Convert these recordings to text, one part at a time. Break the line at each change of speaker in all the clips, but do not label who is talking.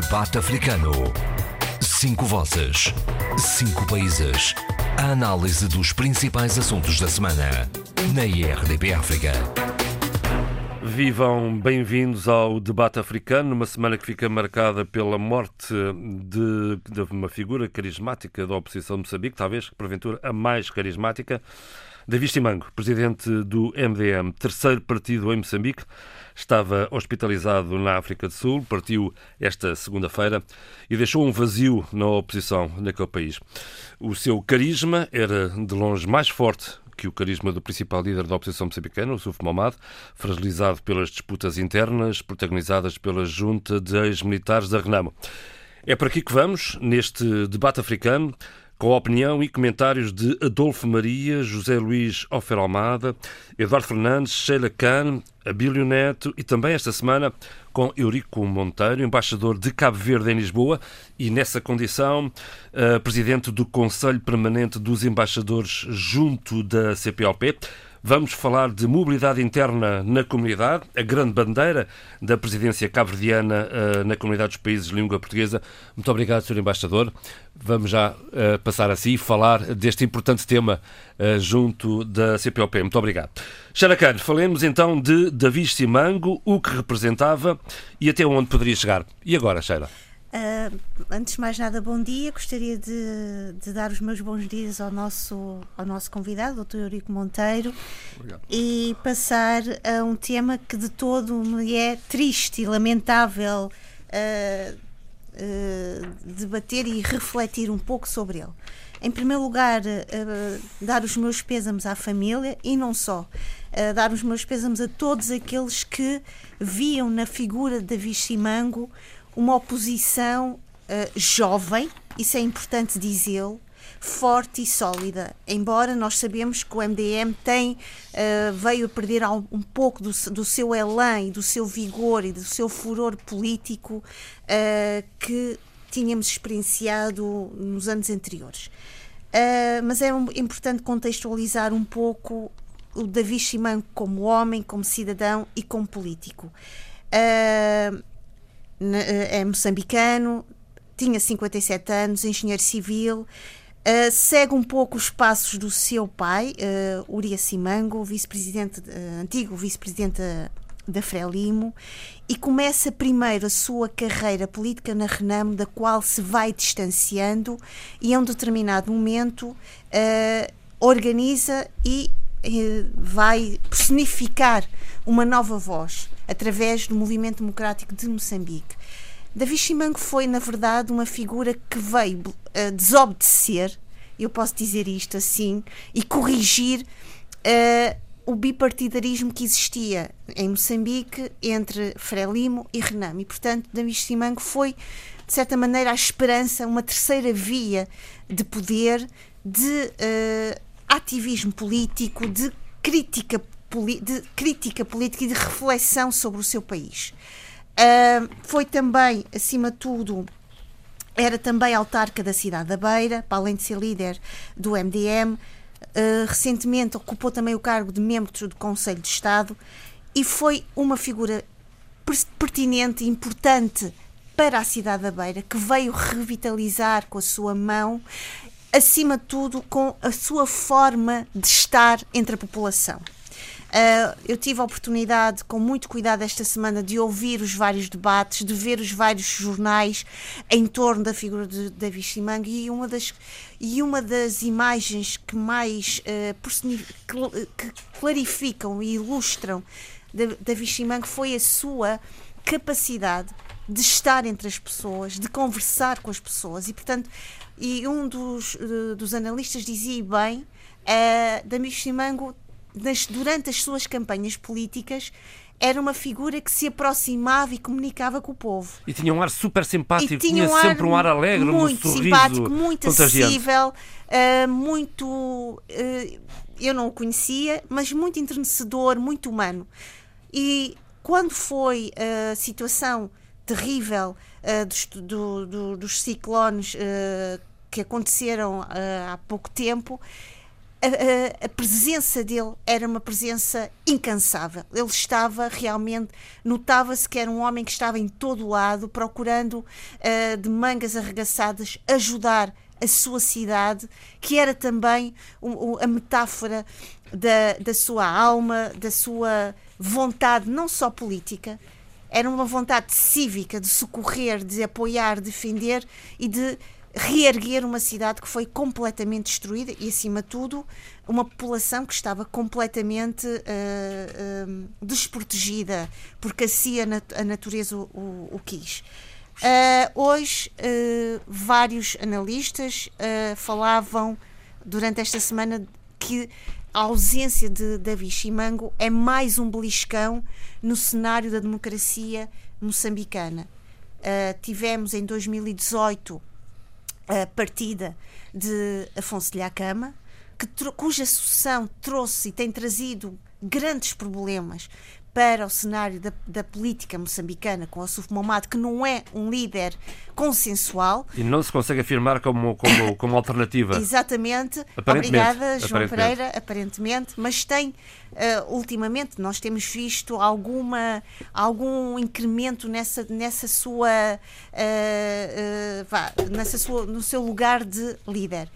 Debate Africano. Cinco vozes. Cinco países. A análise dos principais assuntos da semana. Na IRDP África.
Vivam bem-vindos ao debate africano, numa semana que fica marcada pela morte de, de, uma figura carismática da oposição de Moçambique, talvez, porventura, a mais carismática. David Simango, presidente do MDM, terceiro partido em Moçambique, estava hospitalizado na África do Sul, partiu esta segunda-feira e deixou um vazio na oposição naquele país. O seu carisma era de longe mais forte que o carisma do principal líder da oposição moçambicana, o Suf Momad, fragilizado pelas disputas internas protagonizadas pela junta de ex-militares da Renamo. É por aqui que vamos, neste debate africano, com a opinião e comentários de Adolfo Maria, José Luís Ofer Almada, Eduardo Fernandes, Sheila Khan, Abílio Neto e também esta semana com Eurico Monteiro, embaixador de Cabo Verde em Lisboa e, nessa condição, uh, presidente do Conselho Permanente dos Embaixadores junto da CPLP. Vamos falar de mobilidade interna na comunidade, a grande bandeira da presidência cabo-verdiana uh, na comunidade dos países de língua portuguesa. Muito obrigado, Sr. Embaixador. Vamos já uh, passar a si e falar deste importante tema uh, junto da CPOP. Muito obrigado. Xaracan, falemos então de David Simango, o que representava e até onde poderia chegar. E agora, Sheila?
Uh, antes de mais nada, bom dia. Gostaria de, de, dar os meus bons dias ao nosso, ao nosso convidado, Dr. Eurico Monteiro, Obrigado. e passar a um tema que de todo me é triste e lamentável uh, uh, debater e refletir um pouco sobre ele. Em primeiro lugar, dar os meus pêsames à família e não só. dar os meus pêsames a todos aqueles que viam na figura de Davi Simango uma oposição uh, jovem, isso é importante dizê-lo, forte e sólida. Embora nós sabemos que o MDM tem, uh, veio a perder um pouco do, do, seu elan e do seu vigor e do seu furor político uh, que tínhamos experienciado nos anos anteriores. Uh, mas é um, importante contextualizar um pouco o Davi Chimão como homem, como cidadão e como político. Uh, é moçambicano, tinha 57 anos, engenheiro civil, uh, segue um pouco os passos do seu pai, uh, Uria Simango, vice-presidente, uh, antigo vice-presidente da Frelimo, e começa primeiro a sua carreira política na Renamo, da qual se vai distanciando e a um determinado momento uh, organiza e vai personificar uma nova voz através do movimento democrático de Moçambique. Davi Chimango foi, na verdade, uma figura que veio uh, desobedecer, eu posso dizer isto assim, e corrigir uh, o bipartidarismo que existia em Moçambique entre Frelimo e Renamo. E, portanto, Davi Chimango foi, de certa maneira, a esperança, uma terceira via de poder, de uh, ativismo político, de crítica de crítica política e de reflexão sobre o seu país. Uh, foi também, acima de tudo, era também autarca da cidade da Beira, para além de ser líder do MDM. Uh, ah, recentemente ocupou também o cargo de membro do Conselho de Estado e foi uma figura pertinente e importante para a cidade da Beira, que veio revitalizar com a sua mão, acima de tudo, com a sua forma de estar entre a população. Uh, eu tive a oportunidade, com muito cuidado esta semana, de ouvir os vários debates, de ver os vários jornais em torno da figura de David Simango e uma das, e uma das imagens que mais uh, que clarificam e ilustram David Simango foi a sua capacidade de estar entre as pessoas, de conversar com as pessoas e, portanto, e um dos, uh, dos analistas dizia bem, uh, David Simango nas, durante as suas campanhas políticas, era uma figura que se aproximava e comunicava com o povo.
E tinha um ar super simpático, tinha, um sempre um ar alegre,
muito
um
simpático, muito acessível, uh, muito. Uh, eu não o conhecia, mas muito entrenecedor, muito humano. E quando foi a situação terrível uh, dos, do, do, dos ciclones que aconteceram há pouco tempo, a, a, presença dele era uma presença incansável. Ele estava realmente, notava-se que era um homem que estava em todo lado, procurando uh, de mangas arregaçadas ajudar a sua cidade, que era também um, a metáfora da, da sua alma, da sua vontade, não só política, era uma vontade cívica de socorrer, de apoiar, defender e de reerguer uma cidade que foi completamente destruída e, acima de tudo, uma população que estava completamente uh, uh, desprotegida, porque assim a, a natureza o, o, o quis. Uh, hoje, vários analistas falavam durante esta semana que a ausência de Davi Chimango é mais um beliscão no cenário da democracia moçambicana. tivemos em 2018 a partida de Afonso de Lhacama, que, cuja sucessão trouxe e tem trazido grandes problemas para o cenário da, da política moçambicana com o Suf Momad, que não é um líder consensual.
E não se consegue afirmar como, como, como alternativa.
Exatamente. Obrigada, João Pereira, aparentemente. Mas tem, uh, ultimamente, nós temos visto alguma, algum incremento nessa, nessa sua, uh, uh, vá, nessa sua, no seu lugar de líder.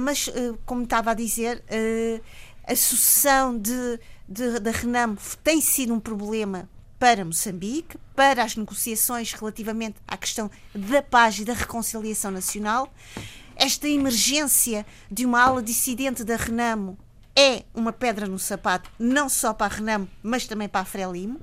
mas, como estava a dizer, a sucessão de de, da Renamo tem sido um problema para Moçambique, para as negociações relativamente à questão da paz e da reconciliação nacional. Esta emergência de uma ala dissidente da Renamo é uma pedra no sapato, não só para a Renamo, mas também para a Frelimo,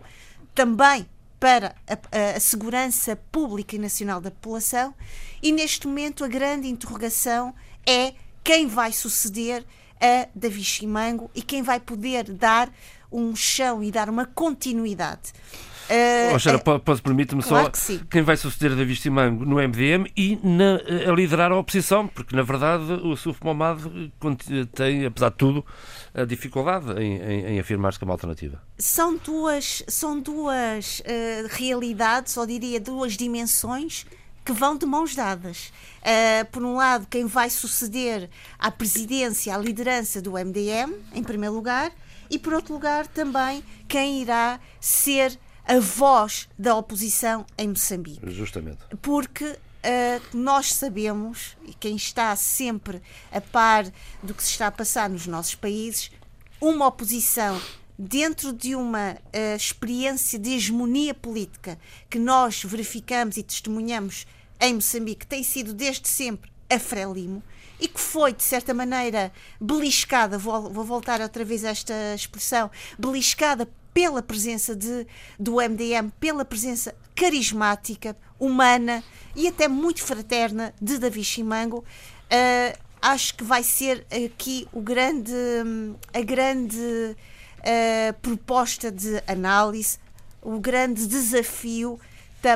também para a, a, segurança pública e nacional da população. E neste momento a grande interrogação é quem vai suceder a Davi Chimango e quem vai poder dar um chão e dar uma continuidade.
Uh, oh, Xara, uh, permite-me claro só que quem vai suceder Davi Chimango no MDM e na, a liderar a oposição, porque na verdade o Suf Momad tem, apesar de tudo, a dificuldade em, em, em afirmar-se como alternativa.
São duas, são duas uh, realidades, ou diria duas dimensões que vão de mãos dadas. Uh, por um lado, quem vai suceder à presidência, à liderança do MDM, em primeiro lugar, e por outro lugar, também quem irá ser a voz da oposição em Moçambique.
Justamente.
Porque uh, nós sabemos, e quem está sempre a par do que se está a passar nos nossos países, uma oposição dentro de uma uh, experiência de hegemonia política que nós verificamos e testemunhamos em Moçambique tem sido desde sempre a Frelimo e que foi, de certa maneira, beliscada, vou, vou voltar outra vez a esta expressão, beliscada pela presença de, do MDM, pela presença carismática, humana e até muito fraterna de Davi Chimango. Uh, acho que vai ser aqui o grande, a grande uh, proposta de análise, o grande desafio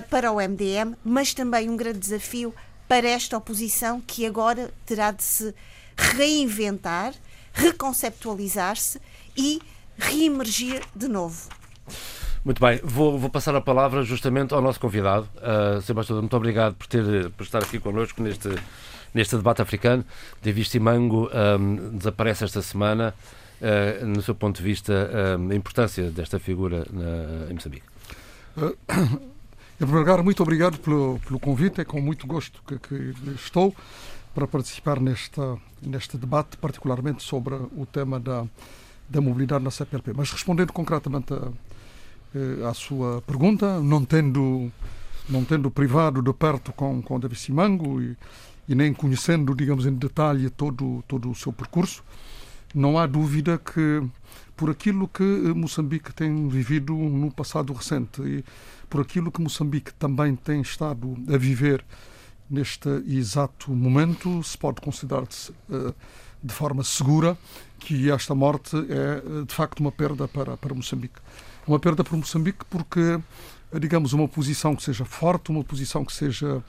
para o MDM, mas também um grande desafio para esta oposição que agora terá de se reinventar, reconceptualizar-se e reemergir de novo.
Muito bem, vou, vou, passar a palavra justamente ao nosso convidado. Uh, Sebastião, muito obrigado por, ter, por estar aqui connosco neste, neste debate africano. David Simango um, desaparece esta semana. Uh, no seu ponto de vista, um, a importância desta figura na, em Moçambique?
Em primeiro lugar, muito obrigado pelo, pelo convite. É com muito gosto que, que estou para participar nesta, neste debate, particularmente sobre o tema da, da mobilidade na CPLP. Mas respondendo concretamente eh, à sua pergunta, não tendo, não tendo privado de perto com, com David Simango e, e nem conhecendo, digamos, em detalhe todo, todo o seu percurso, não há dúvida que por aquilo que Moçambique tem vivido no passado recente e por aquilo que Moçambique também tem estado a viver neste exato momento, se pode considerar-se uh, de forma segura que esta morte é eh, de facto uma perda para, para Moçambique. Uma perda para Moçambique porque, digamos, uma posição que seja forte, uma posição que seja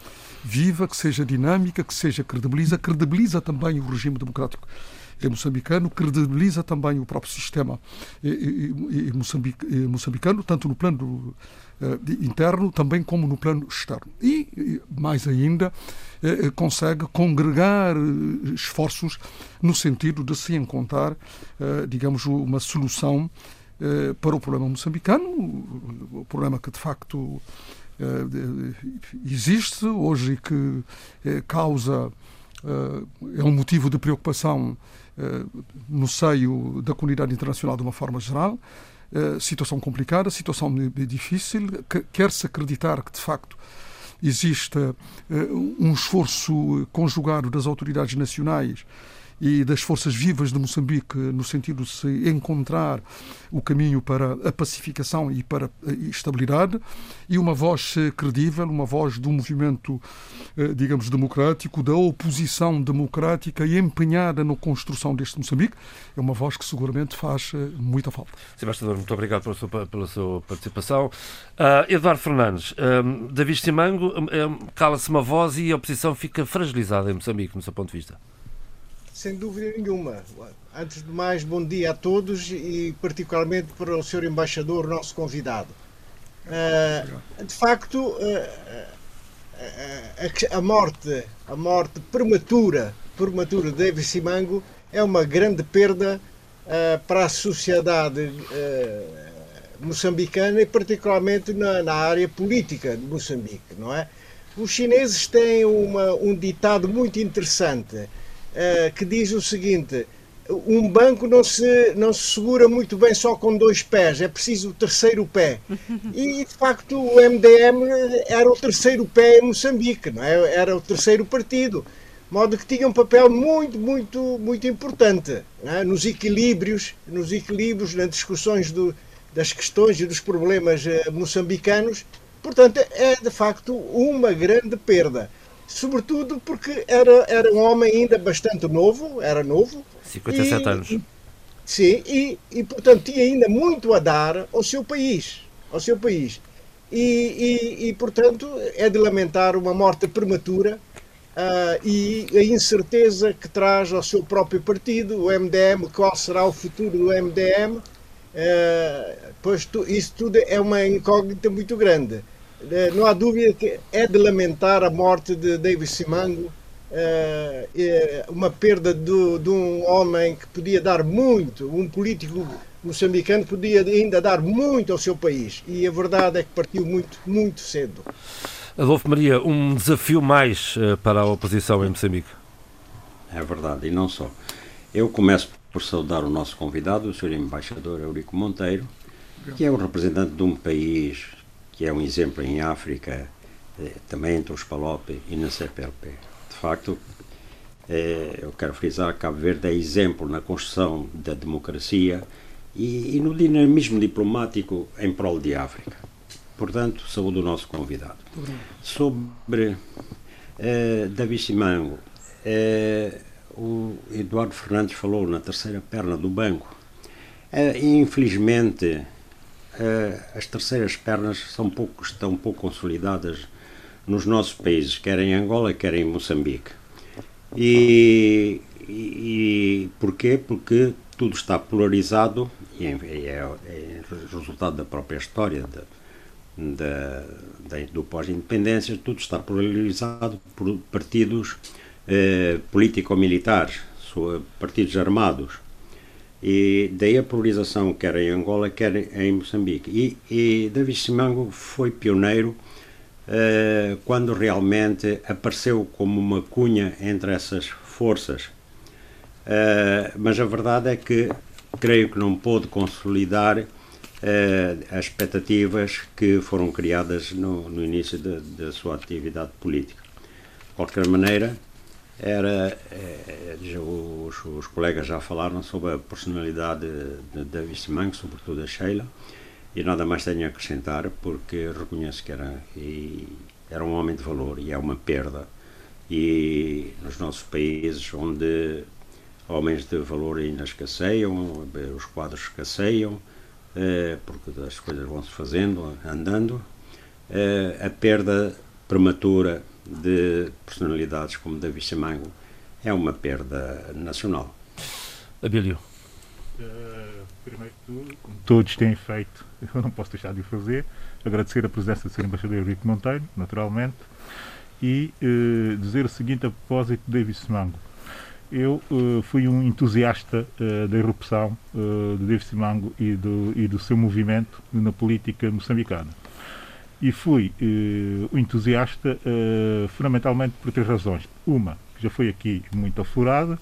viva, que seja dinâmica, que seja credibiliza, credibiliza também o regime democrático moçambicano, credibiliza também o próprio sistema moçambicano, tanto no plano interno também como no plano externo. E, mais ainda, consegue congregar esforços no sentido de se encontrar, digamos, uma solução para o problema moçambicano, o problema que de facto existe hoje e que causa é um motivo de preocupação no seio da comunidade internacional de uma forma geral. Situação complicada, situação difícil. Quer-se acreditar que, de facto, existe um esforço conjugado das autoridades nacionais e das forças vivas de Moçambique no sentido de se encontrar o caminho para a pacificação e para a estabilidade e uma voz credível, uma voz do movimento, digamos, democrático, da oposição democrática e empenhada na construção deste Moçambique, é uma voz que seguramente faz muita falta.
Sebastião, muito obrigado pela sua, pela sua participação. Uh, Eduardo Fernandes, um, David Simango, um, cala-se uma voz e a oposição fica fragilizada em Moçambique, no seu ponto de vista
sem dúvida nenhuma. Antes de mais, bom dia a todos e particularmente para o Sr. Embaixador, nosso convidado. Uh, de facto, uh, a, a, morte, a morte prematura, prematura de David Simango é uma grande perda uh, para a sociedade moçambicana e particularmente na, na, área política de Moçambique, não é? Os chineses têm uma, um ditado muito interessante uh, que diz o seguinte: um banco não se, não se segura muito bem só com dois pés, é preciso o terceiro pé. E de facto o MDM era o terceiro pé em Moçambique, não é? era o terceiro partido. De modo que tinha um papel muito, muito, muito importante é? nos equilíbrios, nos equilíbrios, nas discussões do, das questões e dos problemas uh, moçambicanos. Portanto, é de facto uma grande perda sobretudo porque era, era um homem ainda bastante novo, era novo.
57 e, anos.
sim, e, e portanto tinha ainda muito a dar ao seu país. Ao seu país. E, e, e portanto é de lamentar uma morte prematura uh, e a incerteza que traz ao seu próprio partido, o MDM, qual será o futuro do MDM. Uh, ah, pois tu, isso tudo é uma incógnita muito grande. Eh, não há dúvida que é de lamentar a morte de David Simango, é uma perda de, de um homem que podia dar muito, um político moçambicano podia ainda dar muito ao seu país e a verdade é que partiu muito, muito cedo.
Adolfo Maria, um desafio mais eh, para a oposição em Moçambique.
É verdade, e não só. Eu começo por saudar o nosso convidado, o Sr. Embaixador Eurico Monteiro, que é o representante de um país que é um exemplo em África, eh, também entre os PALOP e na CPLP. De facto, eh, eu quero frisar que Cabo Verde é exemplo na construção da democracia e, e no dinamismo diplomático em prol de África. Portanto, saúde o nosso convidado. Sobre eh, Davi Simango, eh, o Eduardo Fernandes falou na terceira perna do banco. Eh, infelizmente, as terceiras pernas são pouco, estão pouco consolidadas nos nossos países, quer em Angola, quer em Moçambique. E, e, e porquê? Porque tudo está polarizado e é, é, é resultado da própria história da, do pós-independência, tudo está polarizado por partidos eh, político-militares, partidos armados e daí a polarização quer em Angola, quer em Moçambique. E, e David Simango foi pioneiro uh, quando realmente apareceu como uma cunha entre essas forças. Uh, mas a verdade é que creio que não pôde consolidar uh, as expectativas que foram criadas no, no início da sua atividade política. De qualquer maneira, era é, os, os, colegas já falaram sobre a personalidade de David Simango, sobretudo a Sheila, e nada mais tenho a acrescentar porque reconheço que era, era um homem de valor e é uma perda. E nos nossos países onde homens de valor ainda escasseiam, os quadros escasseiam, é, porque as coisas vão se fazendo, andando, é, a perda prematura de personalidades como David Simango é uma perda nacional.
Abílio.
Uh, primeiro de tudo, como todos têm feito, eu não posso deixar de o fazer, agradecer a presença do Sr. Embaixador Henrique Monteiro, naturalmente, e uh, dizer o seguinte a propósito de Davis Mango. Eu uh, fui um entusiasta uh, da irrupção uh, de David Simango e do, e do seu movimento na política moçambicana. E fui um entusiasta fundamentalmente por três razões. Uma, que já foi aqui muito aflorada,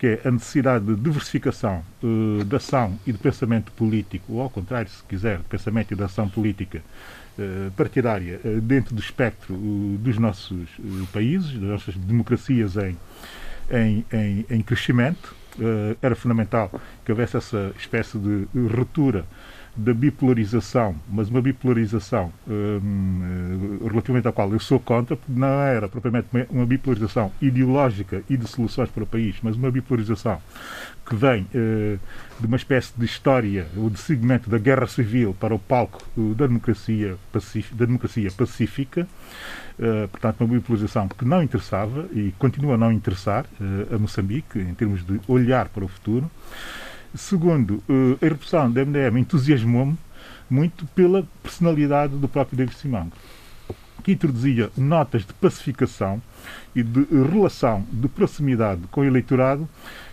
que é a necessidade de diversificação uh, ação e de pensamento político, ou ao contrário, se quiser, pensamento e de ação política uh, partidária uh, dentro do espectro dos nossos países, das nossas democracias em, em, em, em crescimento. era fundamental que houvesse essa espécie de ruptura da bipolarização, mas uma bipolarização hum, eh, relativamente à qual eu sou contra, porque não era propriamente uma bipolarização ideológica e de soluções para o país, mas uma bipolarização que vem uh, de uma espécie de história ou de segmento da guerra civil para o palco uh, da, democracia da democracia pacífica. Portanto, uma bipolarização que não interessava e continua a não interessar a Moçambique em termos de olhar para o futuro. Segundo, eh, a erupção da MDM entusiasmou-me muito pela personalidade do próprio David Simango, que introduzia notas de pacificação e de relação de proximidade com o eleitorado,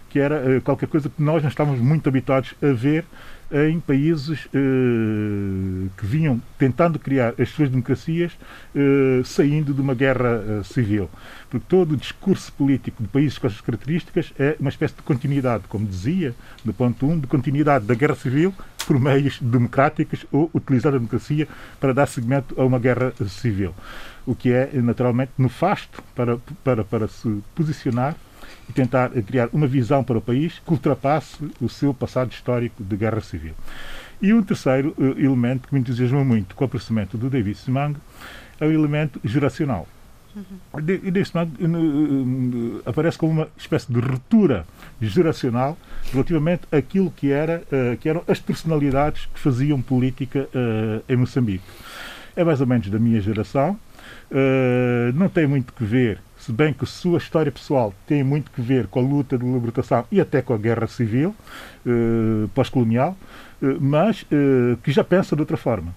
que era eh, qualquer coisa que nós não estávamos muito habituados a ver em países eh, que vinham tentando criar as suas democracias eh, saindo de uma guerra eh, civil. Porque todo o discurso político de países com essas características é uma espécie de continuidade, como dizia, no ponto 1, um, de continuidade da guerra civil por meios democráticos ou utilizar a democracia para dar seguimento a uma guerra civil. O que é naturalmente nefasto para, para, para se posicionar e tentar criar uma visão para o país que ultrapasse o seu passado histórico de guerra civil. E um terceiro uh, elemento que me entusiasma muito com o aparecimento do David Simang é o elemento geracional. Uhum. E deste modo uh, aparece como uma espécie de ruptura geracional relativamente àquilo que, era, que eram as personalidades que faziam política em Moçambique. É mais ou menos da minha geração, não tem muito que ver se bem que sua história pessoal tem muito que ver com a luta de libertação e até com a guerra civil eh, pós-colonial, eh, mas eh, que já pensa de outra forma.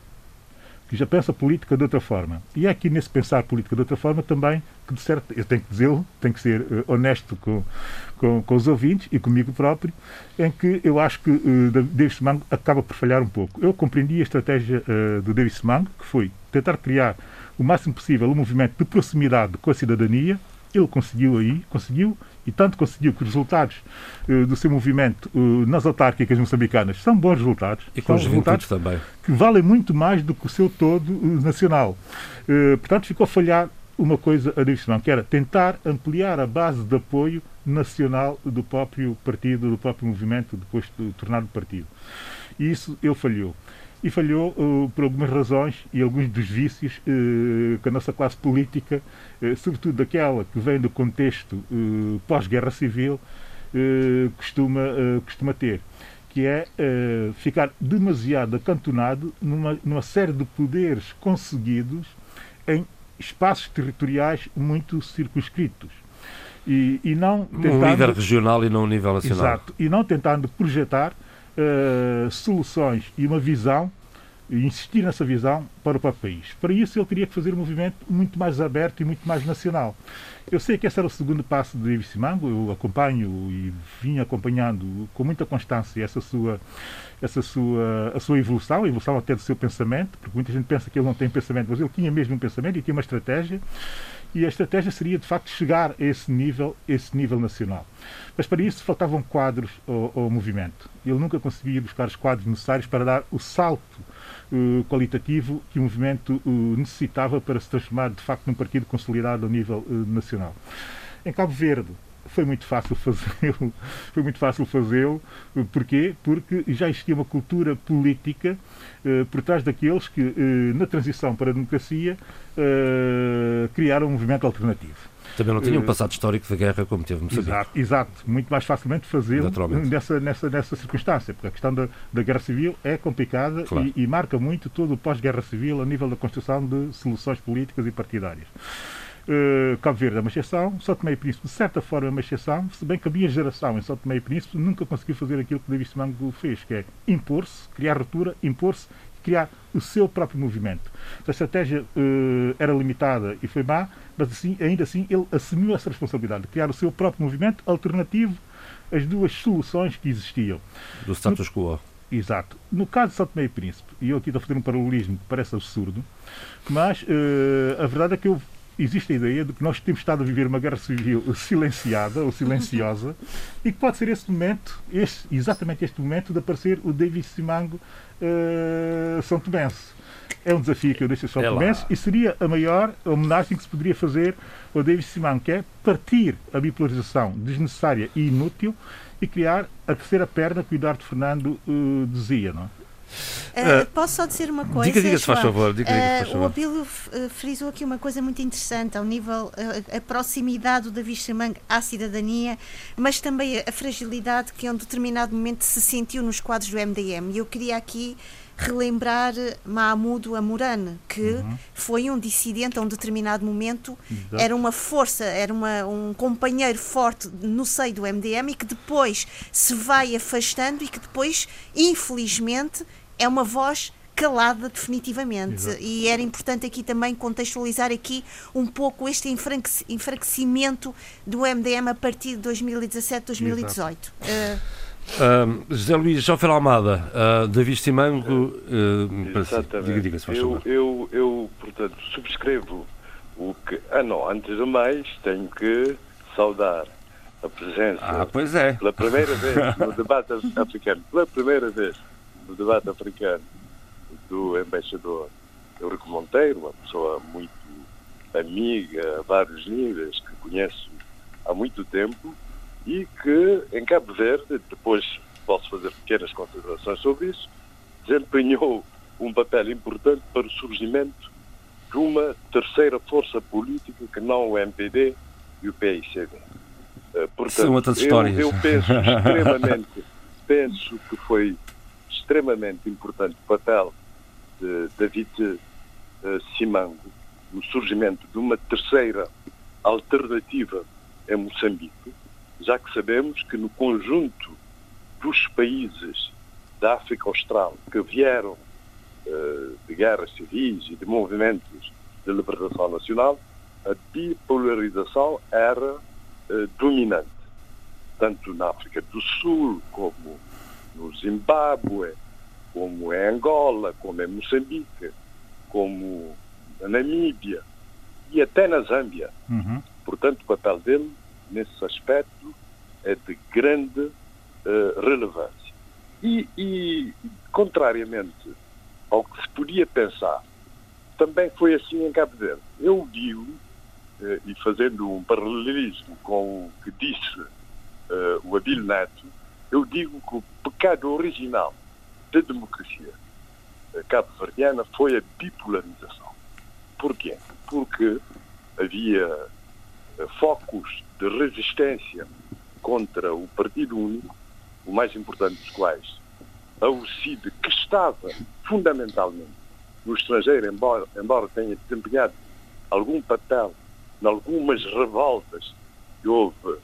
Que já pensa política de outra forma. E é aqui nesse pensar política de outra forma também que, de certo, eu tenho que dizê-lo, tenho que ser eh, honesto com, com, com, os ouvintes e comigo próprio, em que eu acho que uh, David Semango acaba por falhar um pouco. Eu compreendi a estratégia uh, do David Semango, que foi tentar criar o máximo possível um movimento de proximidade com a cidadania. Ele conseguiu aí, conseguiu, e tanto conseguiu que os resultados uh, do seu movimento uh, nas autárquicas moçambicanas são bons resultados.
E com os resultados também.
Que valem muito mais do que o seu todo uh, nacional. portanto, ficou a falhar uma coisa adicional, que era tentar ampliar a base de apoio nacional do próprio partido, do próprio movimento, depois de tornar partido. E isso ele falhou e falhou uh, por algumas razões e alguns dos vícios uh, que a nossa classe política, uh, sobretudo daquela que vem do contexto pós-guerra civil, costuma, costuma ter, que é ficar demasiado acantonado numa, numa série de poderes conseguidos em espaços territoriais muito circunscritos.
E, e não tentando, um nível regional e não um nível nacional.
Exato, e não tentando projetar uh, soluções e uma visão, e insistir nessa visão para o país. Para isso, ele teria que fazer um movimento muito mais aberto e muito mais nacional. Eu sei que esse era o segundo passo de David Simango, eu acompanho e vim acompanhando com muita constância essa sua, essa sua, a sua evolução, a evolução até do seu pensamento, porque muita gente pensa que ele não tem pensamento, mas ele tinha mesmo um pensamento e tinha uma estratégia e a estratégia seria de facto chegar a esse nível, esse nível nacional. Mas para isso faltavam quadros ao, ao movimento. Ele nunca conseguia buscar os quadros necessários para dar o salto uh, qualitativo que o movimento uh, necessitava para se transformar de facto num partido consolidado a nível uh, nacional. Em Cabo Verde, foi muito fácil fazê-lo. Foi muito fácil fazê-lo. Porquê? Porque já existia uma cultura política eh, por trás daqueles que, eh, na transição para a democracia, eh, criaram um movimento alternativo.
Também não tinha um passado histórico de guerra como teve Moçambique.
Exato, exato. Muito mais facilmente fazê-lo nessa, nessa, nessa circunstância, porque a questão da, da guerra civil é complicada claro. e, e marca muito todo o pós-guerra civil a nível da construção de soluções políticas e partidárias. Uh, Cabo Verde é uma exceção, São Tomé e Príncipe de certa forma é uma exceção, se bem que a minha geração em São Tomé e Príncipe nunca conseguiu fazer aquilo que David Simango fez, que é impor-se, criar ruptura, impor-se criar o seu próprio movimento. A estratégia uh, era limitada e foi má, mas assim, ainda assim ele assumiu essa responsabilidade de criar o seu próprio movimento alternativo às duas soluções que existiam.
Do status quo.
Exato. No caso de São Tomé e Príncipe, e eu aqui estou a fazer um paralelismo que parece absurdo, mas uh, a verdade é que eu existe a ideia de que nós temos estado a viver uma guerra civil silenciada ou silenciosa e que pode ser esse momento, este, exatamente este momento, de aparecer o David Simango uh, São Tomense. É um desafio que eu deixo a São é Tomense e seria a maior homenagem que se poderia fazer ao David Simango, que é partir a bipolarização desnecessária e inútil e criar a terceira perna que o Eduardo Fernando uh, dizia, não é?
Uh, posso só dizer uma coisa?
Diga, diga, se faz favor. Diga, diga,
faz favor. O Abílio frisou aqui uma coisa muito interessante ao nível, a proximidade do David Chamang à cidadania, mas também a, a fragilidade que em um determinado momento se sentiu nos quadros do MDM. E eu queria aqui relembrar Mahmoud Amurane, que uhum. foi um dissidente a um determinado momento, Exato. era uma força, era uma, um companheiro forte no seio do MDM e que depois se vai afastando e que depois, infelizmente, é uma voz calada definitivamente Exato. e era importante aqui também contextualizar aqui um pouco este enfraquecimento do MDM a partir de 2017, 2018.
Uh, José Luís Jofer Almada, uh, David Simango, uh,
Exatamente. diga, diga se faz eu, eu, eu, portanto, subscrevo o que. Ah, não, antes de mais, tenho que saudar a presença.
Ah, pois é.
Pela primeira vez no debate africano, pela primeira vez no debate africano, do embaixador Eurico Monteiro, uma pessoa muito amiga a vários níveis, que conheço há muito tempo e que em Cabo Verde, depois posso fazer pequenas considerações sobre isso, desempenhou um papel importante para o surgimento de uma terceira força política que não o MPD e o PICB.
Eh, portanto, São outras histórias.
Eu, eu penso extremamente, penso que foi extremamente importante papel de David uh, Simango no surgimento de uma terceira alternativa em Moçambique, já que sabemos que no conjunto dos países da África Austral que vieram uh, de guerras civis e de movimentos de libertação nacional, a bipolarização era uh, dominante, tanto na África do Sul como no Zimbábue, como em Angola, como em Moçambique, como na Namíbia e até na Zâmbia. Uhum. Portanto, o papel dele nesse aspecto, é de grande uh, relevância. E, e, contrariamente ao que se podia pensar, também foi assim em Cabo Verde. Eu digo, uh, e fazendo um paralelismo com o que disse uh, o Abílio Neto, eu digo que o pecado original da democracia cabo-verdiana foi a bipolarização. Porquê? Porque havia focos de resistência contra o Partido Único, o mais importante dos quais, a UCID, que estava fundamentalmente no estrangeiro, embora, embora tenha desempenhado algum papel em algumas revoltas que houve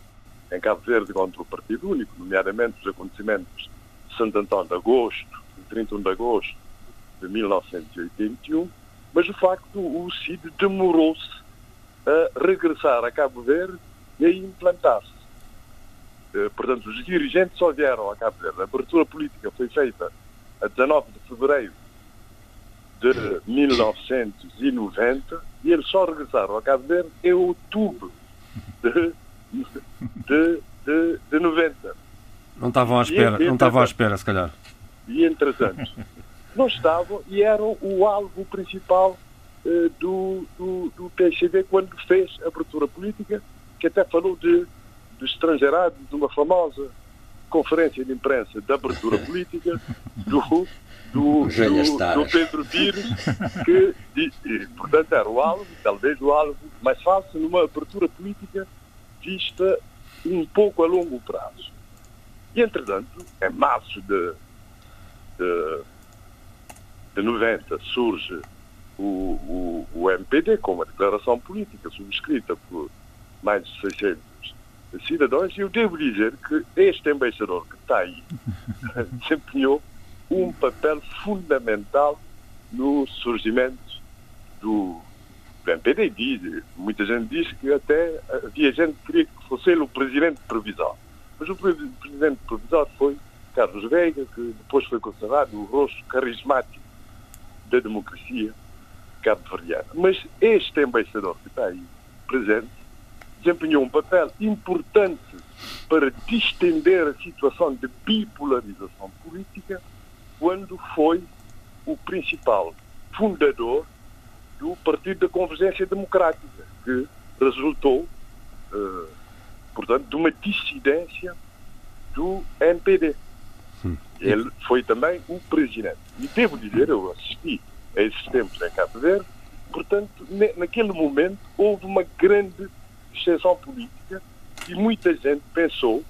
em Cabo Verde contra o Partido Único, nomeadamente os acontecimentos de Santo Antão de Agosto, de 31 de agosto de 1981, mas de facto o CID demorou-se a regressar a Cabo Verde e a implantar-se. Eh, portanto, os dirigentes só vieram a Cabo Verde. A abertura política foi feita a 19 de fevereiro de 1990 e eles só regressaram a Cabo Verde em outubro de, de, de, de 90.
Não estavam à espera, e, não estavam à espera, se calhar.
E entretanto, não estavam e eram o alvo principal uh, do, do, do PSB quando fez a abertura política que até falou de, de estrangeirado, de uma famosa conferência de imprensa de abertura política do, do, do, do Pedro Pires, que, e, e, portanto, era o alvo, talvez o alvo mais fácil numa abertura política vista um pouco a longo prazo. E, entretanto, em março de, de, de 90 surge o, o, o MPD com uma declaração política subscrita por mais de 600 cidadãos, e eu devo dizer que este embaixador que está aí desempenhou um papel fundamental no surgimento do, do MPD. Diz, muita gente diz que até havia gente que queria que fosse ele o presidente provisório. Mas o presidente provisório foi Carlos Veiga, que depois foi considerado o rosto carismático da democracia cabo-verdiana. Mas este embaixador que está aí presente desempenhou um papel importante para distender a situação de bipolarização política quando foi o principal fundador do Partido da Convergência Democrática, que resultou, uh, portanto, de uma dissidência do NPD. Sim. Ele foi também o presidente. E devo dizer, eu assisti a esses tempos em Cabo Verde, portanto, naquele momento houve uma grande extensão política e muita gente pensou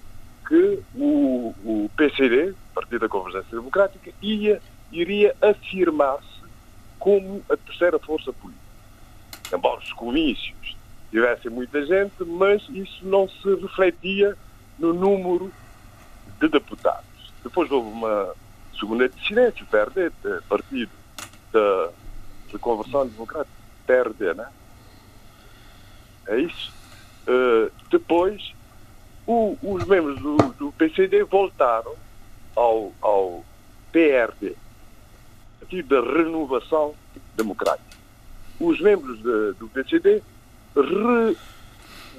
que o, o PCD, Partido da Convergência Democrática, ia, iria afirmar-se como a terceira força política. Embora os comícios tivessem muita gente, mas isso não se refletia no número de deputados. Depois houve uma segunda dissidência, o PRD, Partido da, da Conversão Democrática, PRD, não é? É isso. Uh, depois, o, os membros do, do, PCD voltaram ao, ao PRD, Partido da Renovação Democrática. Os membros de, do PCD re,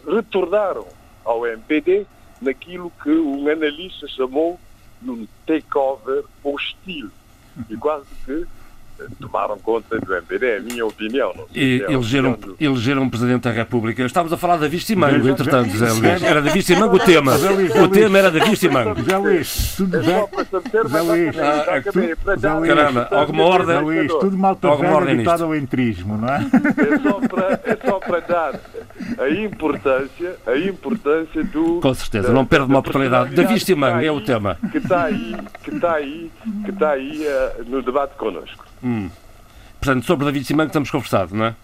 retornaram ao MPD naquilo que um analista chamou num takeover hostil. E quase que tomaram conta do MPD, é a minha opinião. Não
e é elegeram, do... elegeram um Presidente da República. Estávamos a falar da Vista e Mango, entretanto, Zé Luís. Era da Vista e Mango o tema. O tema era da Vista e Mango.
Zé Luís, tudo bem. Zé Luís,
caramba, alguma ordem. Zé
Luís, tudo malta velha habitado ao entrismo, não é?
É só, para, é só para dar a importância, a importância do...
Com certeza, não perde uma oportunidade. Da Vista e Mango é o tema.
Que está aí, que está aí, que está aí uh, no debate connosco.
Hum. Portanto, sobre David Simango estamos conversados, não é?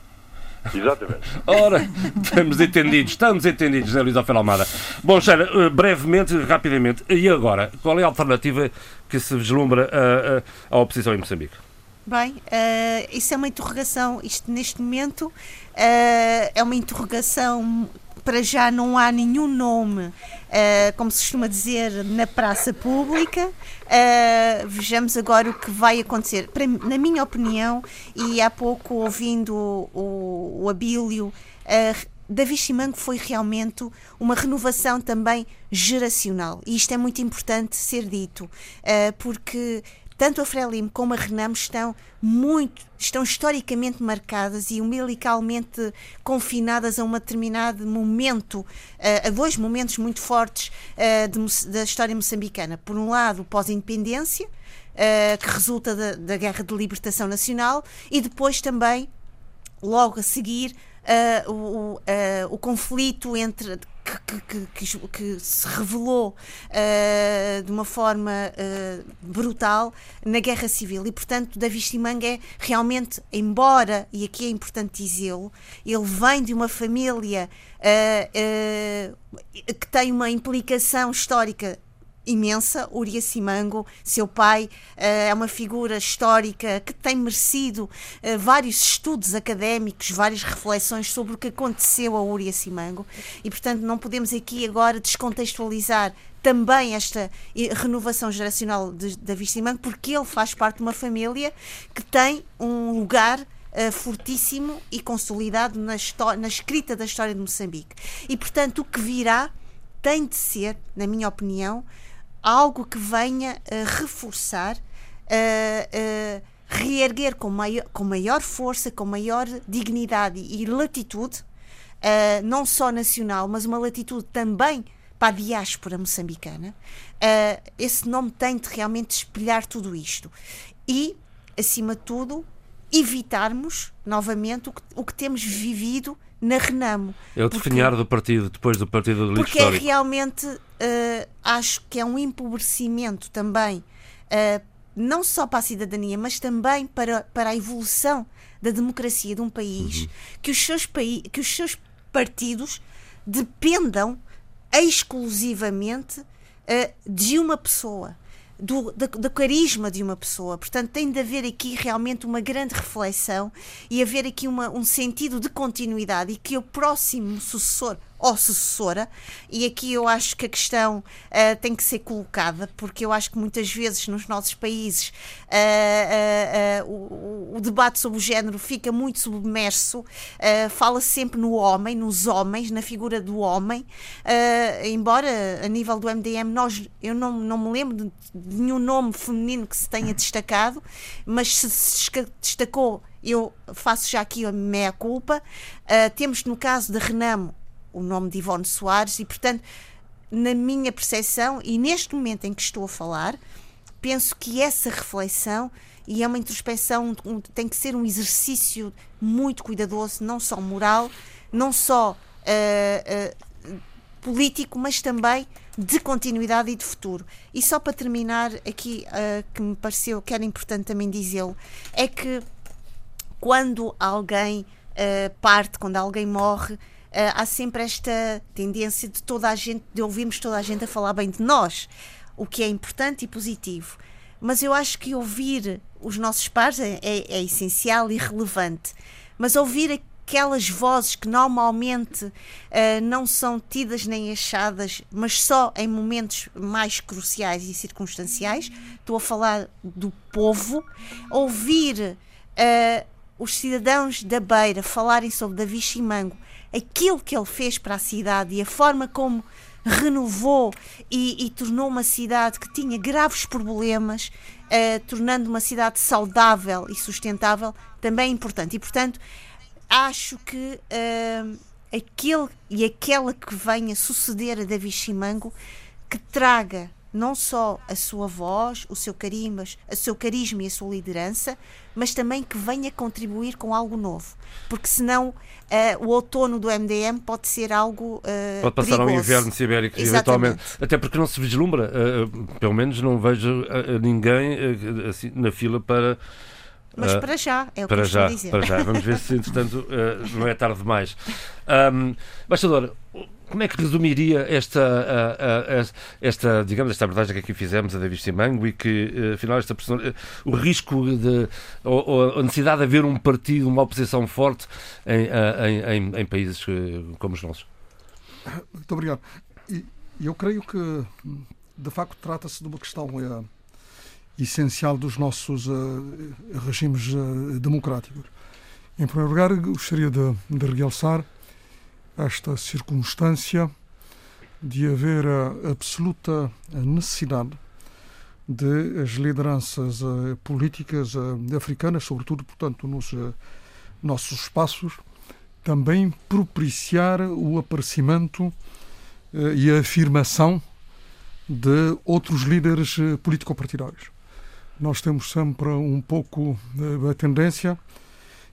Exatamente.
Ora, estamos entendidos, estamos entendidos, José Luís Alfredo Almada. Bom, Xera, eh, brevemente, rapidamente, e agora, qual é a alternativa que se vislumbra à, à oposição em Moçambique?
Bem, uh, isso é uma interrogação, isto neste momento uh, é uma interrogação para já não há nenhum nome, uh, como se costuma dizer, na praça pública. Uh, vejamos agora o que vai acontecer. Para, na minha opinião, e há pouco ouvindo o, o Abílio, uh, Davi Chimango foi realmente uma renovação também geracional. E isto é muito importante ser dito, uh, porque tanto a Frelimo como a Renamo estão muito, estão historicamente marcadas e umbilicalmente confinadas a um determinado momento, a dois momentos muito fortes de, da história moçambicana. Por um lado, pós-independência, que resulta da, da Guerra de Libertação Nacional, e depois também, logo a seguir, Uh, o, uh, o conflito entre que, que, que, que se revelou uh, de uma forma brutal na Guerra Civil. E portanto Davi Simanga é realmente, embora e aqui é importante dizê-lo, ele vem de uma família que tem uma implicação histórica imensa. Uria Simango, seu pai, eh, é uma figura histórica que tem merecido eh, vários estudos académicos, várias reflexões sobre o que aconteceu a Uria Simango e, portanto, não podemos aqui agora descontextualizar também esta renovação geracional de Davi Simango, porque ele faz parte de uma família que tem um lugar uh, fortíssimo e consolidado na, na escrita da história de Moçambique. E, portanto, o que virá tem de ser, na minha opinião, algo que venha reforçar, reerguer com maior, com maior força, com maior dignidade e latitude, não só nacional, mas uma latitude também para a diáspora moçambicana. Esse nome tem de realmente espelhar tudo isto. E, acima de tudo, evitarmos novamente o que, o que temos vivido na Renamo.
É o definhar do partido, depois do partido do
Porque é realmente, uh, acho que é um empobrecimento também, uh, não só para a cidadania, mas também para, para a evolução da democracia de um país uhum. que, os seus que os seus partidos dependam exclusivamente uh, de uma pessoa do, do, do, carisma de uma pessoa. Portanto, tem de haver aqui realmente uma grande reflexão e haver aqui uma, um sentido de continuidade e que o próximo sucessor ou sucessora, e aqui eu acho que a questão uh, tem que ser colocada, porque eu acho que muitas vezes nos nossos países uh, uh, o, o, debate sobre o género fica muito submerso, fala sempre no homem, nos homens, na figura do homem, embora a nível do MDM nós, eu não, não me lembro de, de nenhum nome feminino que se tenha destacado, mas se se destacou eu faço já aqui a meia culpa. Uh, temos no caso de Renamo o nome de Ivone Soares e, portanto, na minha percepção e neste momento em que estou a falar, penso que essa reflexão e é uma introspecção, um, tem que ser um exercício muito cuidadoso, não só moral, não só uh, uh, político, mas também de continuidade e de futuro. E só para terminar, aqui uh, que me pareceu que era importante também dizê-lo, é que quando alguém parte, quando alguém morre, uh, há sempre esta tendência de toda a gente, de ouvirmos toda a gente a falar bem de nós, o que é importante e positivo. Mas eu acho que ouvir os nossos pares é, é, é essencial e relevante. Mas ouvir aquelas vozes que normalmente uh, não são tidas nem achadas, mas só em momentos mais cruciais e circunstanciais. Estou a falar do povo. Ouvir uh, os cidadãos da Beira falarem sobre Davi Chimango aquilo que ele fez para a cidade e a forma como renovou e, e tornou uma cidade que tinha graves problemas, uh, tornando uma cidade saudável e sustentável, também é importante. E, portanto, acho que uh, aquele e aquela que venha suceder a Davi Chimango que traga não só a sua voz, o seu carisma, o seu carisma e a sua liderança, mas também que venha contribuir com algo novo. Porque senão uh, o outono do MDM pode ser algo. Uh,
pode passar
perigoso.
ao inverno sibérico, eventualmente. Até porque não se vislumbra, uh, pelo menos não vejo ninguém assim, na fila para.
Mas para já, é o
para
que
já,
dizer.
Para já, vamos ver se, entretanto, não é tarde demais. Um, Bastador, como é que resumiria esta, esta, digamos, esta abordagem que aqui fizemos a David Simango e que, eh, afinal, esta eh, o risco de, ou, ou, a necessidade de haver um partido, uma oposição forte em, em, em, em países eh, como os nossos?
Muito obrigado. E eu creio que, de facto, trata-se de uma questão é, essencial dos nossos regimes democráticos. Em primeiro lugar, gostaria de, de realçar esta circunstância de haver a absoluta necessidade de as lideranças uh, políticas uh, africanas, sobretudo, portanto, nos uh, nossos espaços, também propiciar o aparecimento e a afirmação de outros líderes político-partidários. Nós temos sempre um pouco a tendência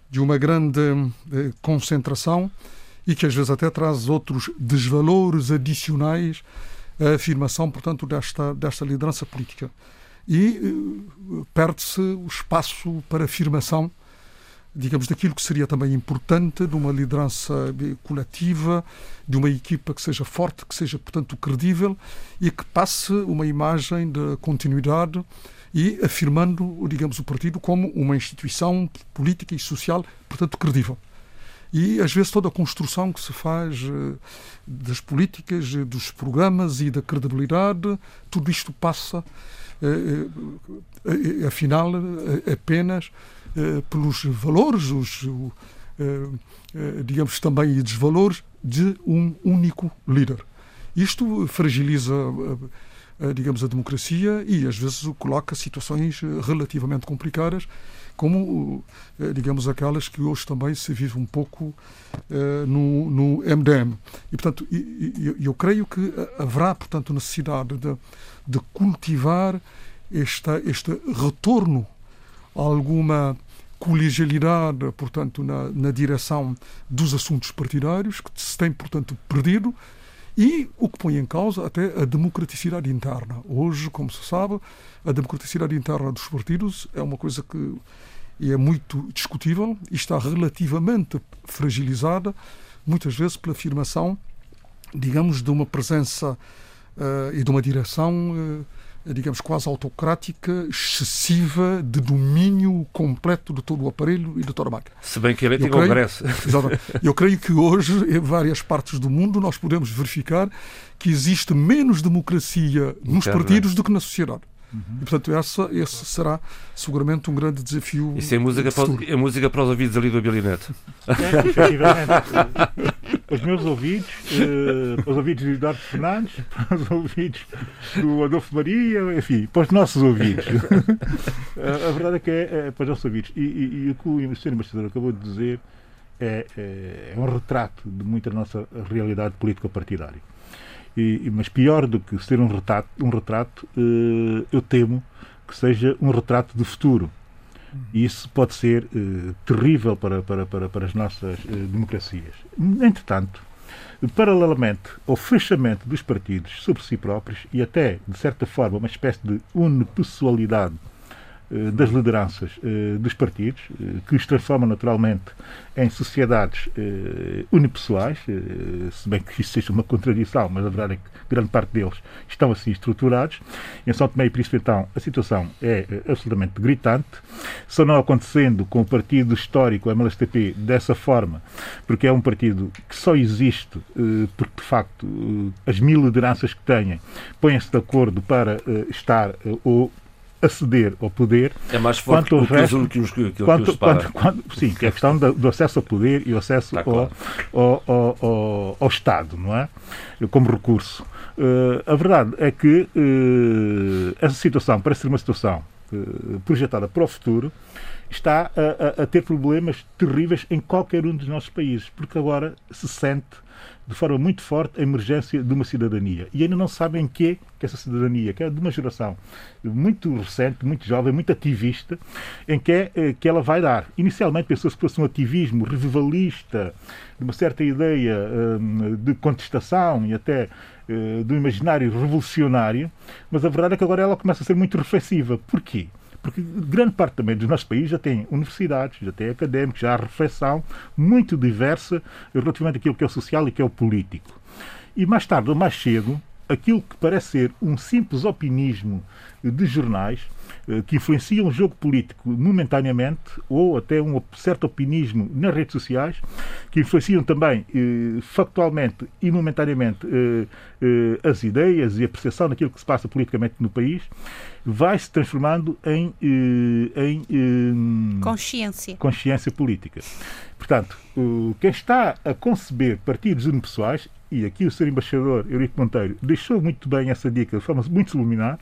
de uma grande concentração e que às vezes até traz outros desvalores adicionais à afirmação, portanto, desta, desta liderança política. E uh, perde-se o espaço para afirmação, digamos, daquilo que seria também importante de uma liderança eh, coletiva, de uma equipa que seja forte, que seja, portanto, credível e que passe uma imagem de continuidade e afirmando, digamos, o partido como uma instituição política e social, portanto, credível. E às vezes toda a construção que se faz eh, das políticas, eh, dos programas e da credibilidade, tudo isto passa, eh, afinal, apenas pelos valores, os, digamos também, e desvalores de um único líder. Isto fragiliza digamos, a democracia e às vezes coloca situações relativamente complicadas como, eh, digamos, aquelas que hoje também se vive um pouco uh, no, no MDM. E, portanto, eu, eu creio que haverá, portanto, necessidade de, de cultivar esta, este retorno a alguma colegialidade, portanto, na, na direção dos assuntos partidários, que se tem, portanto, perdido, e o que põe em causa até a democraticidade interna. Hoje, como se sabe, a democraticidade interna dos partidos é uma coisa que e é muito discutível e está relativamente fragilizada, muitas vezes pela afirmação, digamos, de uma presença uh, e de uma direção, uh, digamos, quase autocrática, excessiva, de domínio completo de todo o aparelho e de toda a máquina.
Se bem que ele tem congresso.
Eu creio que hoje, em várias partes do mundo, nós podemos verificar que existe menos democracia nos partidos do que na sociedade. Uhum. E, portanto, essa, esse será seguramente um grande desafio.
Isso é música, para, é música para os ouvidos ali do Billinete.
É, efetivamente. os meus ouvidos, uh, os ouvidos de Eduardo Fernandes, para os ouvidos do Adolfo Maria, enfim, para os nossos ouvidos. a verdade é que é, é, para os nossos ouvidos. E, e, e o que o Sr. Embaixador acabou de dizer é, é, é um retrato de muita nossa realidade política-partidária. E, mas pior do que ser um retrato, um retrato uh, eu temo que seja um retrato do futuro. E isso pode ser uh, terrível para, para, para, para as nossas uh, democracias. Entretanto, paralelamente ao fechamento dos partidos sobre si próprios e até, de certa forma, uma espécie de unipessoalidade das lideranças eh, dos partidos, eh, que os transformam naturalmente em sociedades unipessoais, se bem que isso seja uma contradição, mas a verdade é que grande parte deles estão assim estruturados. Em São Tomé e Príncipe, então, a situação é absolutamente gritante. Só não acontecendo com o partido histórico, MLSTP, dessa forma, porque é um partido que só existe porque, de facto, as mil lideranças que têm põem-se de acordo para estar ou aceder ao poder.
É mais forte quanto que, resto, que, os, que, que, quanto,
quanto, quanto, Sim, que é a questão do, acesso ao poder e o acesso tá, ao, ao, ao, ao, ao, Estado, não é? Como recurso. Uh, a verdade é que uh, essa situação parece ser uma situação uh, projetada para o futuro, está a, a, a ter problemas terríveis em qualquer um dos nossos países, porque agora se sente de forma muito forte a emergência de uma cidadania. E ainda não sabem que que essa cidadania, que é de uma geração muito recente, muito jovem, muito ativista, em que, é, eh, que ela vai dar. Inicialmente pensou-se que fosse um ativismo revivalista, de uma certa ideia um, de contestação e até uh, do imaginário revolucionário, mas a verdade é que agora ela começa a ser muito reflexiva. Porquê? Porque grande parte também dos nossos países já tem universidades, já tem académicos, já há reflexão muito diversa relativamente àquilo que é o social e que é o político. E mais tarde ou mais cedo, aquilo que parece ser um simples opinismo de jornais que influenciam o jogo político momentaneamente ou até um certo opinismo nas redes sociais que influenciam também eh, factualmente e momentaneamente eh, eh, as ideias e a percepção daquilo que se passa politicamente no país vai se transformando em, eh, em
eh, consciência.
consciência política. Portanto, quem está a conceber partidos unipessoais e aqui o Sr. Embaixador Eurico Monteiro deixou muito bem essa dica de forma muito subliminar,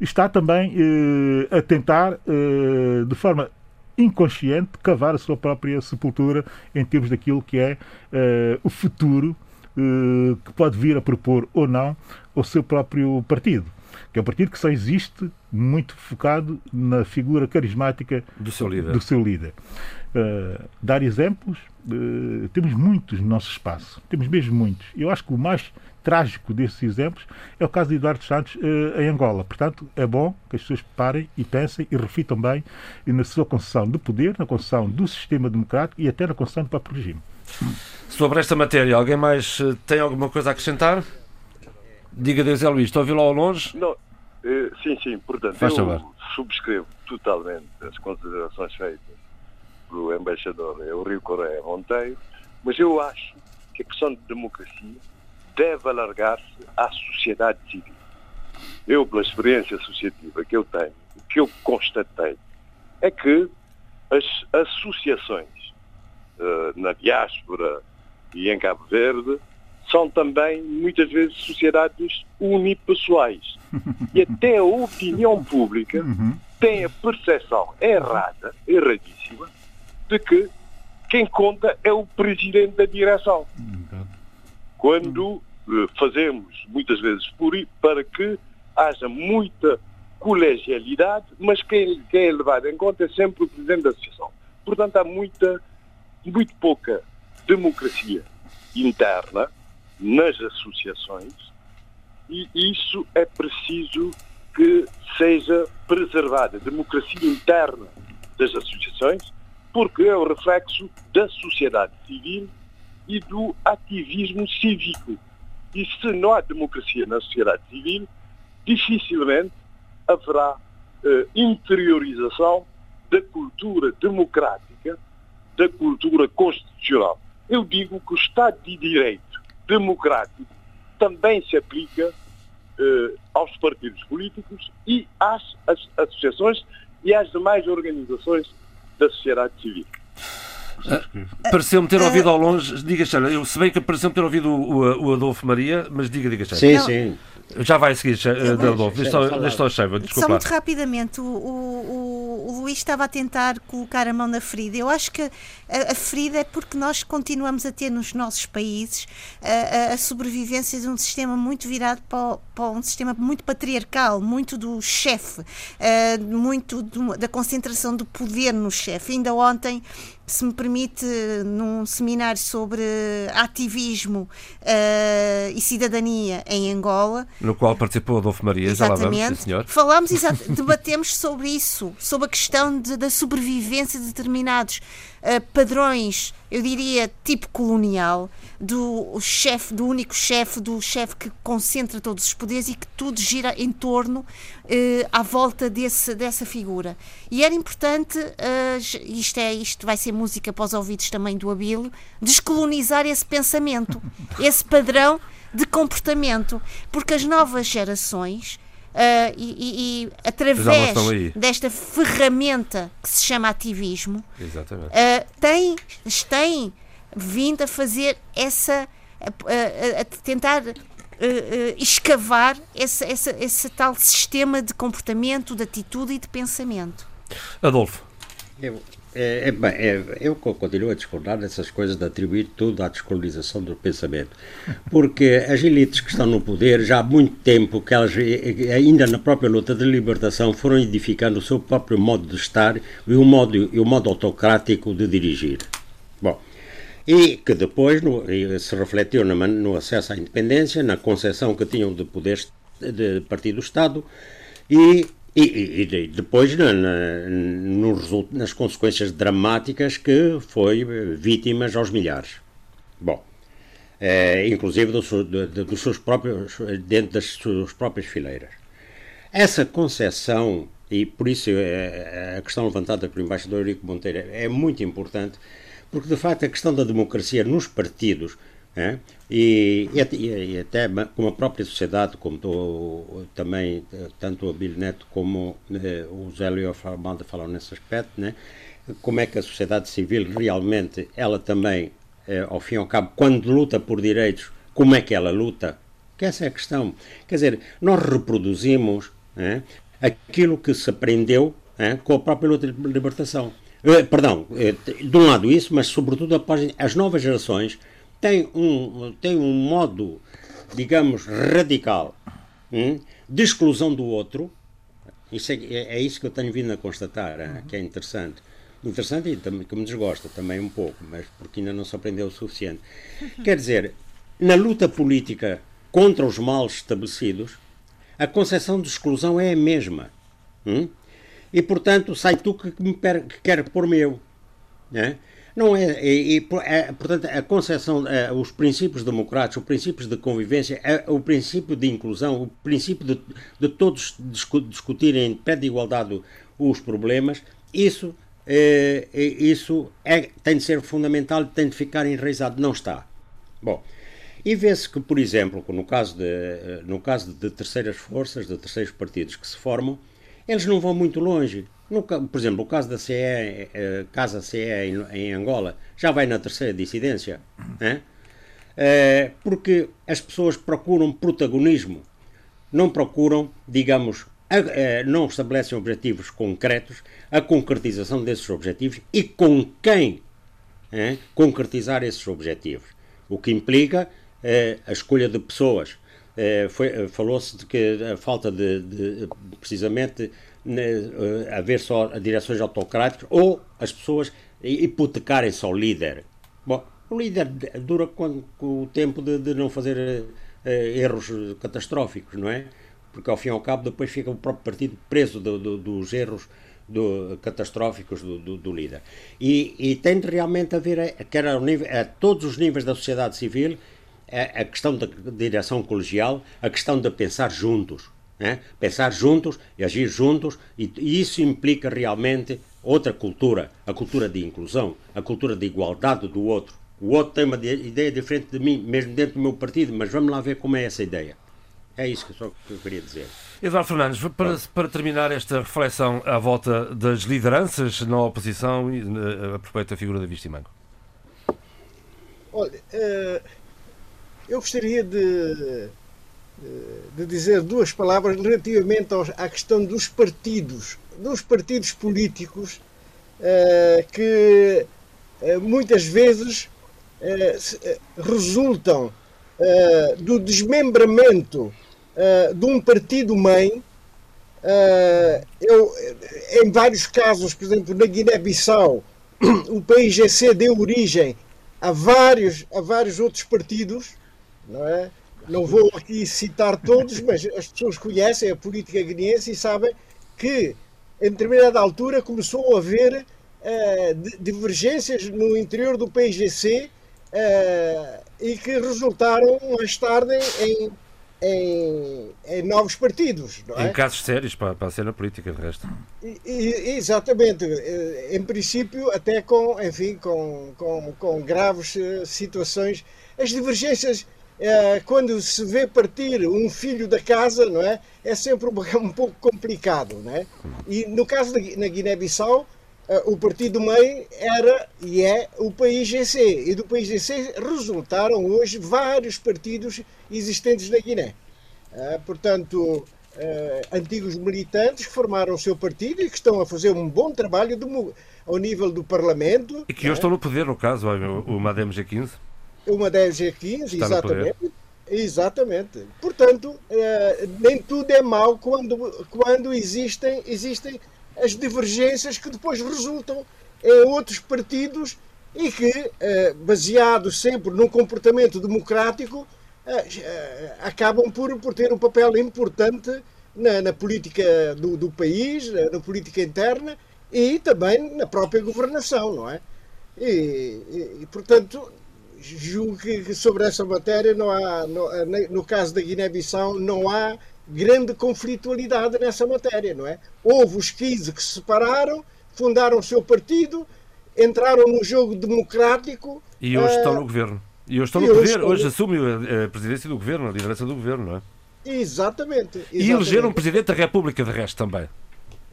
está também eh, a tentar, eh, de forma inconsciente, cavar a sua própria sepultura em termos daquilo que é eh, o futuro eh, que pode vir a propor ou não o seu próprio partido que é um partido que só existe muito focado na figura carismática
do seu líder.
Do seu líder. Uh, dar exemplos, uh, temos muitos no nosso espaço, temos mesmo muitos. Eu acho que o mais trágico desses exemplos é o caso de Eduardo Santos uh, em Angola. Portanto, é bom que as pessoas parem e pensem e reflitam bem na sua concessão de poder, na concessão do sistema democrático e até na concessão do próprio regime.
Sobre esta matéria, alguém mais tem alguma coisa a acrescentar? Diga, Deus é Luís, estou a ouvi-lo ao longe?
Não, eh, sim, sim, portanto, Faz eu saber. subscrevo totalmente as considerações feitas pelo embaixador Eurico Correia Monteiro, mas eu acho que a questão de democracia deve alargar-se à sociedade civil. Eu, pela experiência associativa que eu tenho, o que eu constatei é que as associações uh, na diáspora e em Cabo Verde são também, muitas vezes, sociedades unipessoais. E até a opinião pública uhum. tem a percepção errada, erradíssima, de que quem conta é o presidente da direção. Quando eh, fazemos, muitas vezes, por, para que haja muita colegialidade, mas quem, quem é levado em conta é sempre o presidente da associação. Portanto, há muita, muito pouca democracia interna nas associações e isso é preciso que seja preservada. A democracia interna das associações, porque é o reflexo da sociedade civil e do ativismo cívico. E se não há democracia na sociedade civil, dificilmente haverá eh, interiorização da cultura democrática, da cultura constitucional. Eu digo que o Estado de Direito democrático também se aplica eh, aos partidos políticos e às, às associações e às demais organizações da sociedade civil.
Uh, Pareceu-me ter ouvido ao longe, diga Sheila, eu se bem que pareceu-me ter ouvido o, o, o Adolfo Maria, mas diga, diga Sheila.
Sim, Não. sim.
Já vai seguir, uh, Adolfo, deixa Sheila, desculpa.
Só muito rapidamente, o, o, o, Luís estava a tentar colocar a mão na ferida. Eu acho que a, a ferida é porque nós continuamos a ter nos nossos países a, a sobrevivência de um sistema muito virado para, para, um sistema muito patriarcal, muito do chefe, uh, muito do, da concentração do poder no chefe. Ainda ontem se me permite, num seminário sobre ativismo uh, e cidadania em Angola.
No qual participou Adolfo Maria, exatamente. Já lá vamos, senhor.
Falámos, debatemos sobre isso, sobre a questão de, da sobrevivência de determinados uh, padrões, eu diria, tipo colonial, do chefe, do único chefe, do chefe que concentra todos os poderes e que tudo gira em torno, uh, à volta desse, dessa figura. E era importante, uh, isto, é, isto vai ser música para os ouvidos também do Abílio, descolonizar esse pensamento, esse padrão de comportamento, porque as novas gerações Uh, e, e, através desta ferramenta que se chama ativismo, uh, tem, têm vindo a fazer essa. a, a, a tentar uh, escavar esse, esse, esse tal sistema de comportamento, de atitude e de pensamento.
Adolfo.
Eu, é, é, bem, é, eu continuo a discordar dessas coisas de atribuir tudo à descolonização do pensamento. Porque as elites que estão no poder, já há muito tempo que elas, ainda na própria luta de libertação, foram edificando o seu próprio modo de estar e o modo, e o modo autocrático de dirigir. Bom, e que depois no, se refletiu no, no acesso à independência, na concepção que tinham de poderes de partir do Estado e e, e, depois na, na, nas consequências dramáticas que foi vítimas aos milhares. Bom, é, inclusive do, do, dos seus próprios, dentro das suas próprias fileiras. Essa concepção, e por isso é, a questão levantada pelo embaixador Eurico Monteiro é muito importante, porque de facto a questão da democracia nos partidos é? E, e, e, até como a própria sociedade, como tô, também tanto o Abílio Neto como eh, o Zé Leo Armando falaram nesse aspecto, né? como é que a sociedade civil realmente, ela também, eh, ao fim e ao cabo, quando luta por direitos, como é que ela luta? Que essa é a questão. Quer dizer, nós reproduzimos é? aquilo que se aprendeu é? com a própria luta de libertação. Eh, perdão, eh, de um lado isso, mas sobretudo após as novas gerações tem um, tem um modo, digamos, radical hum, de exclusão do outro. Isso é, é, é, isso que eu tenho vindo a constatar, uhum. que é interessante. Interessante e também, que me desgosta também um pouco, mas porque ainda não se aprendeu o suficiente. Quer dizer, na luta política contra os males estabelecidos, a concepção de exclusão é a mesma. Hum? E, portanto, sai tu que, que quer pôr meu. Né? Não é, e, e é, portanto, a concepção, é, os princípios democráticos, os princípios de convivência, é, o princípio de inclusão, o princípio de, de todos discutirem em pé de igualdade os problemas, isso, é, é, isso é, tem de ser fundamental, tem de ficar enraizado. Não está. Bom, e vê-se que, por exemplo, no caso, de, no caso de terceiras forças, de terceiros partidos que se formam, eles não vão muito longe. No, por exemplo, o caso da CE, eh, Casa CE em, em, Angola, já vai na terceira dissidência. Né? Eh, porque as pessoas procuram protagonismo, não procuram, digamos, a, eh, não estabelecem objetivos concretos, a concretização desses objetivos e com quem eh, concretizar esses objetivos. O que implica a escolha de pessoas. Falou-se de que a falta de, de precisamente né, haver só direções autocráticas ou as pessoas hipotecarem só o líder. Bom, o líder dura com o tempo de, de não fazer uh, erros catastróficos, não é? Porque ao fim e ao cabo depois fica o próprio partido preso do, do, dos erros do, catastróficos do, do, líder. E, e, tem de realmente haver, quer a, nível, a todos os níveis da sociedade civil, a, a questão da direção colegial, a questão de pensar juntos. Né? Pensar juntos e agir juntos, e, e isso implica realmente outra cultura, a cultura de inclusão, a cultura de igualdade do outro. O outro tem uma ideia diferente de mim, mesmo dentro do meu partido, mas vamos lá ver como é essa ideia. É isso que só que eu queria dizer.
Eduardo Fernandes, para, para, terminar esta reflexão à volta das lideranças na oposição e a propósito da figura da Vistimango.
Olha, eh, eu gostaria de, de dizer duas palavras relativamente à questão dos partidos, dos partidos políticos eh, que eh, muitas vezes resultam do desmembramento uh, de um partido-mãe. Uh, eu, em vários casos, por exemplo, na Guiné-Bissau, o PIGC deu origem a vários, a vários outros partidos, não é? Não vou aqui citar todos, mas as pessoas conhecem a política guineense e sabem que, em determinada altura, começou a haver uh, divergências no interior do PIGC uh, e que resultaram mais tarde em em, em novos partidos.
É? Em casos sérios para, para a cena política, de resto.
E, e, exatamente. Em princípio, até com, enfim, com, com, com graves eh, situações. As divergências, eh, quando se vê partir um filho da casa, não é? É sempre um, um pouco complicado, não é? E no caso da na Guiné-Bissau, eh, o partido mãe era e é o país GC. E do país GC resultaram hoje vários partidos existentes na Guiné. Uh, portanto, antigos militantes que formaram o seu partido e que estão a fazer um bom trabalho do, ao nível do Parlamento.
E que hoje é? estão no poder, no caso, o Madem G15.
O Madem G15, exatamente. Exatamente. Portanto, uh, nem tudo é mau quando, quando existem, existem as divergências que depois resultam em outros partidos e que, eh, baseados sempre num comportamento democrático, eh, eh, acabam por, por ter um papel importante na, na política do, do, país, na política interna e também na própria governação, não é? E, e portanto, julgo que sobre essa matéria não há, no, no caso da Guiné-Bissau, não há grande conflitualidade nessa matéria, não é? Houve os 15 que se separaram, fundaram o seu partido, entraram num jogo democrático.
E hoje uh, estão no governo. E hoje estão no poder, hoje, hoje assume a, presidência do governo, a liderança do governo, não é?
Exatamente. exatamente.
E elegeram um presidente da República, de resto, também.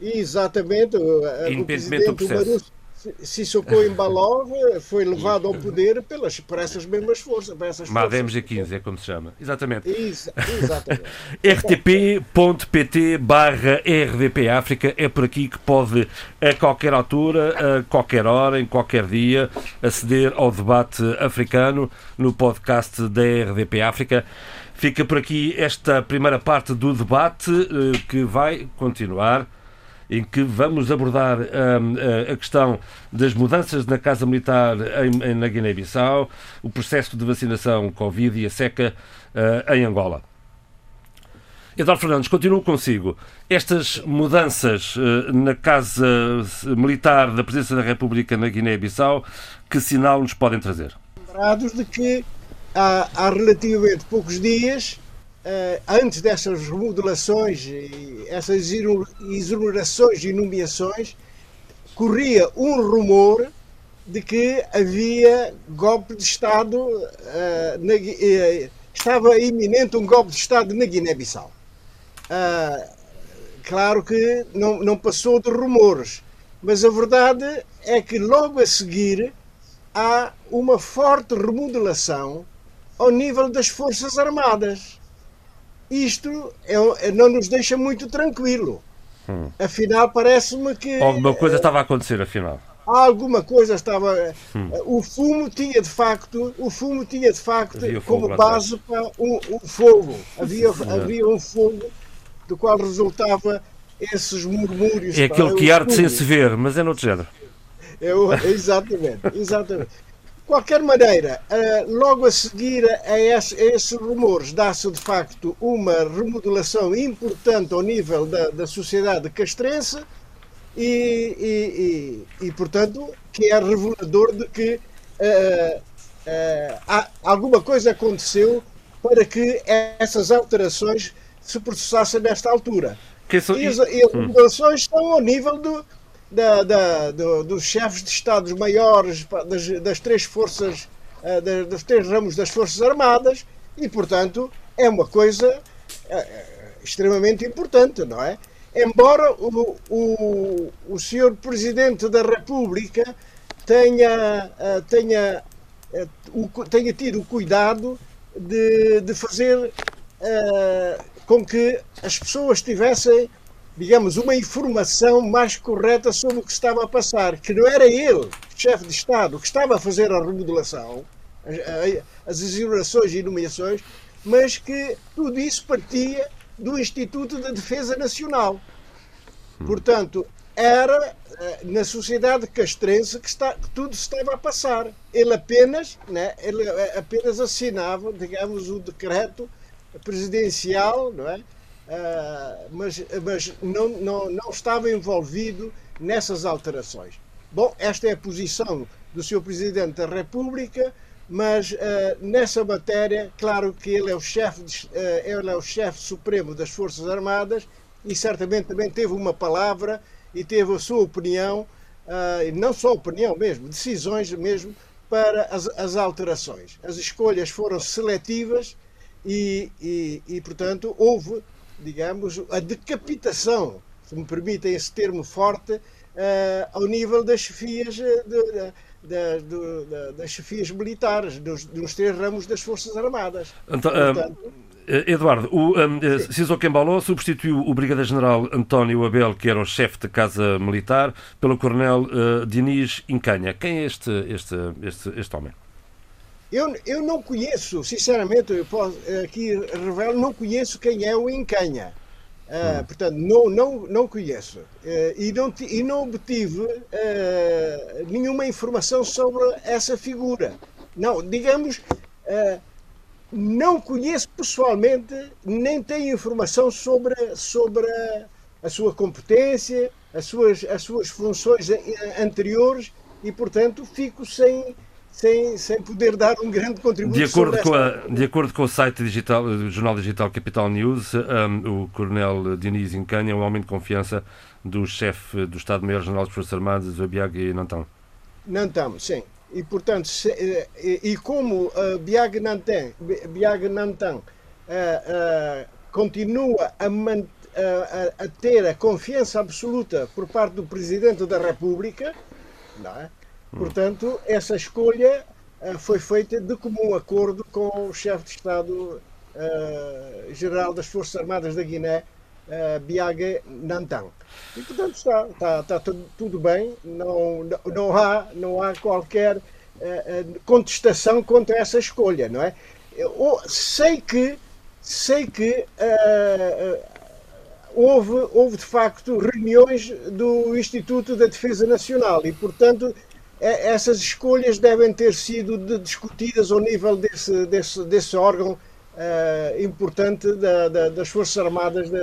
Exatamente.
Independentemente do processo.
Sissoko Embalov foi levado ao poder pelas, por essas mesmas forças. Por essas
Madem G15 é como se chama. Exatamente.
Exatamente.
rtp.pt barra RDP África é por aqui que pode, a qualquer altura, a qualquer hora, em qualquer dia, aceder ao debate africano no podcast da RDP África. Fica por aqui esta primeira parte do debate eh, que vai continuar em que vamos abordar um, a questão das mudanças na Casa Militar em, em, na Guiné-Bissau, o processo de vacinação Covid e a seca uh, em Angola. Eduardo Fernandes, continuo consigo. Estas mudanças uh, na Casa Militar da Presidência da República na Guiné-Bissau, que sinal nos podem trazer?
Lembrados de que há, há relativamente poucos dias antes dessas remodelações, essas exonerações e nomeações, corria um rumor de que havia golpe de Estado, uh, na, uh, estava iminente um golpe de Estado na Guiné-Bissau. claro que não, não passou de rumores, mas a verdade é que logo a seguir há uma forte remodelação ao nível das Forças Armadas isto é, é, não nos deixa muito tranquilo. Hum. Afinal, parece-me que.
Alguma coisa estava a acontecer, afinal.
Alguma coisa estava. Hum. O fumo tinha de facto, o fumo tinha de facto como base para um, um, fogo. Havia, havia um fogo do qual resultava esses murmúrios.
É aquele que arde sem se ver, mas é noutro género.
Eu, exatamente, exatamente qualquer maneira, uh, logo a seguir a, esse, a esses rumores, dá-se de facto uma remodelação importante ao nível da, da sociedade castrense e, e, e, portanto, que é revelador de que uh, uh, há, alguma coisa aconteceu para que essas alterações se processassem nesta altura. São... E, as, e as alterações estão ao nível do, da, da, do, dos chefes de Estados maiores das, das três forças, das, dos três ramos das Forças Armadas, e, portanto, é uma coisa extremamente importante, não é? embora o, o, o senhor Presidente da República tenha, eh, tenha, eh, tenha tido o cuidado de, de fazer uh, com que as pessoas tivessem, digamos, uma informação mais correta sobre o que estava a passar, que não era ele, chefe de Estado, que estava a fazer a remodelação, as exonerações e nomeações, mas que tudo isso partia do Instituto de Defesa Nacional. Portanto, era eh, na sociedade castrense que, está, que tudo estava a passar. Ele apenas, né, ele eh, apenas assinava, digamos, o decreto presidencial, não é? Uh, mas, mas não, não, não estava envolvido nessas alterações. Bom, esta é a posição do Sr. Presidente da República mas uh, nessa matéria, claro que ele é o chefe, uh, é supremo das Forças Armadas e certamente também teve uma palavra e teve a sua opinião, uh, não só opinião mesmo, decisões mesmo para as, as alterações. As escolhas foram seletivas e, e, e, portanto, houve, digamos, a decapitação, se me permitem esse termo forte, ao nível das chefias de, de da, do, da, das chefias militares, dos, dos, três ramos das Forças Armadas.
Então, Portanto, Eduardo, o um, Ciso Kembaló substituiu o Brigadeiro-General António Abel, que era o chefe da Casa Militar, pelo Coronel uh, Diniz Incanha. Quem é este, este, este, este homem?
Eu, eu não conheço, sinceramente, eu posso, aqui revelo, não conheço quem é o Incanha. Uh, portanto, não, não, não conheço uh, e, não, e não obtive uh, nenhuma informação sobre essa figura. Não, digamos, não conheço pessoalmente, nem tenho informação sobre, sobre a, a sua competência, as suas, as suas funções anteriores e, portanto, fico sem, sem, sem poder dar um grande contributo.
De acordo, com, a, de acordo com o site digital, do jornal digital Capital News, um, o coronel Dionísio Incanha é um homem de confiança do chefe do Estado-Maior-General das Forças Armadas, o Biag Nantan.
Nantan, sim. E, portanto, se, e, e, como uh, Biag Nantan, Biag Nantan uh, uh, continua a, man, a, a, ter a confiança absoluta por parte do Presidente da República, não é? Portanto, essa escolha uh, foi feita de comum acordo com o chefe de Estado-Geral uh, das Forças Armadas da Guiné, uh, Biaga Nantan. E, portanto, está, está, está tudo, tudo, bem, não, não, há, não há qualquer contestação contra essa escolha, não é? Eu sei que, sei que houve, houve de facto reuniões do Instituto da Defesa Nacional e, portanto, essas escolhas devem ter sido discutidas ao nível desse, desse, desse órgão uh, importante da, da, das Forças Armadas da,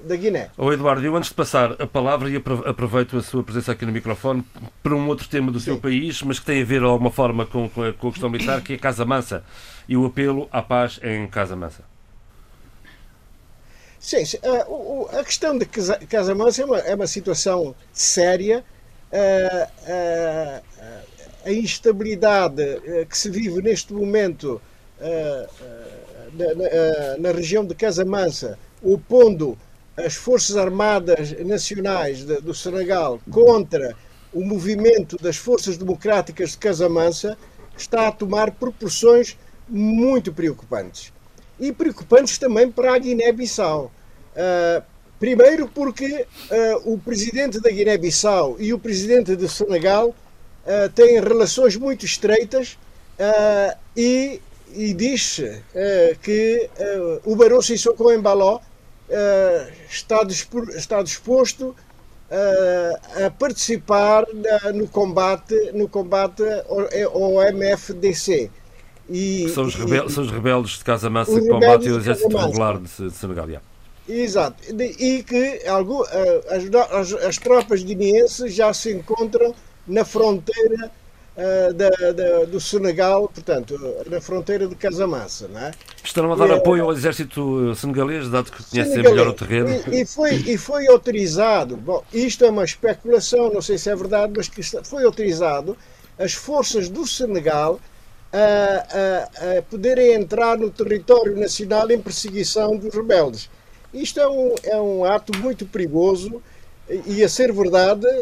da Guiné.
Oh, Eduardo, eu antes de passar a palavra e aproveito a sua presença aqui no microfone para um outro tema do Sim. seu país, mas que tem a ver de alguma forma com, com, a, com a questão militar, que é Casa Mansa e o apelo à paz em Casa Mansa.
Sim, uh, a questão de Casa Mansa é uma, é uma situação séria a, a instabilidade eh, que se vive neste momento eh, eh, na, na, na região de Casamansa, opondo as Forças Armadas Nacionais de, do Senegal contra o movimento das Forças Democráticas de Casamansa, está a tomar proporções muito preocupantes. E preocupantes também para a Guiné-Bissau. Primeiro porque uh, o presidente da Guiné-Bissau e o presidente do Senegal uh, têm relações muito estreitas uh, e, e diz que o Barão Sissoko Embaló está, está disposto a participar na, no combate, no combate ao, ao MFDC.
E, são, os rebel, e, são os rebeldes de Casa Mansa que combatem o exército regular de, de Senegal. Yeah.
Exato. E que algo, as, as, as tropas guineenses já se encontram na fronteira uh, da, da, do Senegal, portanto, na fronteira de Casamassa. Não é?
Estarão a dar e, apoio ao exército senegalês, dado que conhecem melhor o terreno.
E, e, foi, e foi autorizado, bom, isto é uma especulação, não sei se é verdade, mas que foi autorizado as forças do Senegal a, a, a poderem entrar no território nacional em perseguição dos rebeldes. Isto é um, é um ato muito perigoso e, a ser verdade, uh,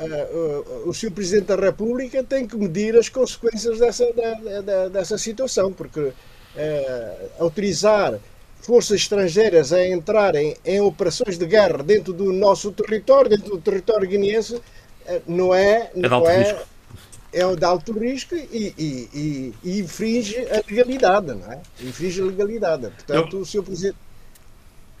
uh, uh, o Sr. Presidente da República tem que medir as consequências dessa, da, da, dessa situação, porque autorizar forças estrangeiras a entrarem em operações de guerra dentro do nosso território, dentro do território guineense, não é. Não
é,
é de alto risco e, e, e, e, infringe a legalidade, não é? Infringe a legalidade. Portanto, o Sr. Presidente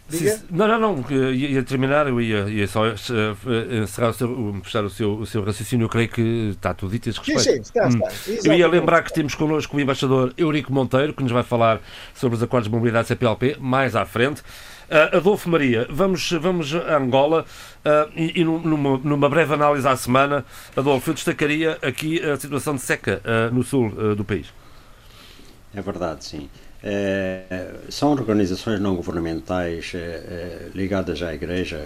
Sim, não, não, não, ia terminar, eu ia, ia só uh, encerrar o seu, fechar o seu, o seu raciocínio, eu creio que está tudo dito a esse respeito.
Sim, sim, está, está.
Hum. Eu ia lembrar que temos connosco o embaixador Eurico Monteiro, que nos vai falar sobre os acordos de mobilidade CPLP, mais à frente. Uh, Adolfo Maria, vamos, vamos a Angola uh, e, e numa, numa, breve análise à semana, Adolfo, eu destacaria aqui a situação de seca uh, no sul do país.
É verdade, sim. É, são organizações não governamentais é, é, ligadas à Igreja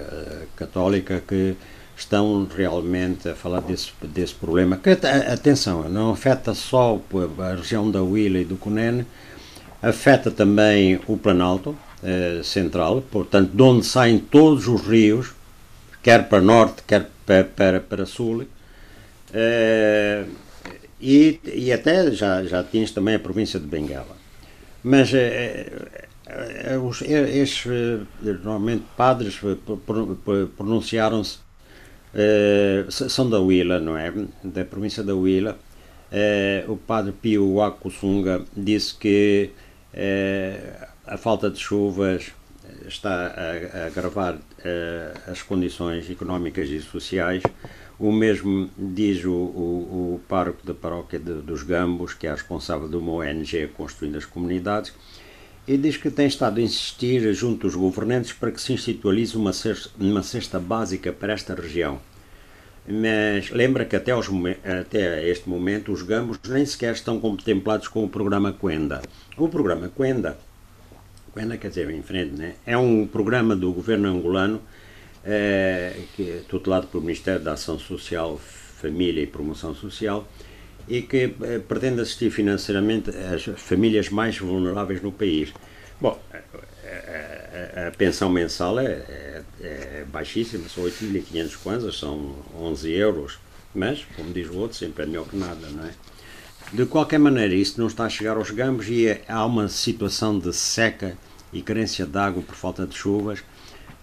Católica que estão realmente a falar desse, desse problema. Que, atenção, não afeta só a região da Huila e do Cunene, afeta também o Planalto Central, portanto, de onde saem todos os rios, quer para norte, quer para, para, para sul. e, e até já, já tens também a província de Bengala. Mas é, é, os, estes, normalmente, padres pronunciaram-se, são da Huila, não é? Da província da Huila. o padre Pio Wakusunga disse que a falta de chuvas está a agravar as condições económicas e sociais o mesmo diz o, o, o da paróquia de, dos Gambos, que é responsável de uma ONG construindo as comunidades, e diz que tem estado a insistir junto aos governantes para que se institualize uma cesta, uma cesta básica para esta região. Mas lembra que até, aos, até este momento os gambos nem sequer estão contemplados com o programa Quenda. O programa Quenda, Quenda quer dizer em frente, né? é um programa do governo angolano é, que é tutelado pelo Ministério da Ação Social, Família e Promoção Social, e que é, pretende assistir financeiramente as famílias mais vulneráveis no país. Bom, a, a, a pensão mensal é, é, é baixíssima, são 8.500 kwanzas, são 11 euros, mas, como diz o outro, sempre é melhor que nada, não é? De qualquer maneira, isso não está a chegar aos gambos e há uma situação de seca e carência de água por falta de chuvas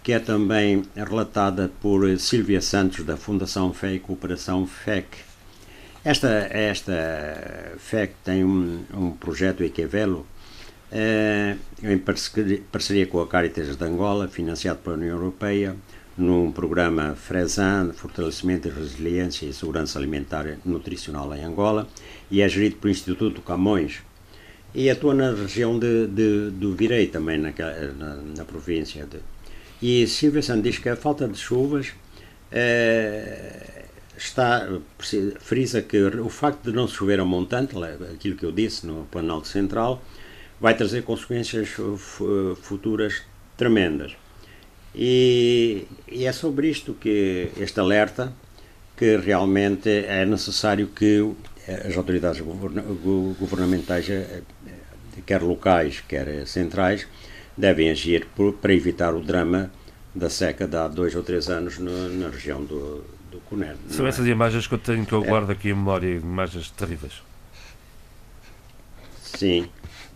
que é também relatada por Silvia Santos, da Fundação Fé e Cooperação FEC. Esta, esta FEC tem um, um projeto Equevelo, eh, em parceria com a Caritas de Angola, financiado pela União Europeia, num programa FRESAN, Fortalecimento de Resiliência e Segurança Alimentar e Nutricional em Angola, e é gerido pelo Instituto Camões, e atua na região de, de, do Virei, também na, na, na província de, e Silvia Santos diz que a falta de chuvas eh, está, frisa que o facto de não chover a montante, aquilo que eu disse no Planalto Central, vai trazer consequências futuras tremendas. E, e, é sobre isto que este alerta que realmente é necessário que as autoridades governamentais, eh, quer locais, quer centrais, devem agir por, para evitar o drama da seca de há dois ou três anos no, na região do, do Cunene.
São essas é? imagens que eu tenho que eu é. guardo aqui em memória, imagens terríveis.
Sim.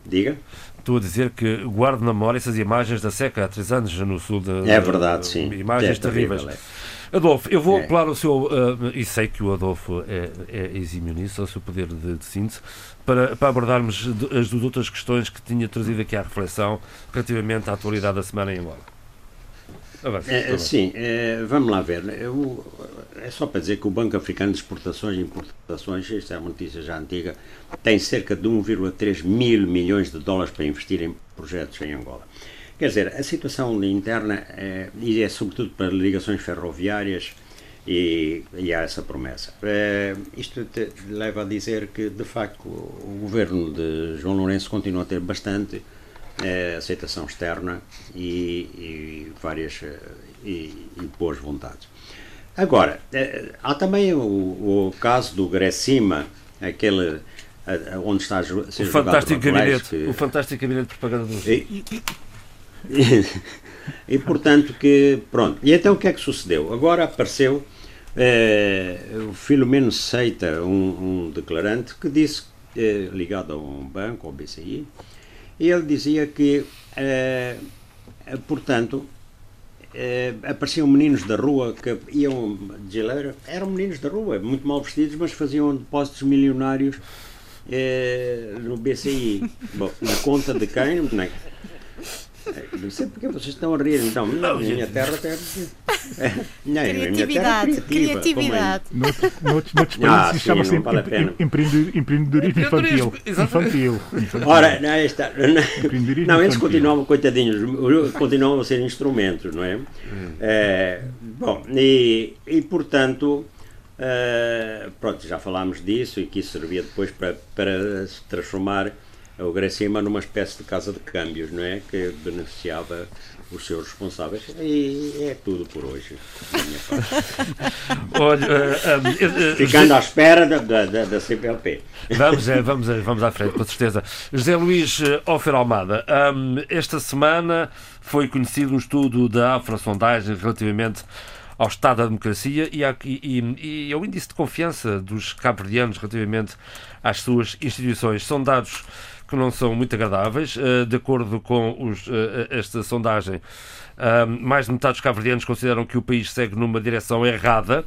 Diga?
Estou a dizer que guardo na memória essas imagens da seca há três anos no sul da.
É verdade, sim.
Imagens é terríveis. Terrível, é. Adolfo, eu vou é. apelar o seu, uh, e sei que o Adolfo é, é exímio nisso, o seu poder de, de síntese, para, para abordarmos as duas outras questões que tinha trazido aqui à reflexão relativamente à atualidade da semana em Angola.
É, sim, é, vamos lá ver. Eu, é só para dizer que o Banco Africano de Exportações e Importações, esta é uma notícia já antiga, tem cerca de 1,3 mil milhões de dólares para investir em projetos em Angola. Quer dizer, a situação interna, é, e é sobretudo para ligações ferroviárias, e, e há essa promessa. É, isto te, leva a dizer que, de facto, o governo de João Lourenço continua a ter bastante é, aceitação externa e, e várias e, e boas vontades. Agora, há também o, o caso do Grecima, aquele onde está a
o fantástico gabinete, que... o fantástico gabinete de propaganda do
e, e, e, portanto que pronto e então o que é que sucedeu agora apareceu é, o Filomeno Seita um, um declarante que disse é, ligado a um banco ao BCI e ele dizia que é, portanto é, apareciam meninos da rua que iam de geleira, eram meninos da rua, muito mal vestidos, mas faziam depósitos milionários é, no BCI. Bom, na conta de quem? Não, não sei porque vocês estão a rir, então. Não, minha terra tem.
Não, criatividade. Minha terra criatividade.
Noutros países chama-se empreendedorismo infantil. infantil.
Ora, não, esta, não, não eles continuam, coitadinhos, continuam a ser instrumentos, não é? é bom, e, e portanto. Uh, pronto, já falámos disso e que isso servia depois para, para se transformar o Gracima numa espécie de casa de câmbios, não é? Que beneficiava os seus responsáveis. E é tudo por hoje. Olha, uh, uh, Ficando à espera da, da, da CPLP.
Vamos, vamos, vamos à frente, com certeza. José Luís Ofer Almada, um, esta semana foi conhecido um estudo da Afrosondagem relativamente ao Estado da Democracia e, e, e ao índice de confiança dos cabo-verdianos relativamente às suas instituições. São dados que não são muito agradáveis. Eh, de acordo com os, eh, esta sondagem, eh, mais de metade dos cabo-verdianos consideram que o país segue numa direção errada.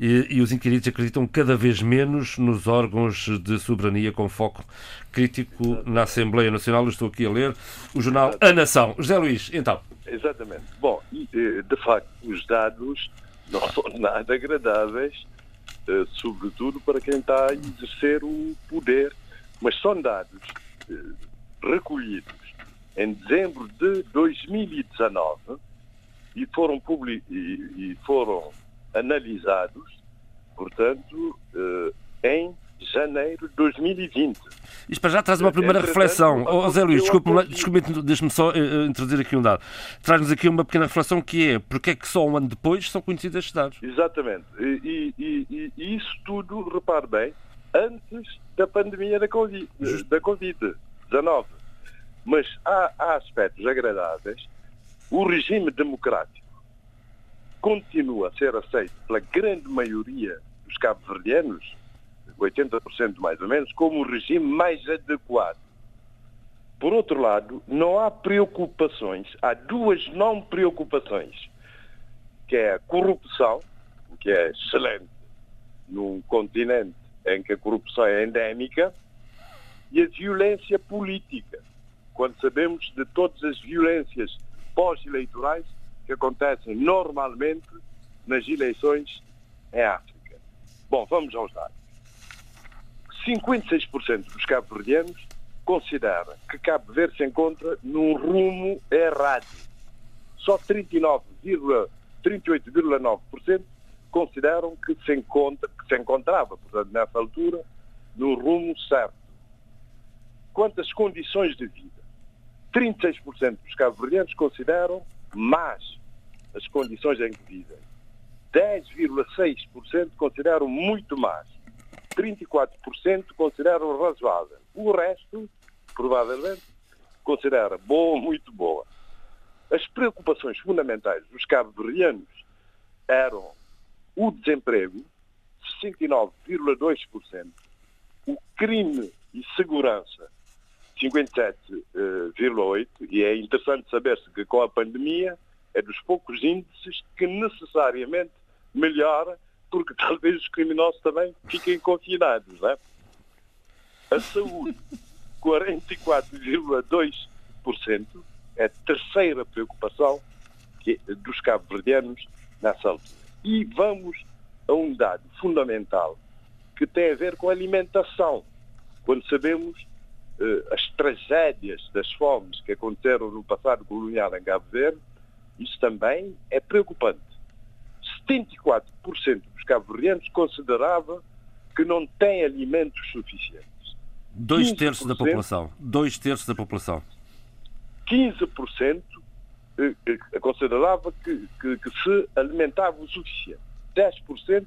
E, e, os inquiridos acreditam cada vez menos nos órgãos de soberania com foco crítico na Assembleia Nacional. Eu estou aqui a ler o jornal A Nação. José Luís, então.
Exatamente. Bom, de facto, os dados não são nada agradáveis, sobretudo para quem está a exercer o poder mas são dados eh, recolhidos em dezembro de 2019 e foram, public, e, foram analisados, portanto, eh, em janeiro de 2020.
Isto para já traz uma primeira reflexão. Oh, Zé Luís, desculpe-me, desculpe, deixe-me só uh, introduzir aqui um dado. Traz-nos aqui uma pequena reflexão que é porque é que só um ano depois são conhecidos estes dados?
Exatamente. E, e, e, e isso tudo, repare bem, antes da pandemia da Covid-19. Da COVID Mas há, há aspectos agradáveis. O regime democrático continua a ser aceito pela grande maioria dos cabo-verdianos, 80% mais ou menos, como o regime mais adequado. Por outro lado, não há preocupações, há duas não preocupações, que é a corrupção, que é excelente num continente em que a corrupção é endémica, e a violência política, quando sabemos de todas as violências pós-eleitorais que acontecem normalmente nas eleições em África. Bom, vamos aos dados. 56% dos cabo-verdianos considera que Cabo Verde se encontra num rumo errado. Só 39,38,9% consideram que se, encontra, que se encontrava, portanto, nessa altura, no rumo certo. Quanto às condições de vida, 36% dos cabo-verdianos consideram más as condições em que vivem. 10,6% consideram muito más. 34% consideram razoável. O resto, provavelmente, considera boa ou muito boa. As preocupações fundamentais dos cabo-verdianos eram o desemprego, 69,2%, o crime e segurança, 57,8%, e é interessante saber-se que com a pandemia é dos poucos índices que necessariamente melhora, porque talvez os criminosos também fiquem confinados. Não é? A saúde, 44,2%, é a terceira preocupação dos cabo-verdianos nessa altura. E vamos a um dado fundamental que tem a ver com a alimentação. Quando sabemos as tragédias das fomes que aconteceram no passado colonial em Cabo Verde, isso também é preocupante. 74% dos cabo-verdianos considerava que não têm alimentos suficientes.
Dois terços da população. Dois terços da população.
15% eh, eh, considerava que, que, que, se alimentava o suficiente. 10%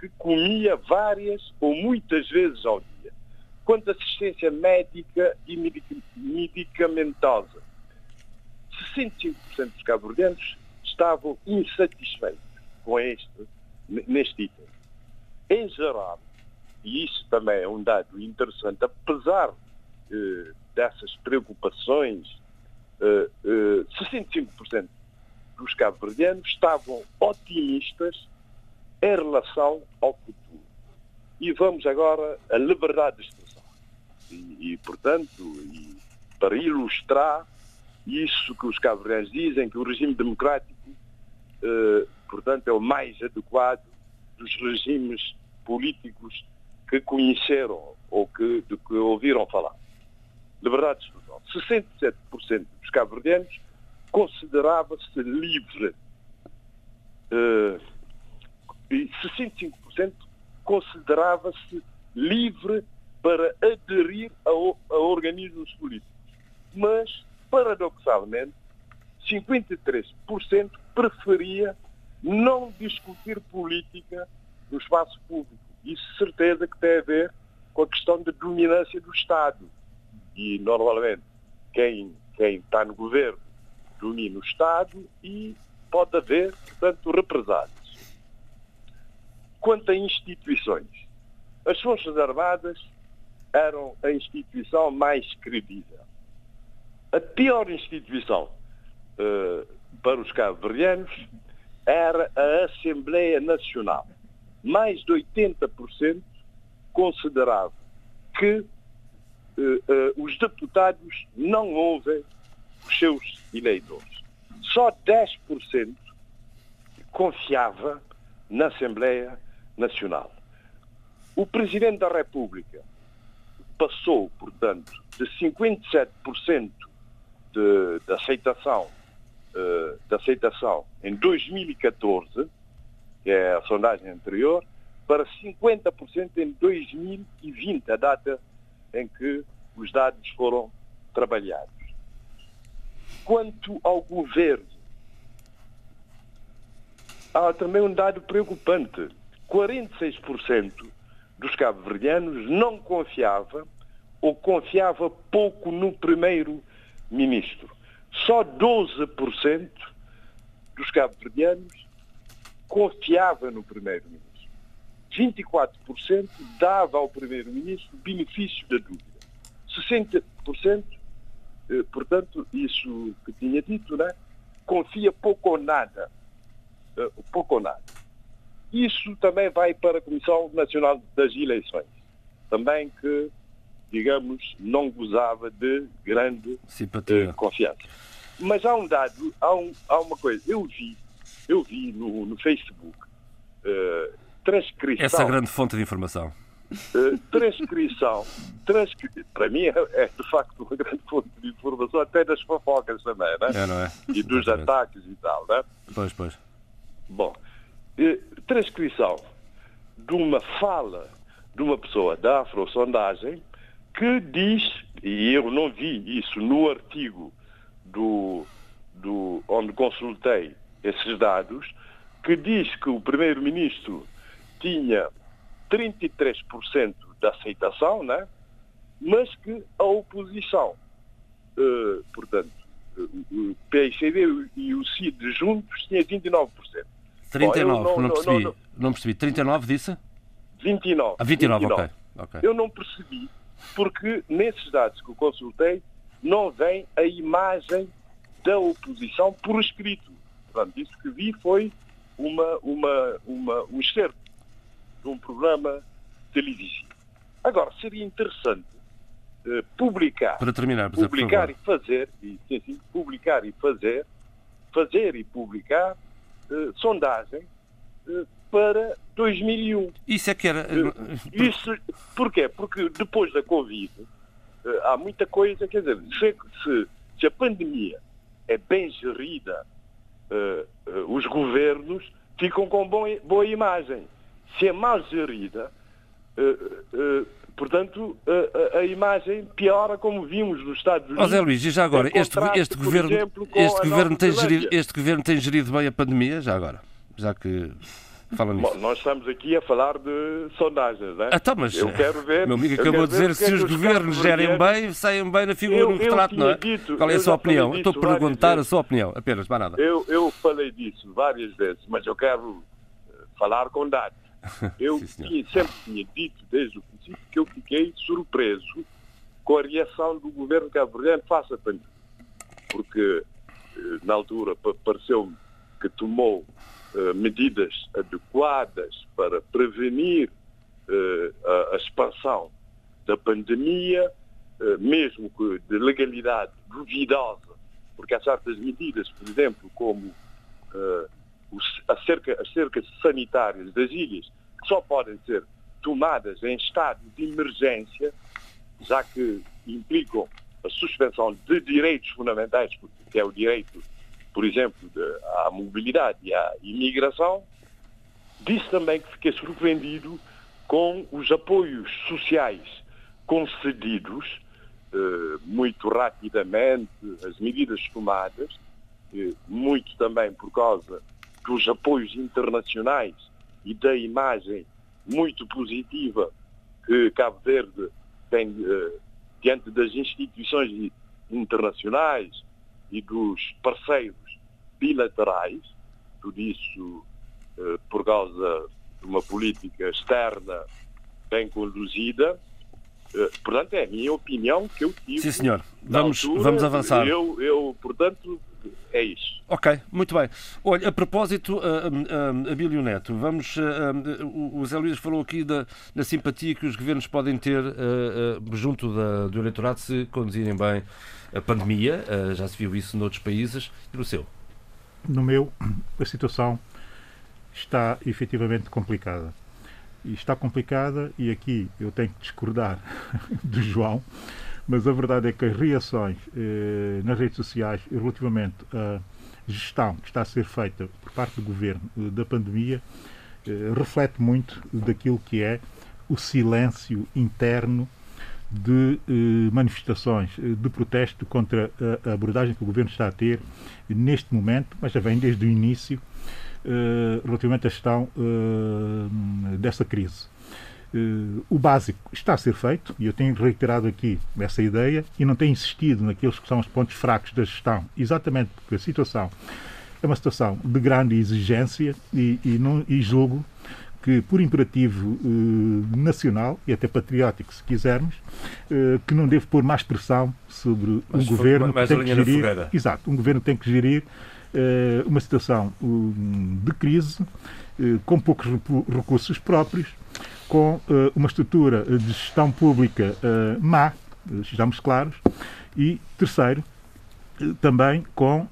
que comia várias ou muitas vezes ao dia. Quanto à assistência médica e medicamentosa, 65% dos cabo-verdianos estavam insatisfeitos com este, neste item. Em geral, e isso também é um dado interessante, apesar eh, dessas preocupações, eh, eh, 65% dos cabo-verdianos estavam otimistas em relação ao futuro. E vamos agora à liberdade de expressão. E, e portanto, e para ilustrar isso que os cabo-verdianos dizem, que o regime democrático, eh, portanto, é o mais adequado dos regimes políticos que conheceram ou que, de que ouviram falar. Liberdade de expressão. 67% dos cabo-verdianos considerava-se livre. Uh, e 65% considerava-se livre para aderir a, a organismos políticos. Mas, paradoxalmente, 53% preferia não discutir política no espaço público. Isso certeza que tem a ver com a questão da dominância do Estado. E normalmente quem, quem está no governo domina o Estado e pode haver, portanto, represálias. Quanto a instituições, as Forças Armadas eram a instituição mais credível. A pior instituição uh, para os cabo-verdianos era a Assembleia Nacional mais de 80% considerava que os deputados não ouvem os seus eleitores. Só 10% confiava na Assembleia Nacional. O Presidente da República passou, portanto, de 57% de, de aceitação, uh, de aceitação em 2014 que é a sondagem anterior, para 50% em 2020, a data em que os dados foram trabalhados. Quanto ao governo, há também um dado preocupante. 46% dos cabo-verdianos não confiava ou confiava pouco no primeiro-ministro. Só 12% dos cabo-verdianos confiava no Primeiro-Ministro. 24% dava ao Primeiro-Ministro benefício da dúvida. 60%, eh, portanto, isso que tinha dito, né? confia pouco ou nada. Eh, pouco ou nada. Isso também vai para a Comissão Nacional das Eleições. Também que, digamos, não gozava de grande. Eh, confiança. Mas há um dado, há, um, há uma coisa. Eu vi eu vi no, no Facebook uh, transcrição.
Essa grande fonte de informação.
Uh, transcrição, transcri... para mim é, é, de facto uma grande fonte de informação, até das fofocas também, né?
É, não é?
E dos Exatamente. ataques e tal, né?
Pois, pois.
Bom, uh, transcrição de uma fala de uma pessoa da afro-sondagem que diz, e eu não vi isso no artigo do, do, onde consultei esses dados, que diz que o primeiro-ministro tinha 33% de aceitação, né? mas que a oposição, uh, portanto, o PICD e o CID juntos tinha 29%.
39, Bom, não, não, percebi. Não, não, percebi. 39 disse?
29.
Ah, 29, 29. Okay.
Eu não percebi, porque nesses dados que eu consultei não vem a imagem da oposição por escrito. Portanto, isso que vi foi uma, uma, uma, um excerto de um programa televisivo. Agora, seria interessante uh, publicar,
Para terminar,
publicar e fazer, e, publicar e fazer, fazer e publicar uh, sondagem uh, para 2001.
Isso é que era.
Isso, porquê? Porque depois da Covid, há muita coisa, quer dizer, se, se, se a pandemia é bem gerida, os governos ficam com boa imagem. Se é mal gerida, Portanto, a, a, imagem piora como vimos nos Estados Unidos.
José Luís, e já agora, este, este, governo, exemplo, este, governo tem gerido, este governo tem gerido bem a pandemia, já agora? Já que fala nisso.
Bom, nós estamos aqui a falar de sondagens, não é?
Ah, tá, mas eu quero ver. Meu amigo acabou de dizer que se os governos gerem bem, saiam bem na figura, eu, no retrato, não é? Dito, Qual é a sua opinião? Estou a perguntar a sua opinião, apenas, mais nada.
Eu, eu falei disso várias vezes, mas eu quero eh, falar com dados. Eu tinha, sempre tinha dito desde o princípio que eu fiquei surpreso com a reação do governo cabo-verdiano face à pandemia. Porque, eh, na altura, pareceu-me que tomou uh, medidas adequadas para prevenir uh, a, a, expansão da pandemia, uh, mesmo que de legalidade duvidosa, porque há certas medidas, por exemplo, como acerca, as cercas sanitárias das ilhas, que só podem ser tomadas em estado de emergência, já que implicam a suspensão de direitos fundamentais, que é o direito, por exemplo, de, à mobilidade e à imigração, disse também que fiquei surpreendido com os apoios sociais concedidos eh, muito rapidamente, as medidas tomadas, eh, muito também por causa dos apoios internacionais e da imagem muito positiva que Cabo Verde tem uh, diante das instituições internacionais e dos parceiros bilaterais, tudo isso uh, por causa de uma política externa bem conduzida. Uh, portanto, é a minha opinião que eu tive.
Sim, senhor. Vamos, altura, vamos avançar.
Eu, eu, portanto, é isso.
Ok, muito bem. Olha, a propósito, uh, uh, Abílio Neto, vamos. Uh, o Zé Luís falou aqui da, da, simpatia que os governos podem ter junto da, do eleitorado se conduzirem bem a pandemia. já se viu isso noutros países. E no seu?
No meu, a situação está efetivamente complicada. E está complicada, e aqui eu tenho que discordar do João mas a verdade é que as reações eh, nas redes sociais relativamente à gestão que está a ser feita por parte do governo eh, da pandemia eh, reflete muito daquilo que é o silêncio interno de eh, manifestações eh, de protesto contra a, a, abordagem que o governo está a ter neste momento, mas já vem desde o início eh, relativamente à gestão dessa crise. Uh, o básico está a ser feito, e eu tenho reiterado aqui essa ideia, e não tenho insistido naqueles que são os pontos fracos da gestão, exatamente porque a situação é uma situação de grande exigência e, e, não, e julgo que, por imperativo uh, nacional e até patriótico, se quisermos, uh, que não deve pôr mais pressão sobre um governo que tem que gerir. Exato, um governo tem que gerir uma situação de crise com poucos recursos próprios com uh, uma estrutura de gestão pública uh, má, estamos claros, e terceiro, também com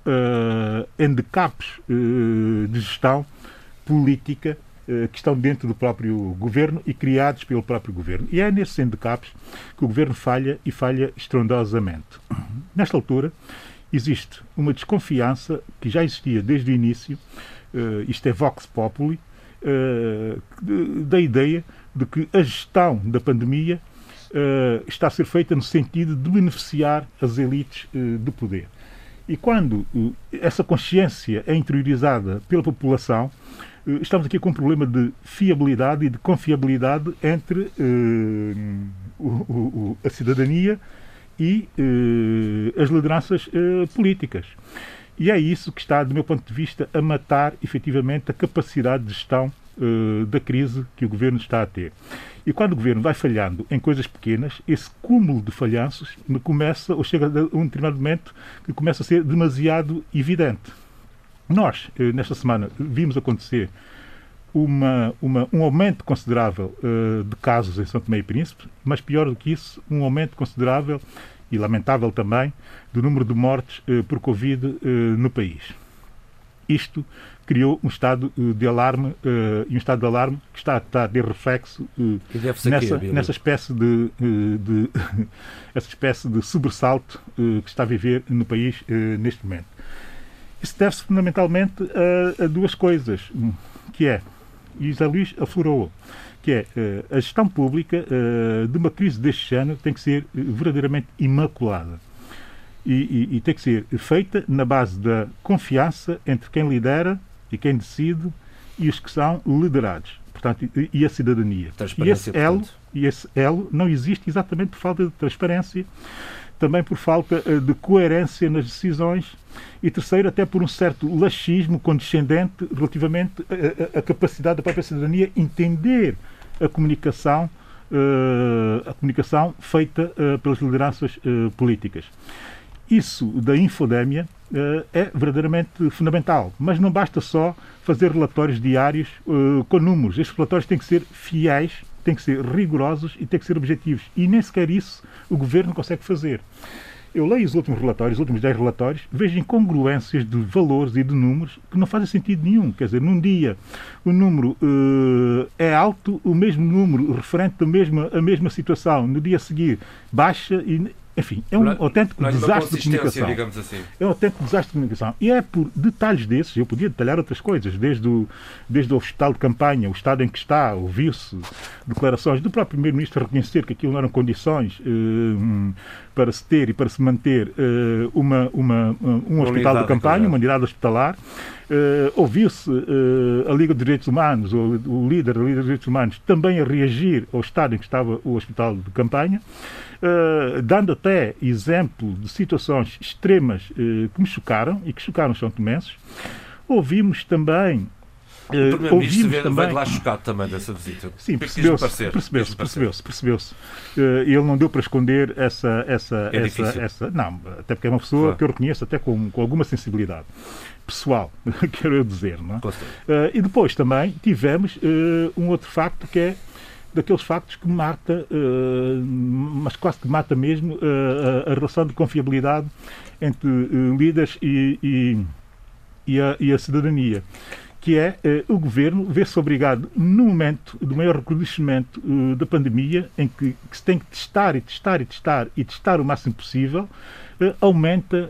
handicaps de gestão política que estão dentro do próprio governo e criados pelo próprio governo. E é nesses handicaps que o governo falha e falha estrondosamente. Nesta altura, existe uma desconfiança que já existia desde o início, isto é Vox Populi, da ideia de que a gestão da pandemia uh, está a ser feita no sentido de beneficiar as elites uh, do poder. E quando uh, essa consciência é interiorizada pela população, estamos aqui com um problema de fiabilidade e de confiabilidade entre o, o, a cidadania e as lideranças políticas. E é isso que está, do meu ponto de vista, a matar efetivamente a capacidade de gestão uh, da crise que o governo está a ter. E quando o governo vai falhando em coisas pequenas, esse cúmulo de falhanços começa, ou chega a um determinado momento que começa a ser demasiado evidente. Nós, uh, nesta semana, vimos acontecer uma, uma, um aumento considerável uh, de casos em São Tomé e Príncipe, mas pior do que isso, um aumento considerável e lamentável também do número de mortes uh, por Covid uh, no país. isto criou um estado de alarme uh, e um estado de alarme que está, está a ter reflexo uh, nessa, nessa espécie de, de essa espécie de sobressalto que está a viver no país neste momento. Isso deve-se fundamentalmente a, a, duas coisas, que é, e José Luís aflorou, que é a gestão pública de uma crise deste ano tem que ser verdadeiramente imaculada. E, e, e, tem que ser feita na base da confiança entre quem lidera e quem decide e os que são liderados. Portanto, e a cidadania. E esse, elo, e esse elo não existe exatamente por falta de transparência, também por falta eh, de coerência nas decisões e terceiro, até por um certo laxismo condescendente relativamente à, capacidade da própria cidadania entender a comunicação, a comunicação feita pelas lideranças políticas. Isso da infodémia uh, é verdadeiramente fundamental, mas não basta só fazer relatórios diários uh, com números. Estes relatórios têm que ser fiéis, têm que ser rigorosos e têm que ser objetivos. E nem sequer isso o governo consegue fazer. Eu leio os últimos relatórios, os últimos 10 relatórios, vejo incongruências de valores e de números que não fazem sentido nenhum. Quer dizer, num dia o número uh, é alto, o mesmo número referente à mesma, mesma situação, no dia a seguir baixa e enfim, é um autêntico desastre de comunicação. Assim. É um autêntico desastre de comunicação. E é por detalhes desses, eu podia detalhar outras coisas, desde o, desde o hospital de campanha, o estado em que está, ouviu-se declarações do próprio primeiro-ministro reconhecer que aquilo não eram condições eh, para se ter e para se manter eh, uma, uma, um hospital de campanha, uma unidade hospitalar. Uh, ouviu-se uh, a Liga dos Direitos Humanos, o, o líder da Liga dos Direitos Humanos, também a reagir ao estado em que estava o hospital de campanha. Uh, dando até exemplo de situações extremas uh, que me chocaram e que chocaram os são tomenses. Ouvimos também
o Primeiro-Ministro veio, também... lá chocado também dessa visita.
Sim, percebeu-se, percebeu-se, percebeu-se, percebeu-se. Uh, ele não deu para esconder essa... essa, é essa, essa Não, até porque é uma pessoa claro. que eu reconheço até com, com alguma sensibilidade pessoal, quero eu dizer. Não é? uh, e depois também tivemos uh, um outro facto que é daqueles factos que mata, uh, mas quase que mata mesmo, uh, a, a, relação de confiabilidade entre uh, líderes e, e, e, a, e, a, cidadania. Que é o governo ver-se obrigado, no momento do maior recrudescimento da pandemia, em que, que, se tem que testar e testar e testar e testar o máximo possível, aumenta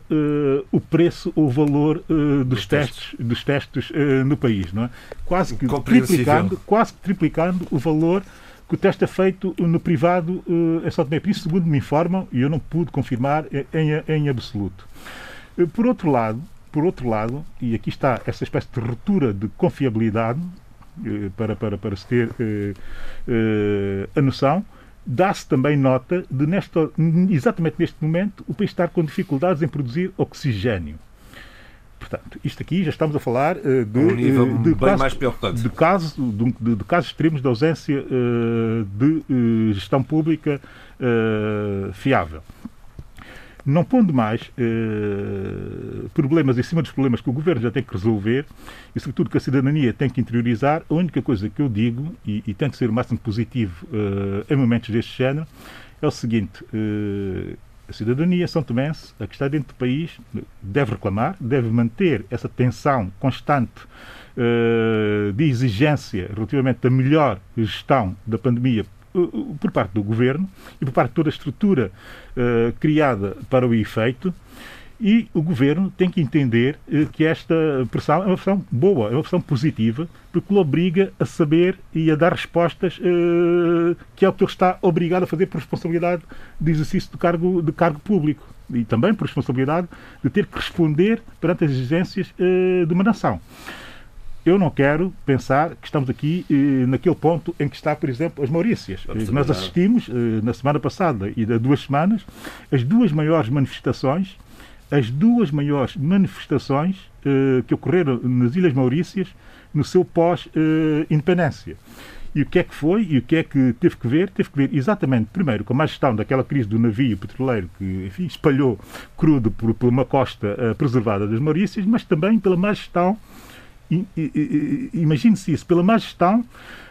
o preço ou o valor dos, testes, dos testes no país. Não é? quase, que triplicando, quase que triplicando o valor que o teste é feito no privado é só também por isso, segundo me informam, e eu não pude confirmar em, em absoluto. Eh, por outro lado, por outro lado, e aqui está essa espécie de ruptura de confiabilidade, eh, para, para, para se ter a noção, dá-se também nota de, nesta, exatamente neste momento, o país estar com dificuldades em produzir oxigênio. Portanto, isto aqui já estamos a falar uh, de, um nível uh, de,
bem mais preocupante.
De, casos, de, de, de, casos extremos de ausência uh, de gestão pública fiável. Não pondo mais problemas em cima dos problemas que o governo já tem que resolver e, sobretudo, que a cidadania tem que interiorizar, a única coisa que eu digo, e, e tento ser o máximo positivo em momentos deste género, é o seguinte: a cidadania são tomense, a que está dentro do país, deve reclamar, deve manter essa tensão constante uh, de exigência relativamente à melhor gestão da pandemia uh, por parte do governo e por parte de toda a estrutura uh, criada para o efeito. E o governo tem que entender que esta pressão é uma pressão boa, é uma pressão positiva, porque o obriga a saber e a dar respostas uh, que é o que ele está obrigado a fazer por responsabilidade de exercício de cargo, de cargo público e também por responsabilidade de ter que responder perante as exigências uh, de uma nação. Eu não quero pensar que estamos aqui uh, naquele ponto em que está, por exemplo, as Maurícias. Nós assistimos, na semana passada e há duas semanas, as duas maiores manifestações as duas maiores manifestações uh, que ocorreram nas Ilhas Maurícias no seu pós-independência. E o que é que foi e o que é que teve que ver? Teve que ver exatamente, primeiro, com a gestão daquela crise do navio petroleiro que enfim, espalhou crudo por, por uma costa uh, preservada das Maurícias, mas também pela má gestão, imagine-se isso, pela má gestão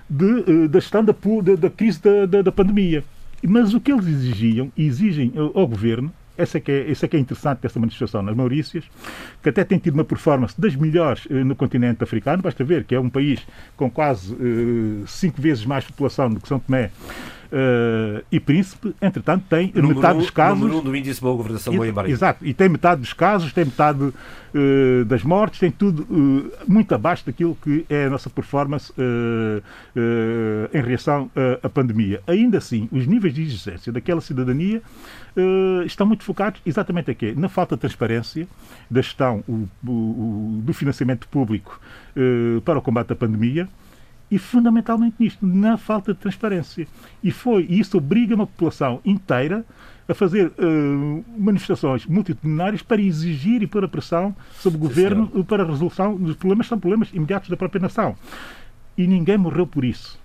de, da gestão da, da, da crise da, da, da pandemia. Mas o que eles exigiam e exigem ao governo Essa é que é, essa é que é interessante dessa manifestação nas Maurícias, que até tem tido uma performance das melhores eh, no continente africano. Basta ver que é um país com quase eh, cinco vezes mais população do que São Tomé uh, e Príncipe, entretanto, tem número metade um, dos casos.
Número um do índice de boa governação
e,
em
Exato, e tem metade dos casos, tem metade uh, das mortes, tem tudo uh, muito abaixo daquilo que é a nossa performance em reação à pandemia. Ainda assim, os níveis de exigência daquela cidadania estão muito focados exatamente aqui, na falta de transparência da gestão o, o, do financiamento público para o combate à pandemia e fundamentalmente nisto, na falta de transparência. E foi, e isso obriga uma população inteira a fazer uh, manifestações multitudinárias para exigir e pôr a pressão sobre o governo para a resolução dos problemas, são problemas imediatos da própria nação. E ninguém morreu por isso.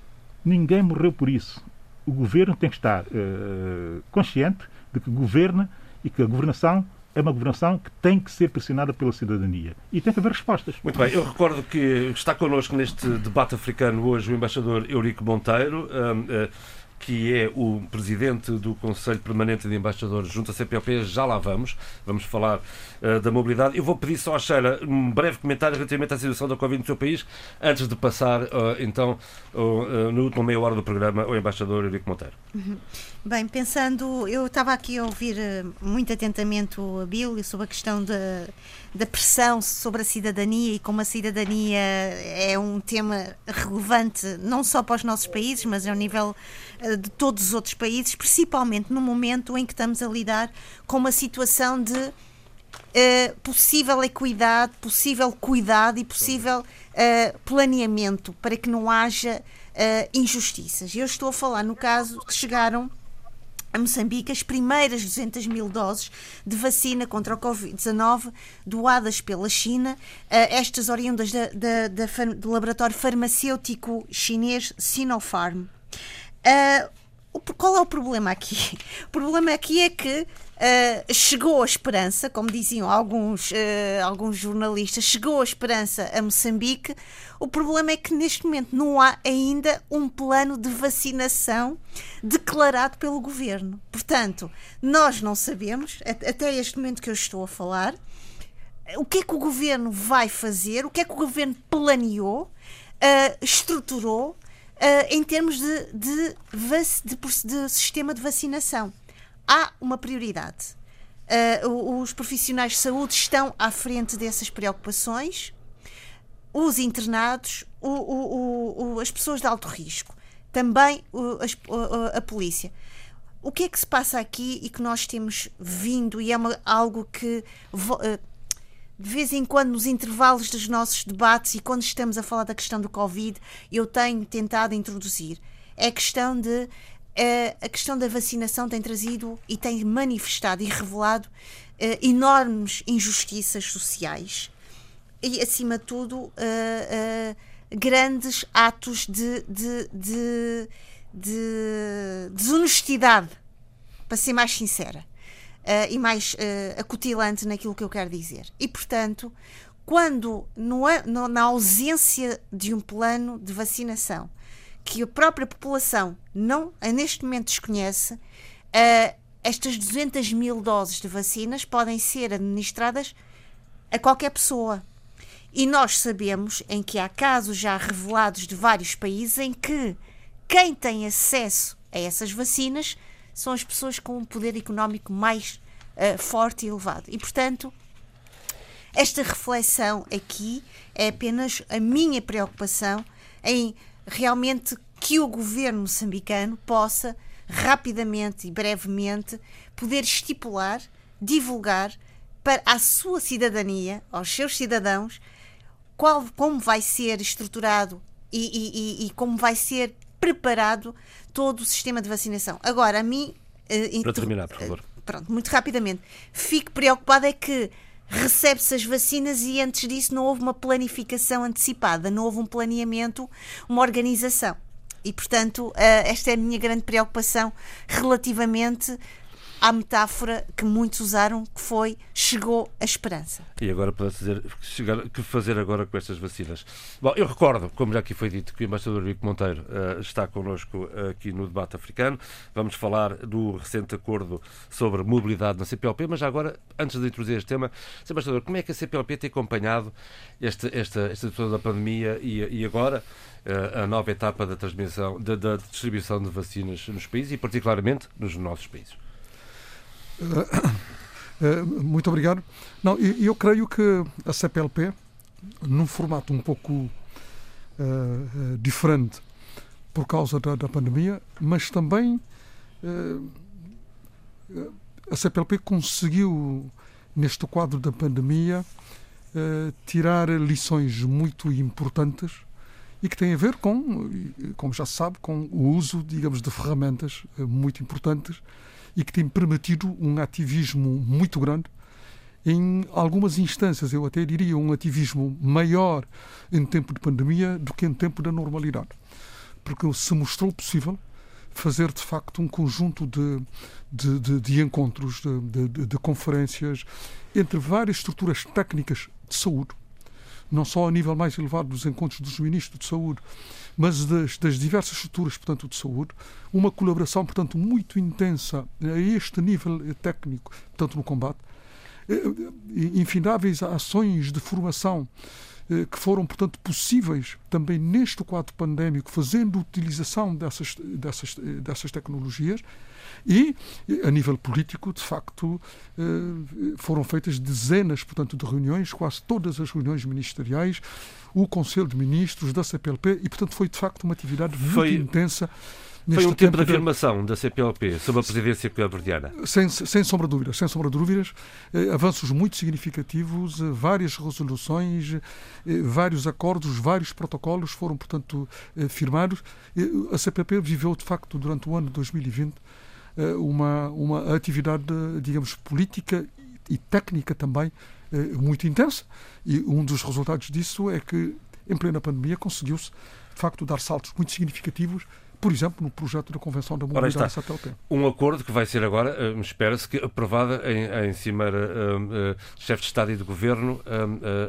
Ninguém morreu por isso. O governo tem que estar uh, consciente de que governa e que a governação é uma governação que tem que ser pressionada pela cidadania e tem que haver respostas.
Muito bem, eu recordo que está connosco neste debate africano hoje o embaixador Eurico Monteiro. Um, uh, que é o presidente do Conselho Permanente de Embaixadores junto à CPOP. Já lá vamos. Vamos falar uh, da mobilidade. Eu vou pedir só à Sheila um breve comentário relativamente à situação da Covid no seu país, antes de passar, uh, então, no último meia hora do programa, ao embaixador Eurico Monteiro.
Uhum. Bem, pensando, eu estava aqui a ouvir muito atentamente o Abílio sobre a questão da, pressão sobre a cidadania e como a cidadania é um tema relevante não só para os nossos países, mas ao nível de todos os outros países, principalmente no momento em que estamos a lidar com uma situação de uh, possível equidade, possível cuidado e possível uh, planeamento para que não haja uh, injustiças. Eu estou a falar no caso que chegaram a Moçambique as primeiras 200 mil doses de vacina contra o Covid-19 doadas pela China, estas oriundas da, da, da, do laboratório farmacêutico chinês Sinopharm. Uh, qual é o problema aqui? O problema aqui é que uh, chegou a esperança, como diziam alguns, uh, alguns jornalistas, chegou a esperança a Moçambique. O problema é que neste momento não há ainda um plano de vacinação declarado pelo governo. Portanto, nós não sabemos, até este momento que eu estou a falar, o que é que o governo vai fazer, o que é que o governo planeou, estruturou uh, em termos de, de, de, de, sistema de vacinação. Há uma prioridade. Uh, os profissionais de saúde estão à frente dessas preocupações, os internados, o, o, o, as pessoas de alto risco, também a, a polícia o que é que se passa aqui e que nós temos vindo, e é uma, algo que uh, de vez em quando, nos intervalos dos nossos debates e quando estamos a falar da questão do Covid, eu tenho tentado introduzir. É a questão de. Uh, a questão da vacinação tem trazido e tem manifestado e revelado uh, enormes injustiças sociais e, acima de tudo, uh, grandes atos de, de, de, de desonestidade, para ser mais sincera uh, e mais uh, acutilante naquilo que eu quero dizer. E, portanto, quando no, no, na ausência de um plano de vacinação que a própria população não, neste momento, desconhece, uh, estas 200 mil doses de vacinas podem ser administradas a qualquer pessoa. E nós sabemos em que há casos já revelados de vários países em que quem tem acesso a essas vacinas são as pessoas com um poder económico mais uh, forte e elevado. E, portanto, esta reflexão aqui é apenas a minha preocupação em realmente que o governo moçambicano possa rapidamente e brevemente poder estipular, divulgar para a sua cidadania, aos seus cidadãos, qual, como vai ser estruturado e, e, e, como vai ser preparado todo o sistema de vacinação. Agora, a mim.
Uh, Para terminar, por favor.
Uh, pronto, muito rapidamente. Fico preocupada é que recebe-se as vacinas e antes disso não houve uma planificação antecipada, não houve um planeamento, uma organização. E, portanto, uh, esta é a minha grande preocupação relativamente à metáfora que muitos usaram, que foi chegou a esperança.
E agora para dizer chegar, que fazer agora com estas vacinas? Bom, eu recordo, como já aqui foi dito, que o embaixador Vico Monteiro uh, está connosco aqui no debate africano. Vamos falar do recente acordo sobre mobilidade na CPLP, mas já agora, antes de introduzir este tema, embaixador, como é que a CPLP tem acompanhado esta, esta, esta situação da pandemia e, e agora uh, a nova etapa da transmissão, da, da distribuição de vacinas nos países e particularmente nos nossos países?
Uh, muito obrigado. Não, eu, creio que a CPLP, num formato um pouco uh, diferente por causa da, da pandemia, mas também a CPLP conseguiu, neste quadro da pandemia, tirar lições muito importantes e que têm a ver com, como já se sabe, com o uso, digamos, de ferramentas muito importantes e que tem permitido um ativismo muito grande. Em algumas instâncias, eu até diria um ativismo maior em tempo de pandemia do que em tempo da normalidade. Porque se mostrou possível fazer de facto um conjunto de, de, de, de encontros, de, de, conferências entre várias estruturas técnicas de saúde, não só a nível mais elevado dos encontros dos ministros de saúde, mas das, das, diversas estruturas, portanto, de saúde, uma colaboração, portanto, muito intensa a este nível técnico, portanto, no combate, eh, eh, infindáveis ações de formação eh, que foram, portanto, possíveis também neste quadro pandémico, fazendo utilização dessas, dessas, dessas tecnologias, e, a nível político, de facto, foram feitas dezenas, portanto, de reuniões, quase todas as reuniões ministeriais, o Conselho de Ministros da CPLP e, portanto, foi de facto uma atividade foi, muito intensa.
Foi um tempo de afirmação da CPLP sobre a presidência cabo-verdiana?
Sem, sem sombra de dúvidas, sem sombra de dúvidas. Eh, avanços muito significativos, eh, várias resoluções, eh, vários acordos, vários protocolos foram, portanto, eh, firmados. a CPLP viveu, de facto, durante o ano de 2020, eh, uma, uma atividade, digamos, política e técnica também eh, muito intensa e um dos resultados disso é que, em plena pandemia, conseguiu-se, de facto, dar saltos muito significativos por exemplo, no projeto da Convenção da Mobilidade Satélite.
Um acordo que vai ser agora, uh, espera-se que aprovada em, em Cimeira uh, uh, de Chefe de Estado e de Governo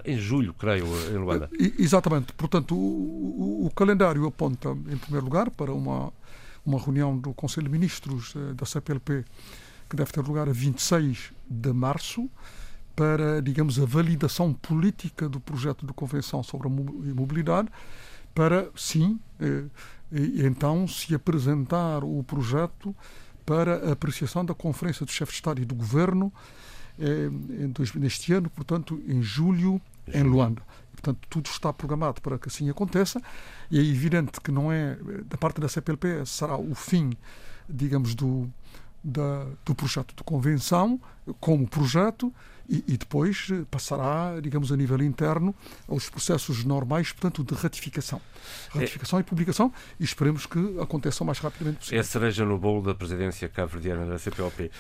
em julho, creio, em Luanda.
exatamente. Portanto, o, o, o, calendário aponta, em primeiro lugar, para uma, uma reunião do Conselho de Ministros da CPLP que deve ter lugar a 26 de março para, digamos, a validação política do projeto de convenção sobre a mobilidade, para, sim, eh, então se apresentar o projeto para a apreciação da Conferência dos Chefes de Estado e do Governo eh, neste ano, portanto, em julho, em Luanda. Portanto, tudo está programado para que assim aconteça e é evidente que não é, da parte da CPLP, será o fim, digamos, do, da, do projeto de convenção como projeto e, e, depois eh, passará, digamos, a nível interno aos processos normais, portanto, de ratificação. Ratificação é, e publicação e esperemos que aconteça o mais rapidamente possível.
É a cereja no bolo da presidência cabo-verdiana da CPLP.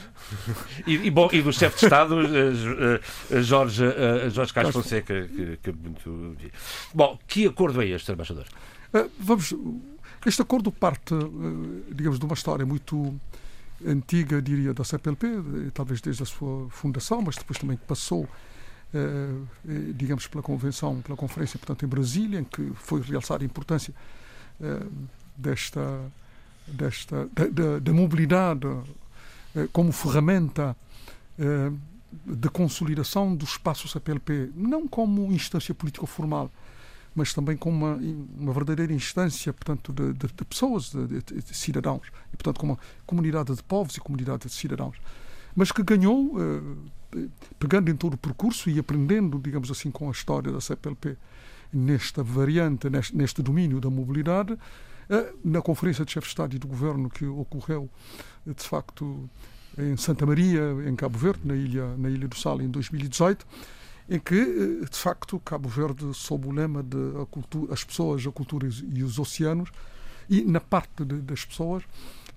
e, e, bom, e do chefe de Estado, eh, eh, Jorge, Jorge Carlos Fonseca, que, que muito... Bom, que acordo é este, embaixador?
Vamos... Este acordo parte, digamos, de uma história muito antiga, diria, da CPLP, talvez desde a sua fundação, mas depois também passou, eh, eh, digamos, pela convenção, pela conferência, portanto, em Brasília, em que foi realçada a importância eh, desta, desta da, da, da mobilidade como ferramenta de consolidação do espaço CPLP, não como instância política formal, mas também com uma, uma verdadeira instância, portanto, de, de, de pessoas, de, de, cidadãos, e, portanto, com uma comunidade de povos e comunidade de cidadãos, mas que ganhou, eh, pegando em todo o percurso e aprendendo, digamos assim, com a história da CPLP, nesta variante, neste, neste domínio da mobilidade, eh, na Conferência de Chefes de Estado e do Governo que ocorreu, de facto, em Santa Maria, em Cabo Verde, na ilha, na ilha do Sal, em 2018, em que, eh, de facto, Cabo Verde, sob o lema de cultura, as pessoas, a cultura e os oceanos, e na parte de, das pessoas,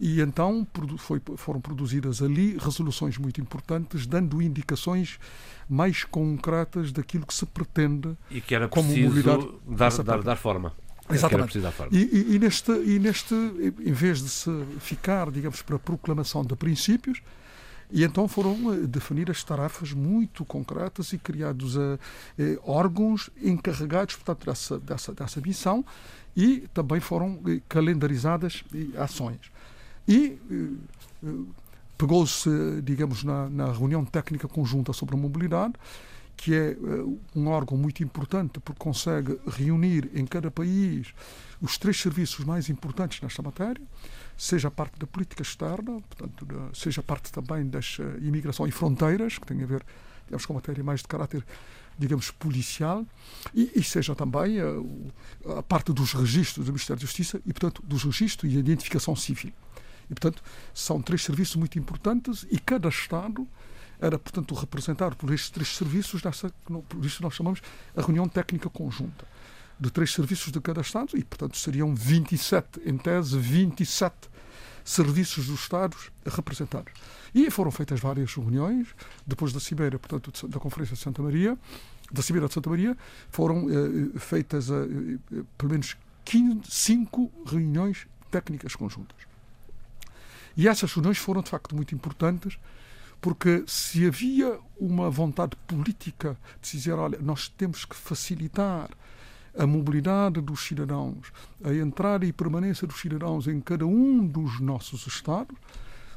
e então foi, foram produzidas ali resoluções muito importantes, dando indicações mais concretas daquilo que se pretende
e que era como mobilidade dar, dar, dar forma.
Exatamente. E, e, e, neste, e neste, em vez de se ficar, digamos, para a proclamação de princípios, E então foram uh, definidas tarefas muito concretas e criados uh, órgãos encarregados, portanto, dessa, dessa, dessa missão e também foram calendarizadas ações. E pegou-se, digamos, na, na reunião técnica conjunta sobre a mobilidade, que é um órgão muito importante porque consegue reunir em cada país os três serviços mais importantes nesta matéria, seja a parte da política externa, portanto, seja a parte também das uh, imigração e fronteiras, que tem a ver digamos, com matéria mais de caráter, digamos, policial, e, e seja também uh, a parte dos registros do Ministério da Justiça e, portanto, dos registros e identificação civil. E, portanto, são três serviços muito importantes e cada Estado era, portanto, representado por estes três serviços, nessa, por isso nós chamamos a reunião técnica conjunta de três serviços de cada Estado e, portanto, seriam 27, em tese, 27 serviços dos Estados representados. E foram feitas várias reuniões, depois da Cimeira, portanto, da Conferência de Santa Maria, da Cimeira de Santa Maria, foram eh, feitas eh, eh pelo menos 15, cinco reuniões técnicas conjuntas. E essas reuniões foram, de facto, muito importantes, porque se havia uma vontade política de dizer, olha, nós temos que facilitar a mobilidade dos cidadãos, a entrada e permanência dos cidadãos em cada um dos nossos Estados,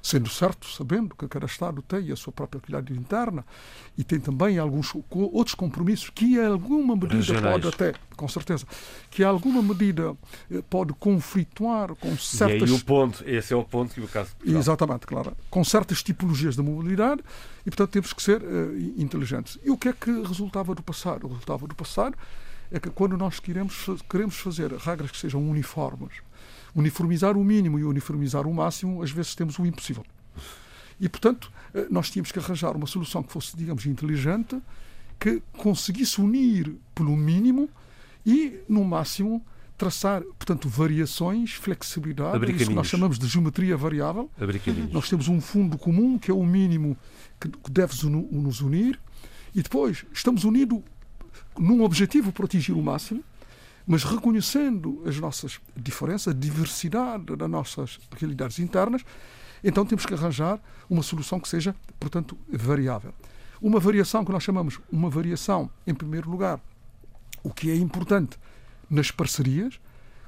sendo certo, sabendo que cada Estado tem a sua própria atividade interna e tem também alguns outros compromissos que, em alguma medida, Regionais. pode até, com certeza, que, em alguma medida, eh, pode conflituar com certas.
E aí o ponto, esse é o ponto que o caso.
Exatamente, claro. Com certas tipologias de mobilidade e, portanto, temos que ser uh, inteligentes. E o que é que resultava do passado? Resultava do passado é que quando nós queremos, queremos fazer regras que sejam uniformes, uniformizar o mínimo e uniformizar o máximo, às vezes temos o impossível. E, portanto, eh, nós tínhamos que arranjar uma solução que fosse, digamos, inteligente, que conseguisse unir pelo mínimo e, no máximo, traçar, portanto, variações, flexibilidade, isso que nós chamamos de geometria variável. Nós temos um fundo comum, que é o mínimo que deve nos unir, e depois estamos unidos num objetivo para atingir o máximo, mas reconhecendo as nossas diferenças, a diversidade das nossas realidades internas, então temos que arranjar uma solução que seja, portanto, variável. Uma variação que nós chamamos uma variação, em primeiro lugar, o que é importante nas parcerias,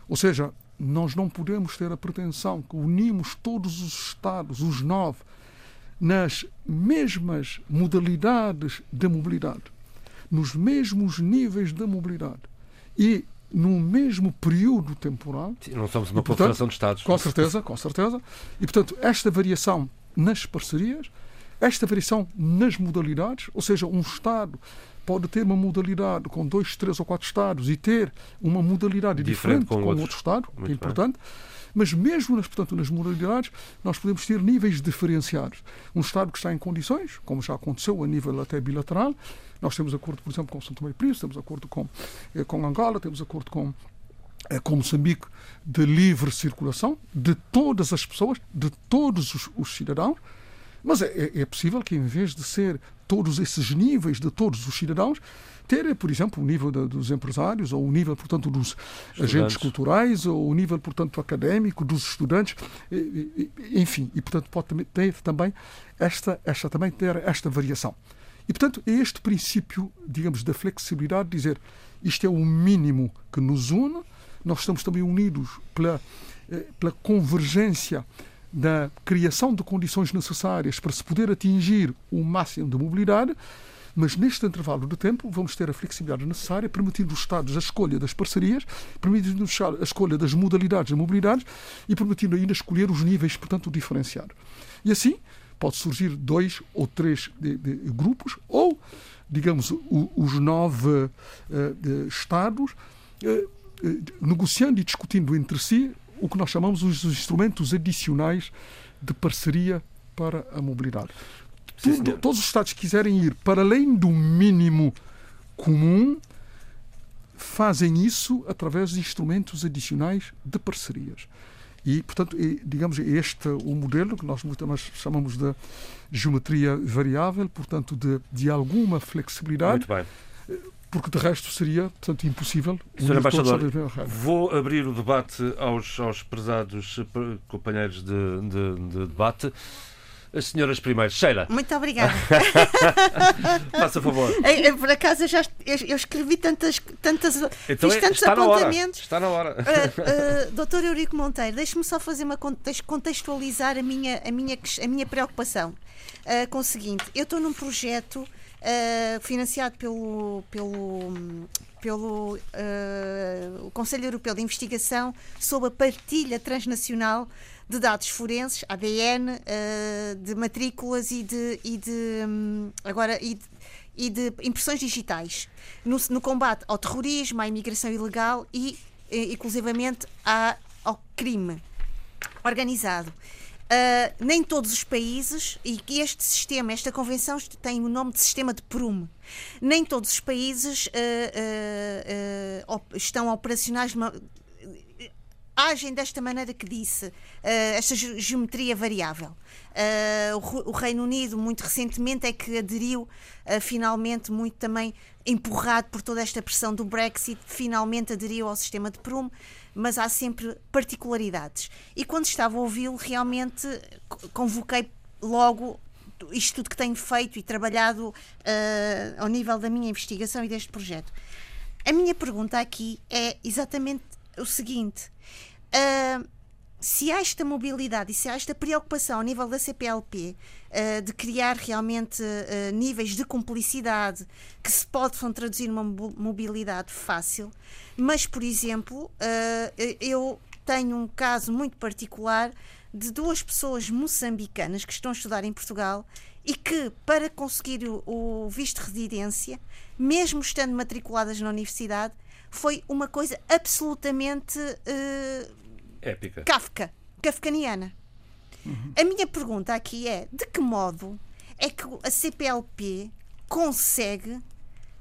ou seja, nós não podemos ter a pretensão que unimos todos os Estados, os nove, nas mesmas modalidades de mobilidade nos mesmos níveis da mobilidade e no mesmo período temporal.
Sim, não somos uma confederação de Estados.
Com certeza, com certeza. E, portanto, esta variação nas parcerias, esta variação nas modalidades, ou seja, um Estado pode ter uma modalidade com dois, três ou quatro Estados e ter uma modalidade diferente, diferente com, com outro Estado, Muito que é importante. Bem. Mas mesmo nas, portanto, nas modalidades, nós podemos ter níveis diferenciados. Um Estado que está em condições, como já aconteceu a nível até bilateral, nós temos acordo, por exemplo, com São Tomé e Príncipe, temos acordo com, eh, com Angola, temos acordo com, eh, com Moçambique de livre circulação de todas as pessoas, de todos os, os cidadãos, mas é, é, é possível que, em vez de ser todos esses níveis de todos os cidadãos, ter, por exemplo, o nível de, dos empresários, ou o nível, portanto, dos estudantes. agentes culturais, ou o nível, portanto, académico dos estudantes, enfim, e, portanto, pode ter também esta, esta, também ter esta variação. E, portanto, é este princípio, digamos, da flexibilidade, dizer isto é o mínimo que nos une, nós estamos também unidos pela, eh, pela convergência da criação de condições necessárias para se poder atingir o máximo de mobilidade, mas neste intervalo de tempo vamos ter a flexibilidade necessária, permitindo os Estados a escolha das parcerias, permitindo a escolha das modalidades de mobilidade e permitindo ainda escolher os níveis, portanto, diferenciados. E assim, pode surgir dois ou três de, de grupos, ou, digamos, o, os nove uh, Estados uh, negociando e discutindo entre si o que nós chamamos os instrumentos adicionais de parceria para a mobilidade. Tudo, todos os Estados que quiserem ir para além do mínimo comum fazem isso através de instrumentos adicionais de parcerias. E, portanto, digamos, este o modelo que nós nós chamamos de geometria variável, portanto, de, de alguma flexibilidade.
Muito bem
porque de resto seria, portanto, impossível.
Sr. Embaixador, vou abrir o debate aos, aos prezados companheiros de, de, de debate. As senhoras primeiro. Sheila.
Muito obrigada.
Faça favor.
Por acaso eu já eu, escrevi tantas, tantas
então,
fiz
é,
tantos
está
apontamentos.
Na hora. Está na hora.
Uh, uh, Doutor Eurico Monteiro, deixe-me só fazer uma contextualizar a minha, a minha, a minha preocupação uh, com o seguinte: eu estou num projeto financiado pelo, pelo, pelo uh, Conselho Europeu de Investigação sobre a partilha transnacional de dados forenses, ADN, uh, de matrículas e de, e de um, agora e de, e de, impressões digitais no, no, combate ao terrorismo, à imigração ilegal e, inclusivamente, à, ao crime organizado. Uh, nem todos os países, e este sistema, esta convenção tem o nome de sistema de Prum, nem todos os países uh, uh, estão operacionais, agem desta maneira que disse, esta geometria variável. o Reino Unido, muito recentemente, é que aderiu finalmente, muito também empurrado por toda esta pressão do Brexit, finalmente aderiu ao sistema de Prum mas há sempre particularidades. E quando estava a ouvi-lo, realmente convoquei logo isto tudo que tenho feito e trabalhado uh, ao nível da minha investigação e deste projeto. A minha pergunta aqui é exatamente o seguinte: uh, se há esta mobilidade e se há esta preocupação ao nível da CPLP uh, eh, de criar realmente uh, níveis de cumplicidade que se possam traduzir numa mobilidade fácil, mas, por exemplo, eu tenho um caso muito particular de duas pessoas moçambicanas que estão a estudar em Portugal e que, para conseguir o, o visto de residência, mesmo estando matriculadas na universidade, foi uma coisa absolutamente
Épica.
Kafka, kafkaniana. Uhum. A minha pergunta aqui é: de que modo é que a CPLP consegue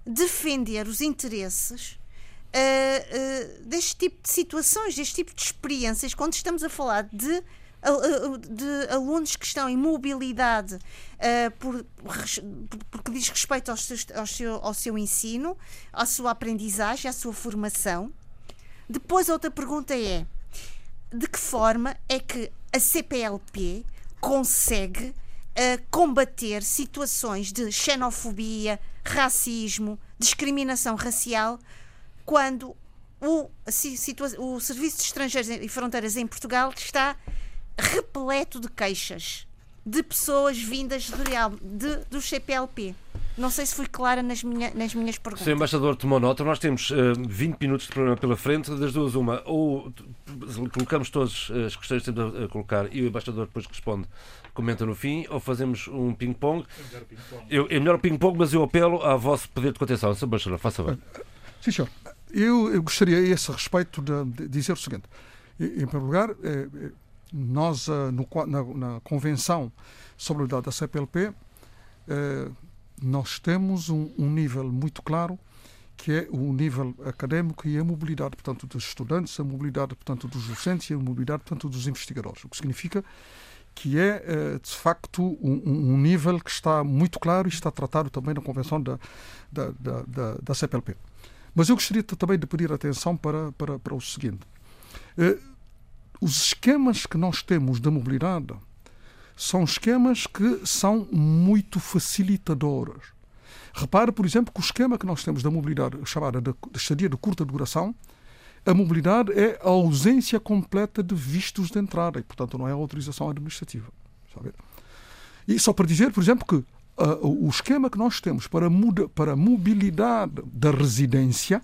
defender os interesses uh, uh, deste tipo de situações, deste tipo de experiências, quando estamos a falar de, uh, de alunos que estão em mobilidade uh, por, porque diz respeito aos seus, ao, seu, ao seu ensino, à sua aprendizagem, à sua formação. Depois, outra pergunta é de que forma é que a CPLP consegue uh, combater situações de xenofobia, racismo, discriminação racial, quando o, o Serviço de Estrangeiros e Fronteiras em Portugal está repleto de queixas de pessoas vindas de, do CPLP. Não sei se fui clara nas, minha, nas minhas perguntas.
Sr. Embaixador tomou nota. Nós temos uh, eh, 20 minutos de programa pela frente. Das duas, uma. Ou colocamos todas as questões que temos a colocar e o Embaixador depois responde, comenta no fim, ou fazemos um ping-pong. É melhor o ping-pong, mas eu apelo a vosso poder de contenção. Sr. Embaixador, faça favor.
Sim, senhor. Eu, eu gostaria, a esse respeito, de, de dizer o seguinte. Em primeiro lugar, eh, nós, uh, no, na, na, Convenção sobre a da CPLP, eh, nós temos um, um, nível muito claro que é o nível académico e a mobilidade, portanto, dos estudantes, a mobilidade, portanto, dos docentes e a mobilidade, portanto, dos investigadores. O que significa que é, eh, de facto, um, nível que está muito claro e está tratado também na Convenção da, da, da, da, da CPLP. Mas eu gostaria também de pedir atenção para, para, para o seguinte. Eh, os esquemas que nós temos da mobilidade são esquemas que são muito facilitadores. Repare, por exemplo, que o esquema que nós temos da mobilidade chamada de estadia de curta duração, a mobilidade é a ausência completa de vistos de entrada e, portanto, não é autorização administrativa. Sabe? E só para dizer, por exemplo, que uh, o esquema que nós temos para, muda, para a mobilidade da residência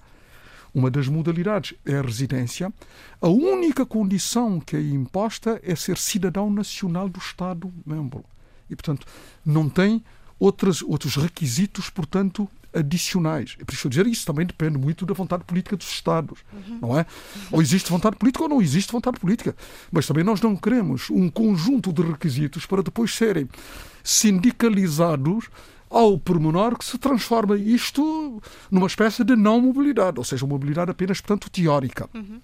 uma das modalidades é a residência. A única condição que é imposta é ser cidadão nacional do Estado-membro. E, portanto, não tem outros outros requisitos, portanto, adicionais. É preciso dizer isso também depende muito da vontade política dos Estados, uhum. não é? Ou existe vontade política ou não existe vontade política. Mas também nós não queremos um conjunto de requisitos para depois serem sindicalizados ao pormenor que se transforma isto numa espécie de não mobilidade, ou seja, mobilidade apenas, portanto, teórica. Uhum.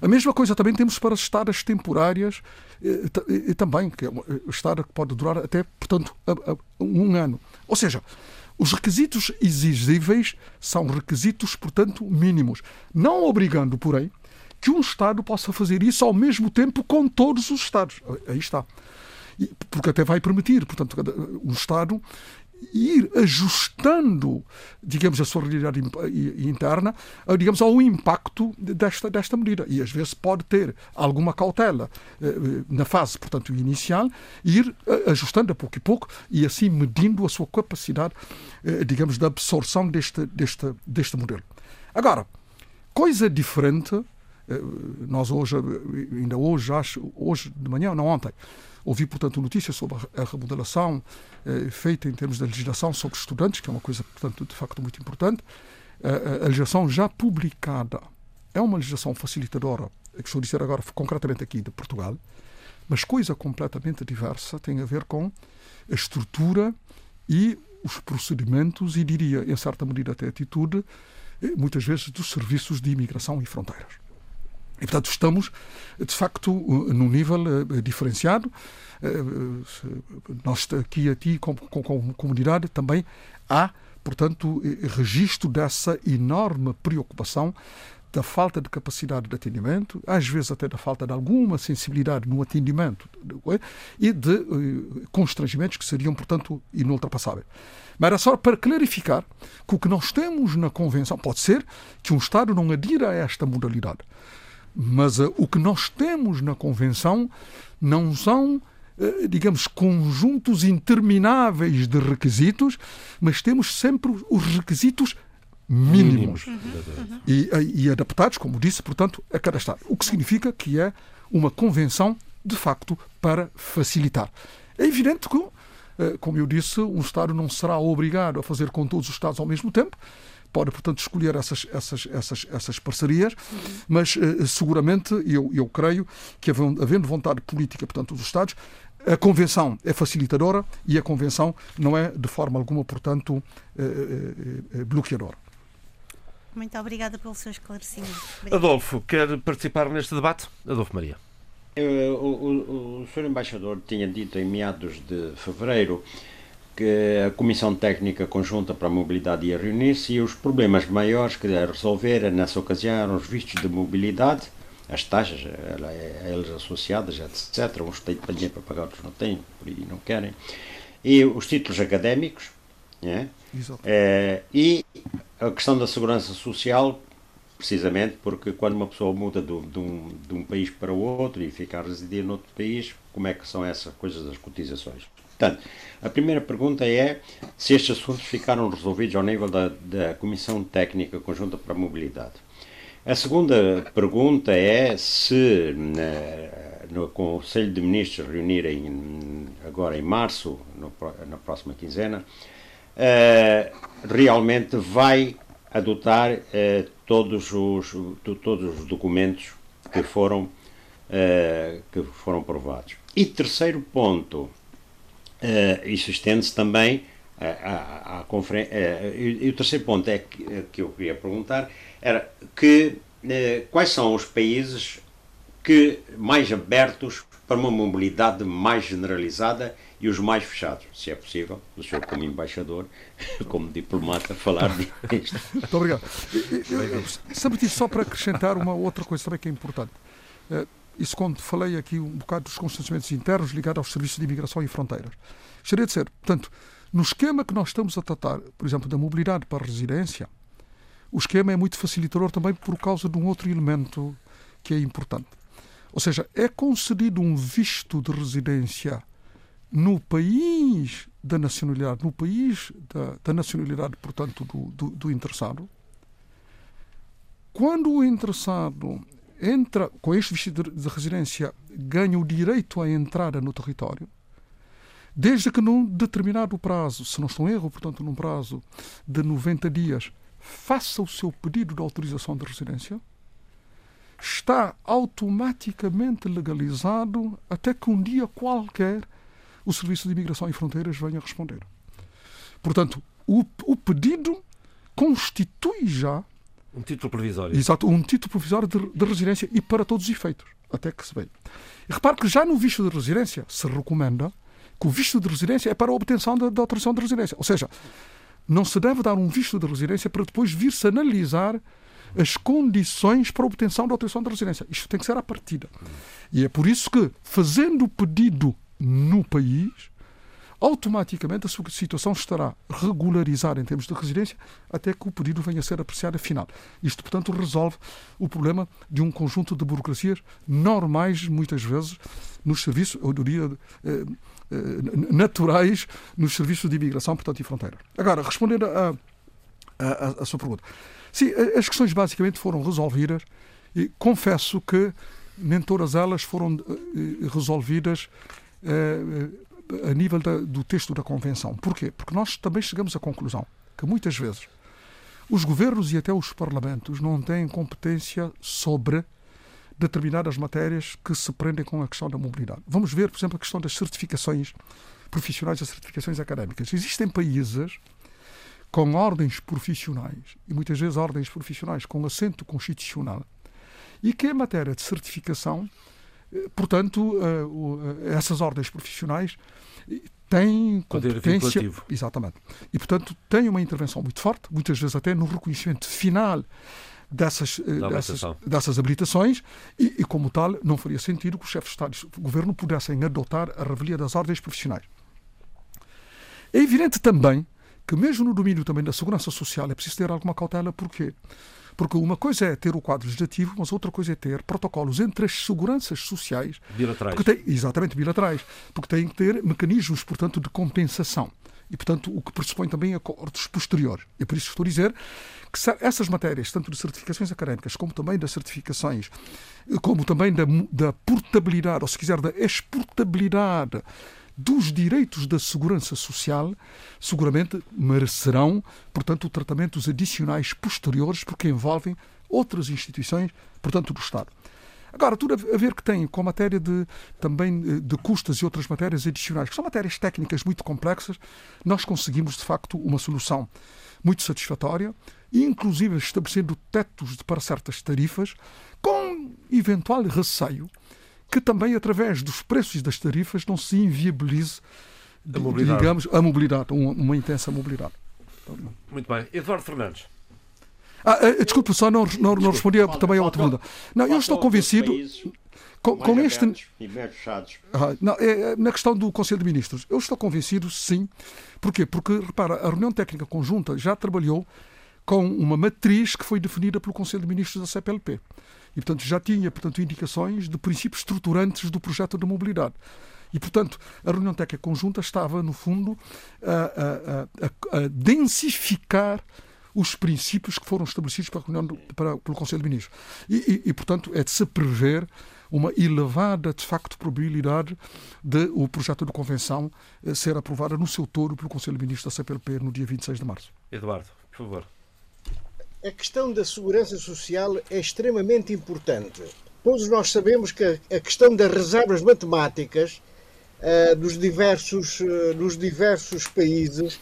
A mesma coisa também temos para as estadas temporárias e, e, também, que é uma estada que pode durar até, portanto, a, a, um ano. Ou seja, os requisitos exigíveis são requisitos, portanto, mínimos. Não obrigando, porém, que um Estado possa fazer isso ao mesmo tempo com todos os Estados. Aí está. porque até vai permitir, portanto, o Estado ir ajustando, digamos, a sua realidade interna, digamos, ao impacto desta, desta medida. E às vezes pode ter alguma cautela eh, na fase, portanto, inicial, ir eh, ajustando a pouco e pouco e assim medindo a sua capacidade, eh, digamos, de absorção deste, deste, deste modelo. Agora, coisa diferente, nós hoje, ainda hoje, acho, hoje de manhã, não ontem, Ouvi, portanto, notícias sobre a remodelação eh, feita em termos de legislação sobre estudantes, que é uma coisa, portanto, de facto muito importante. Eh, a legislação já publicada é uma legislação facilitadora, que estou a dizer agora concretamente aqui de Portugal, mas coisa completamente diversa tem a ver com a estrutura e os procedimentos e, diria, em certa medida até a atitude, eh, muitas vezes, dos serviços de imigração e fronteiras. E, portanto, estamos, de facto, num nível uh, diferenciado. Uh, nós, aqui, aqui como, como, comunidade, também há, portanto, registro dessa enorme preocupação da falta de capacidade de atendimento, às vezes até da falta de alguma sensibilidade no atendimento e de uh, constrangimentos que seriam, portanto, inultrapassáveis. Mas era só para clarificar que o que nós temos na Convenção pode ser que um Estado não adira a esta modalidade. Mas uh, o que nós temos na Convenção não são, uh, digamos, conjuntos intermináveis de requisitos, mas temos sempre os requisitos mínimos uhum. Uhum. E, eh, e, adaptados, como disse, portanto, a cada Estado. O que significa que é uma convenção, de facto, para facilitar. É evidente que, como eu disse, um Estado não será obrigado a fazer com todos os Estados ao mesmo tempo, pode, portanto, escolher essas, essas, essas, essas parcerias, uhum. mas uh, seguramente eu, eu creio que, havendo vontade política, portanto, dos Estados, a Convenção é facilitadora e a Convenção não é, de forma alguma, portanto, uh, uh, bloqueadora.
Muito obrigada pelo seu esclarecimento.
Obrigada. Adolfo, quer participar neste debate? Adolfo Maria.
O, o, o Sr. Embaixador tinha dito em meados de fevereiro que a Comissão Técnica Conjunta para a Mobilidade ia reunir-se e os problemas maiores que a resolver nessa ocasião eram os vistos de mobilidade, as taxas a eles associadas, etc. Uns têm dinheiro para pagar, outros não têm, por aí não querem. E os títulos académicos, né? É, e a questão da segurança social, precisamente porque quando uma pessoa muda de, de, um, de um país para o outro e fica a residir noutro país, como é que são essas coisas das cotizações? Portanto, a primeira pergunta é se estes assuntos ficaram resolvidos ao nível da, da Comissão Técnica Conjunta para a Mobilidade. A segunda pergunta é se na, no Conselho de Ministros reunirem agora em março, no, na próxima quinzena, uh, realmente vai adotar uh, todos, os, todos os documentos que foram, uh, que foram aprovados. E terceiro ponto, Uh, isso estende-se também à, à conferência. Uh, e, e, o terceiro ponto é que, uh, que eu queria perguntar era que quais são os países que mais abertos para uma mobilidade mais generalizada e os mais fechados, se é possível, o senhor como embaixador, como diplomata, falar disto.
Muito obrigado. Sabe só para acrescentar uma outra coisa também que é importante. Isso quando falei aqui um bocado dos constrangimentos internos ligados aos serviços de imigração e fronteiras. Gostaria de ser, portanto, no esquema que nós estamos a tratar, por exemplo, da mobilidade para a residência, o esquema é muito facilitador também por causa de um outro elemento que é importante. Ou seja, é concedido um visto de residência no país da nacionalidade, no país da, da nacionalidade, portanto, do, do, do interessado, quando o interessado entra com este visto de residência, ganha o direito à entrada no território, desde que num determinado prazo, se não estou em erro, portanto, num prazo de 90 dias, faça o seu pedido de autorização de residência, está automaticamente legalizado até que um dia qualquer o Serviço de Imigração e Fronteiras venha responder. Portanto, o, o pedido constitui já
um título provisório.
Exato, um título provisório de, de residência e para todos os efeitos, até que se veja. Repare que já no visto de residência se recomenda que o visto de residência é para a obtenção da, da autorização de residência. Ou seja, não se deve dar um visto de residência para depois vir-se analisar as condições para a obtenção da autorização de residência. Isto tem que ser à partida. E é por isso que, fazendo o pedido no país, automaticamente a sua situação estará regularizada em termos de residência até que o pedido venha a ser apreciado afinal. Isto, portanto, resolve o problema de um conjunto de burocracias normais, muitas vezes, nos serviços, eu diria, eh, eh, naturais, nos serviços de imigração, portanto, e fronteira. Agora, respondendo a, a, a sua pergunta. Sim, as questões basicamente foram resolvidas e confesso que nem todas elas foram eh, resolvidas eh, a nível da, do texto da Convenção. Porquê? Porque nós também chegamos à conclusão que muitas vezes os governos e até os parlamentos não têm competência sobre determinadas matérias que se prendem com a questão da mobilidade. Vamos ver, por exemplo, a questão das certificações profissionais e certificações académicas. Existem países com ordens profissionais, e muitas vezes ordens profissionais com assento constitucional, e que em matéria de certificação, portanto, eh, eh, essas ordens profissionais têm competência. Exatamente. E, portanto, têm uma intervenção muito forte, muitas vezes até no reconhecimento final dessas, dessas, dessas habilitações e, e, como tal, não faria sentido que os chefes de Estado e governo pudessem adotar a revelia das ordens profissionais. É evidente também que, mesmo no domínio também da segurança social, é preciso ter alguma cautela. Porquê? Porque uma coisa é ter o quadro legislativo, mas outra coisa é ter protocolos entre as seguranças sociais.
Bilaterais.
Tem, exatamente, bilaterais. Porque têm que ter mecanismos, portanto, de compensação. E, portanto, o que pressupõe também acordos posteriores. E por isso estou a dizer que essas matérias, tanto de certificações académicas, como também das certificações, como também da, da portabilidade, ou se quiser, da exportabilidade dos direitos da segurança social, seguramente merecerão, portanto, tratamentos adicionais posteriores, porque envolvem outras instituições, portanto, do Estado. Agora, tudo a ver que tem com a matéria de, também eh, de custas e outras matérias adicionais, que são matérias técnicas muito complexas, nós conseguimos, de facto, uma solução muito satisfatória, inclusive estabelecendo tetos para certas tarifas, com eventual receio que também através dos preços das tarifas não se inviabilize a mobilidade. digamos a mobilidade, uma, uma intensa mobilidade.
Muito bem. Eduardo Fernandes.
Ah, ah desculpe, só não, não, não respondi também a outra pergunta. Não, eu estou convencido. Com, com este. Ah, não, é, é, na questão do Conselho de Ministros, eu estou convencido, sim. Porquê? Porque, repara, a reunião técnica conjunta já trabalhou com uma matriz que foi definida pelo Conselho de Ministros da CPLP. E, portanto, já tinha portanto, indicações de princípios estruturantes do projeto de mobilidade. E, portanto, a reunião técnica conjunta estava, no fundo, a, a, a, a densificar os princípios que foram estabelecidos para a reunião para, pelo Conselho de Ministros. E, e, e, portanto, é de se prever uma elevada, de facto, probabilidade de o projeto de convenção eh, ser aprovado no seu todo pelo Conselho de Ministros da CPLP no dia 26 de março.
Eduardo, por favor
a questão da segurança social é extremamente importante. Todos nós sabemos que a questão das reservas matemáticas uh, dos, diversos, uh, dos diversos países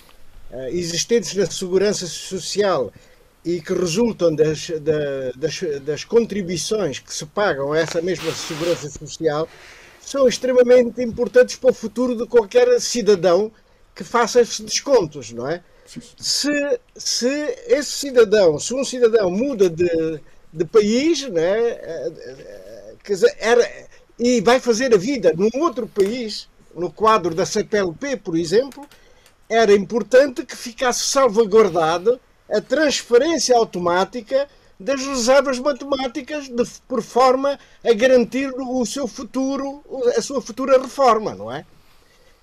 uh, existentes na segurança social e que resultam das, da, das, das contribuições que se pagam a essa mesma segurança social são extremamente importantes para o futuro de qualquer cidadão que faça esses descontos, não é? Se, se esse cidadão, se um cidadão muda de, de país, né, quer dizer, era, e vai fazer a vida num outro país, no quadro da CPLP, por exemplo, era importante que ficasse salvaguardado a transferência automática das reservas matemáticas de, por forma a garantir o seu futuro, a sua futura reforma, não é?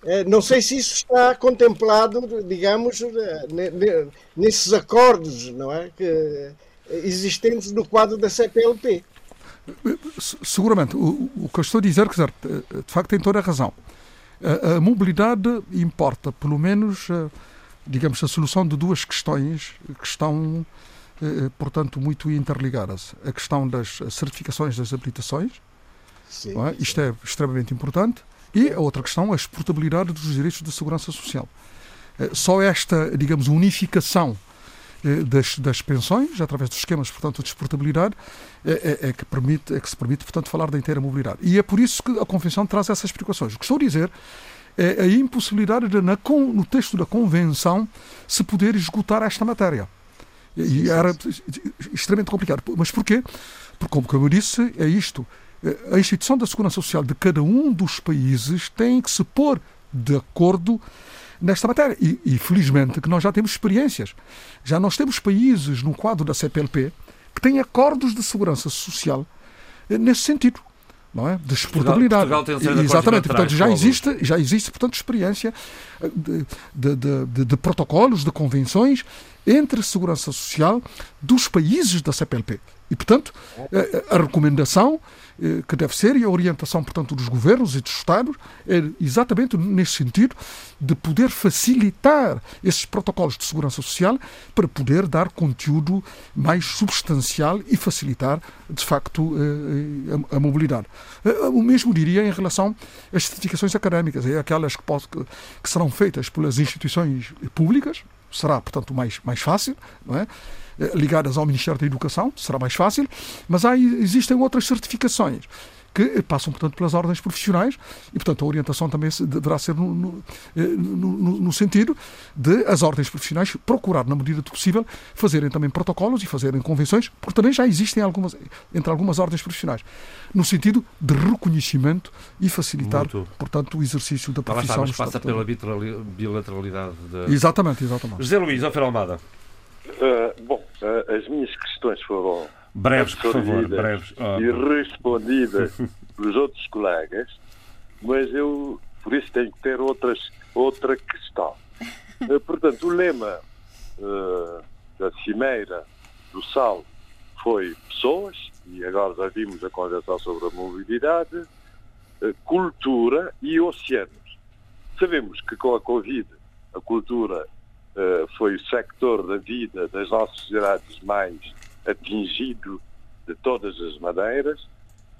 Eh, não sei se isso está contemplado, digamos, eh, nesses acordos não é? que, eh, existentes no quadro da CPLP.
Seguramente. O, o que eu estou a dizer, dizer, de facto, tem toda a razão. A, a mobilidade importa, pelo menos, digamos, a solução de duas questões que estão, portanto, muito interligadas. A questão das certificações das habilitações, sim, é? isto é extremamente importante, e a outra questão, a exportabilidade dos direitos de segurança social. Eh, só esta, digamos, unificação eh, das, das pensões, através dos esquemas, portanto, de exportabilidade, é, é, é, que permite, é que se permite, portanto, falar da inteira mobilidade. E é por isso que a Convenção traz essas preocupações. O que estou a dizer é a impossibilidade de, na, no texto da Convenção, se poder esgotar esta matéria. E era extremamente complicado. Mas porquê? Porque, como eu disse, é isto a instituição da segurança social de cada um dos países tem que se pôr de acordo nesta matéria. E, e felizmente que nós já temos experiências. Já nós temos países no quadro da CPLP que têm acordos de segurança social nesse sentido não é? de exportabilidade.
Portugal,
Portugal Exatamente, portanto já existe, já existe portanto experiência de, de, de, de, protocolos, de convenções entre a segurança social dos países da CPLP. E portanto a recomendação eh, que deve ser e a orientação, portanto, dos governos e dos Estados é exatamente nesse sentido de poder facilitar esses protocolos de segurança social para poder dar conteúdo mais substancial e facilitar, de facto, eh, a, a mobilidade. Eh, o mesmo diria em relação às certificações académicas, é aquelas que, pode, que serão feitas pelas instituições públicas, será, portanto, mais, mais fácil, não é? Eh, ligadas ao Ministério da Educação, será mais fácil, mas há, existem outras certificações que passam, portanto, pelas ordens profissionais e, portanto, a orientação também deverá ser no, no, eh, no, no, sentido de as ordens profissionais procurar, na medida do possível, fazerem também protocolos e fazerem convenções, porque também já existem algumas, entre algumas ordens profissionais, no sentido de reconhecimento e facilitar, Muito. portanto, o exercício da profissão.
Mas passa pela bilateralidade.
De... Exatamente, exatamente.
José Luís, Alfer Almada.
Uh, bom, uh, as minhas questões foram
breves, por favor, breves.
Oh. e respondidas pelos outros colegas, mas eu por isso tenho que ter outras, outra questão. Uh, portanto, o lema da cimeira do Sal foi pessoas, e agora já vimos a convenção sobre a mobilidade, cultura e oceanos. Sabemos que com a Covid a cultura eh, foi o sector da vida das nossas sociedades mais atingido de todas as madeiras.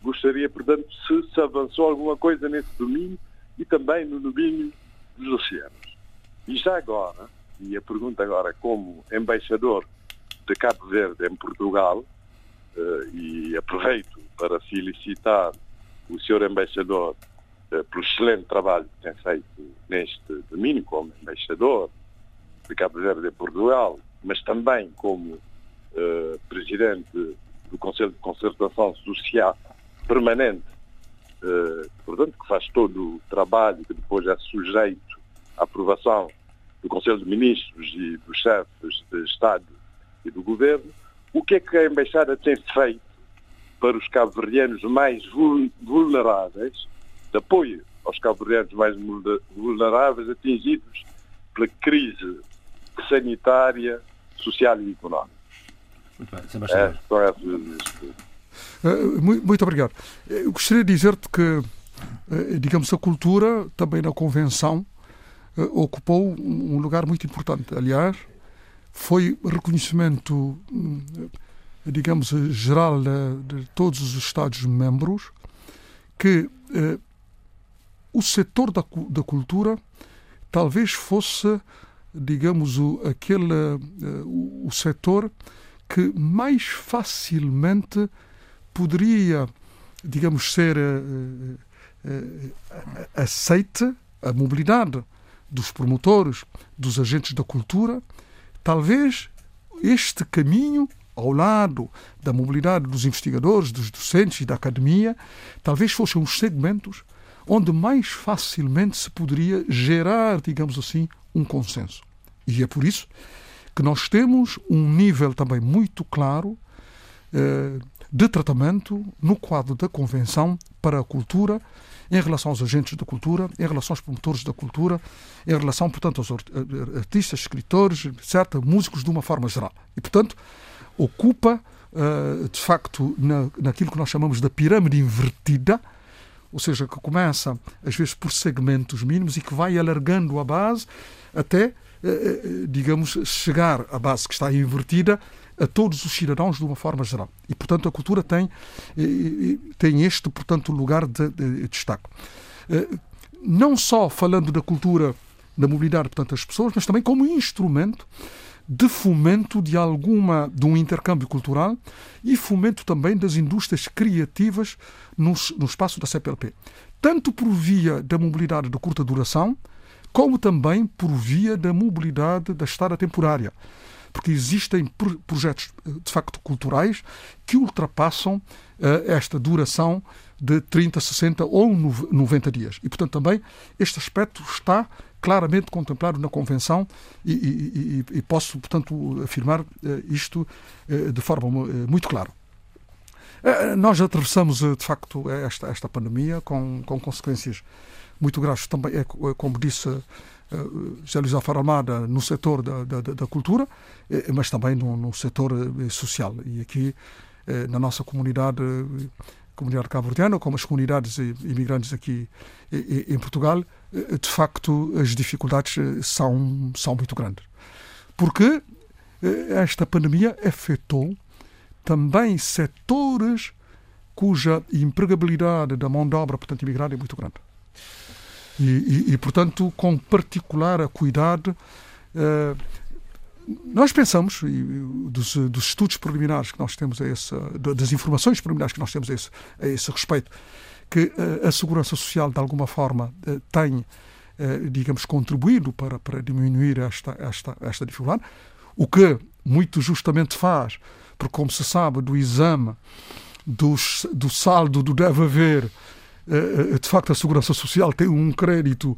Gostaria, portanto, se se avançou alguma coisa nesse domínio e também no domínio dos oceanos. E já agora, e a pergunta agora como embaixador de Cabo Verde em Portugal, uh, e aproveito para felicitar o senhor embaixador uh, pelo excelente trabalho que tem feito neste domínio como embaixador, de Cabo Verde e Portugal, mas também como uh, presidente do Conselho de Concertação Social permanente, uh, portanto, que faz todo o trabalho que depois é sujeito à aprovação do Conselho de Ministros e dos chefes de Estado e do Governo, o que é que a Embaixada tem feito para os cabo-verdianos mais vulneráveis, de apoio aos cabo-verdianos mais vulneráveis atingidos pela crise sanitária, social e económica.
Muito bem, Sr. É,
eh, muito obrigado. Eh, eu gostaria de dizer-te que, eh, digamos, a cultura, também na Convenção, ocupou um lugar muito importante. Aliás, foi reconhecimento, hum, digamos, geral de todos os Estados-membros que o setor da, da cultura talvez fosse digamos, o, aquele, uh, o, o setor que mais facilmente poderia, digamos, ser uh, uh, aceite a mobilidade dos promotores, dos agentes da cultura, talvez este caminho ao lado da mobilidade dos investigadores, dos docentes e da academia, talvez fossem os segmentos onde mais facilmente se poderia gerar, digamos assim, um consenso. E é por isso que nós temos um nível também muito claro eh, de tratamento no quadro da Convenção para a Cultura, em relação aos agentes da cultura, em relação aos promotores da cultura, em relação, portanto, aos artistas, escritores, etc., músicos de uma forma geral. E, portanto, ocupa, eh, de facto, na, naquilo que nós chamamos da pirâmide invertida, ou seja, que começa, às vezes, por segmentos mínimos e que vai alargando a base até, eh, eh, digamos, chegar à base que está invertida a todos os cidadãos de uma forma geral. E, portanto, a cultura tem, eh, tem este, portanto, lugar de, de destaque. Não só falando da cultura, da mobilidade, portanto, das pessoas, mas também como instrumento de fomento de alguma de um intercâmbio cultural e fomento também das indústrias criativas no, no espaço da CPLP, tanto por via da mobilidade de curta duração, como também por via da mobilidade da estada temporária. Porque existem projetos, de facto, culturais que ultrapassam uh, esta duração de 30, 60 ou 90 dias. E, portanto, também este aspecto está claramente contemplado na Convenção e, e, e posso, portanto, afirmar isto de forma muito clara. Nós atravessamos, de facto, esta, esta pandemia com, com consequências muito graves também, é, como disse José Luís Alfaro no setor da, da, da cultura, mas também no, no setor social. E aqui, na nossa comunidade comunidade cabo-verdiana, como as comunidades imigrantes aqui em Portugal, de facto as dificuldades são, são muito grandes. Porque esta pandemia afetou também setores cuja empregabilidade da mão de obra, portanto, imigrada é muito grande. E, e, e portanto, com particular cuidado, nós pensamos, dos, dos, estudos preliminares que nós temos a esse, das informações preliminares que nós temos a esse, a esse respeito, que a, a, segurança social, de alguma forma, eh, tem, eh, digamos, contribuído para, para diminuir esta, esta, esta dificuldade, o que muito justamente faz, porque, como se sabe, do exame dos, do saldo do deve haver, eh, de facto, a segurança social tem um crédito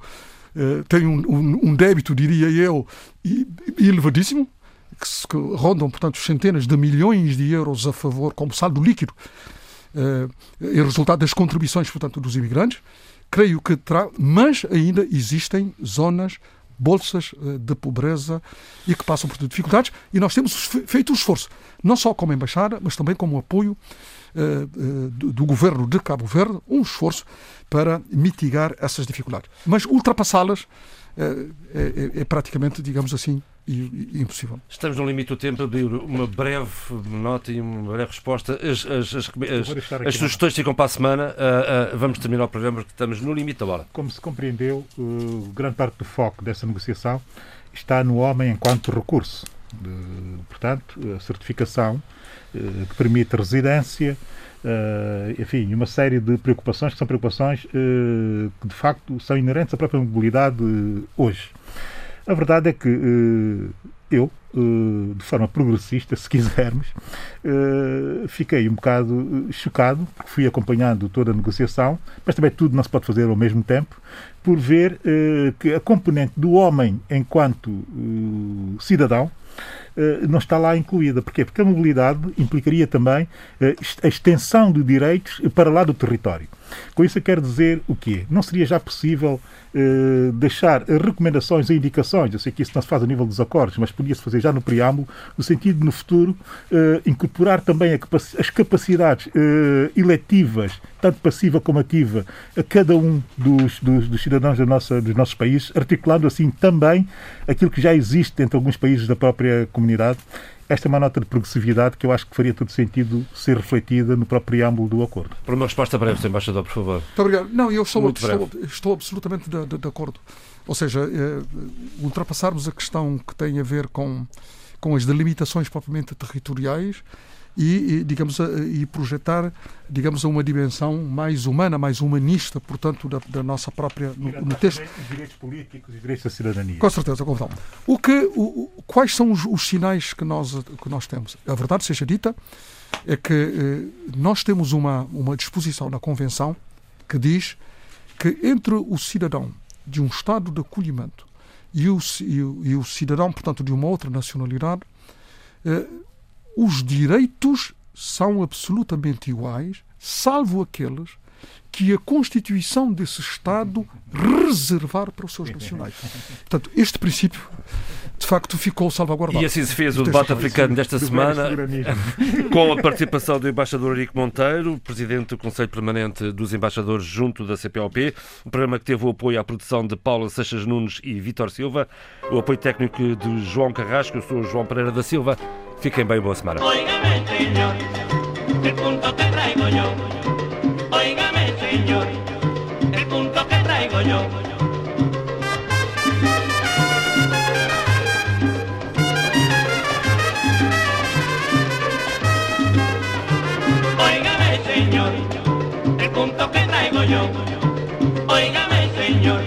eh, tem um, um, um, débito, diria eu, elevadíssimo, que, rondam, portanto, centenas de milhões de euros a favor, como saldo líquido, em resultado das contribuições, portanto, dos imigrantes. Creio que terá, mas ainda existem zonas bolsas de pobreza e que passam por dificuldades e nós temos feito o esforço, não só como embaixada, mas também como apoio do, do, governo de Cabo Verde, um esforço para mitigar essas dificuldades. Mas ultrapassá-las é, é, é, praticamente, digamos assim, impossível.
Estamos no limite do tempo, de uma breve nota e uma breve resposta. As, as, as, as sugestões ficam para a semana. Uh, uh, vamos terminar o programa porque estamos no limite da bola.
Como se compreendeu, uh, grande parte do foco dessa negociação está no homem enquanto recurso. Portanto, a certificação que permite residência, Uh, enfim, uma série de preocupações que são preocupações uh, que de facto são inerentes à própria mobilidade hoje. A verdade é que eu, de forma progressista, se quisermos, fiquei um bocado chocado, porque fui acompanhando toda a negociação, mas também tudo não se pode fazer ao mesmo tempo, por ver que a componente do homem enquanto cidadão eh, não está lá incluída. Porquê? Porque a mobilidade implicaria também eh, a extensão de direitos para lá do território. Com isso eu quero dizer o quê? Não seria já possível eh, deixar recomendações e indicações, eu sei que isso não se faz a nível dos acordos, mas podia-se fazer já no preâmbulo, no sentido de, no futuro, eh, incorporar também as capacidades eh, eletivas, tanto passiva como ativa, a cada um dos, dos, dos cidadãos da nossa, dos nossos países, articulando assim também aquilo que já existe entre alguns países da própria comunidade esta é uma nota de progressividade que eu acho que faria todo sentido ser refletida no próprio preâmbulo do acordo.
Para uma resposta breve, Sr. Embaixador, por favor.
Muito obrigado. Não, eu estou, estou, estou, absolutamente de, de, de, acordo. Ou seja, é, ultrapassarmos a questão que tem a ver com, com as delimitações propriamente territoriais e, e, digamos, e projetar, digamos, uma dimensão mais humana, mais humanista, portanto, da, da nossa própria no, no texto.
Os direitos políticos e os direitos da cidadania.
Com certeza, com certeza. O que, o, quais são os, os, sinais que nós que nós temos? A verdade seja dita é que eh, nós temos uma uma disposição na convenção que diz que entre o cidadão de um estado de acolhimento e o, e o, e o cidadão, portanto, de uma outra nacionalidade, eh, os direitos são absolutamente iguais, salvo aqueles que a Constituição desse Estado reservar para os seus nacionais. Portanto, este princípio, de facto, ficou salvaguardado.
E assim se fez o debate africano desta semana, com a participação do embaixador Henrique Monteiro, presidente do Conselho Permanente dos Embaixadores junto da CPLP, um programa que teve o apoio à produção de Paula Seixas Nunes e Vítor Silva, o apoio técnico de João Carrasco, eu sou João Pereira da Silva. Fiquem bem, boa semana. Yo. Óigame, Señor,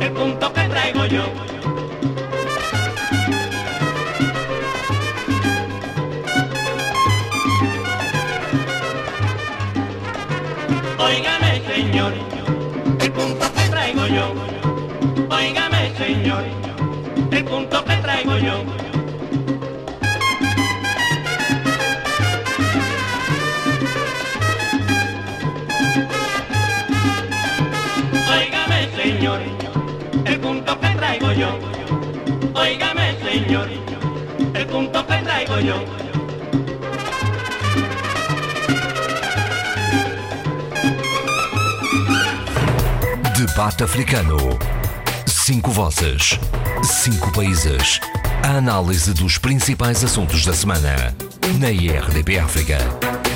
el punto que traigo yo. Óigame, señor, el punto que traigo yo.
Óigame, señor, el punto que traigo yo. Yo. Óigame, señor, el punto que traigo yo.
Debate Africano. Cinco vozes. Cinco países. A análise dos principais assuntos da semana. Na IRDP África.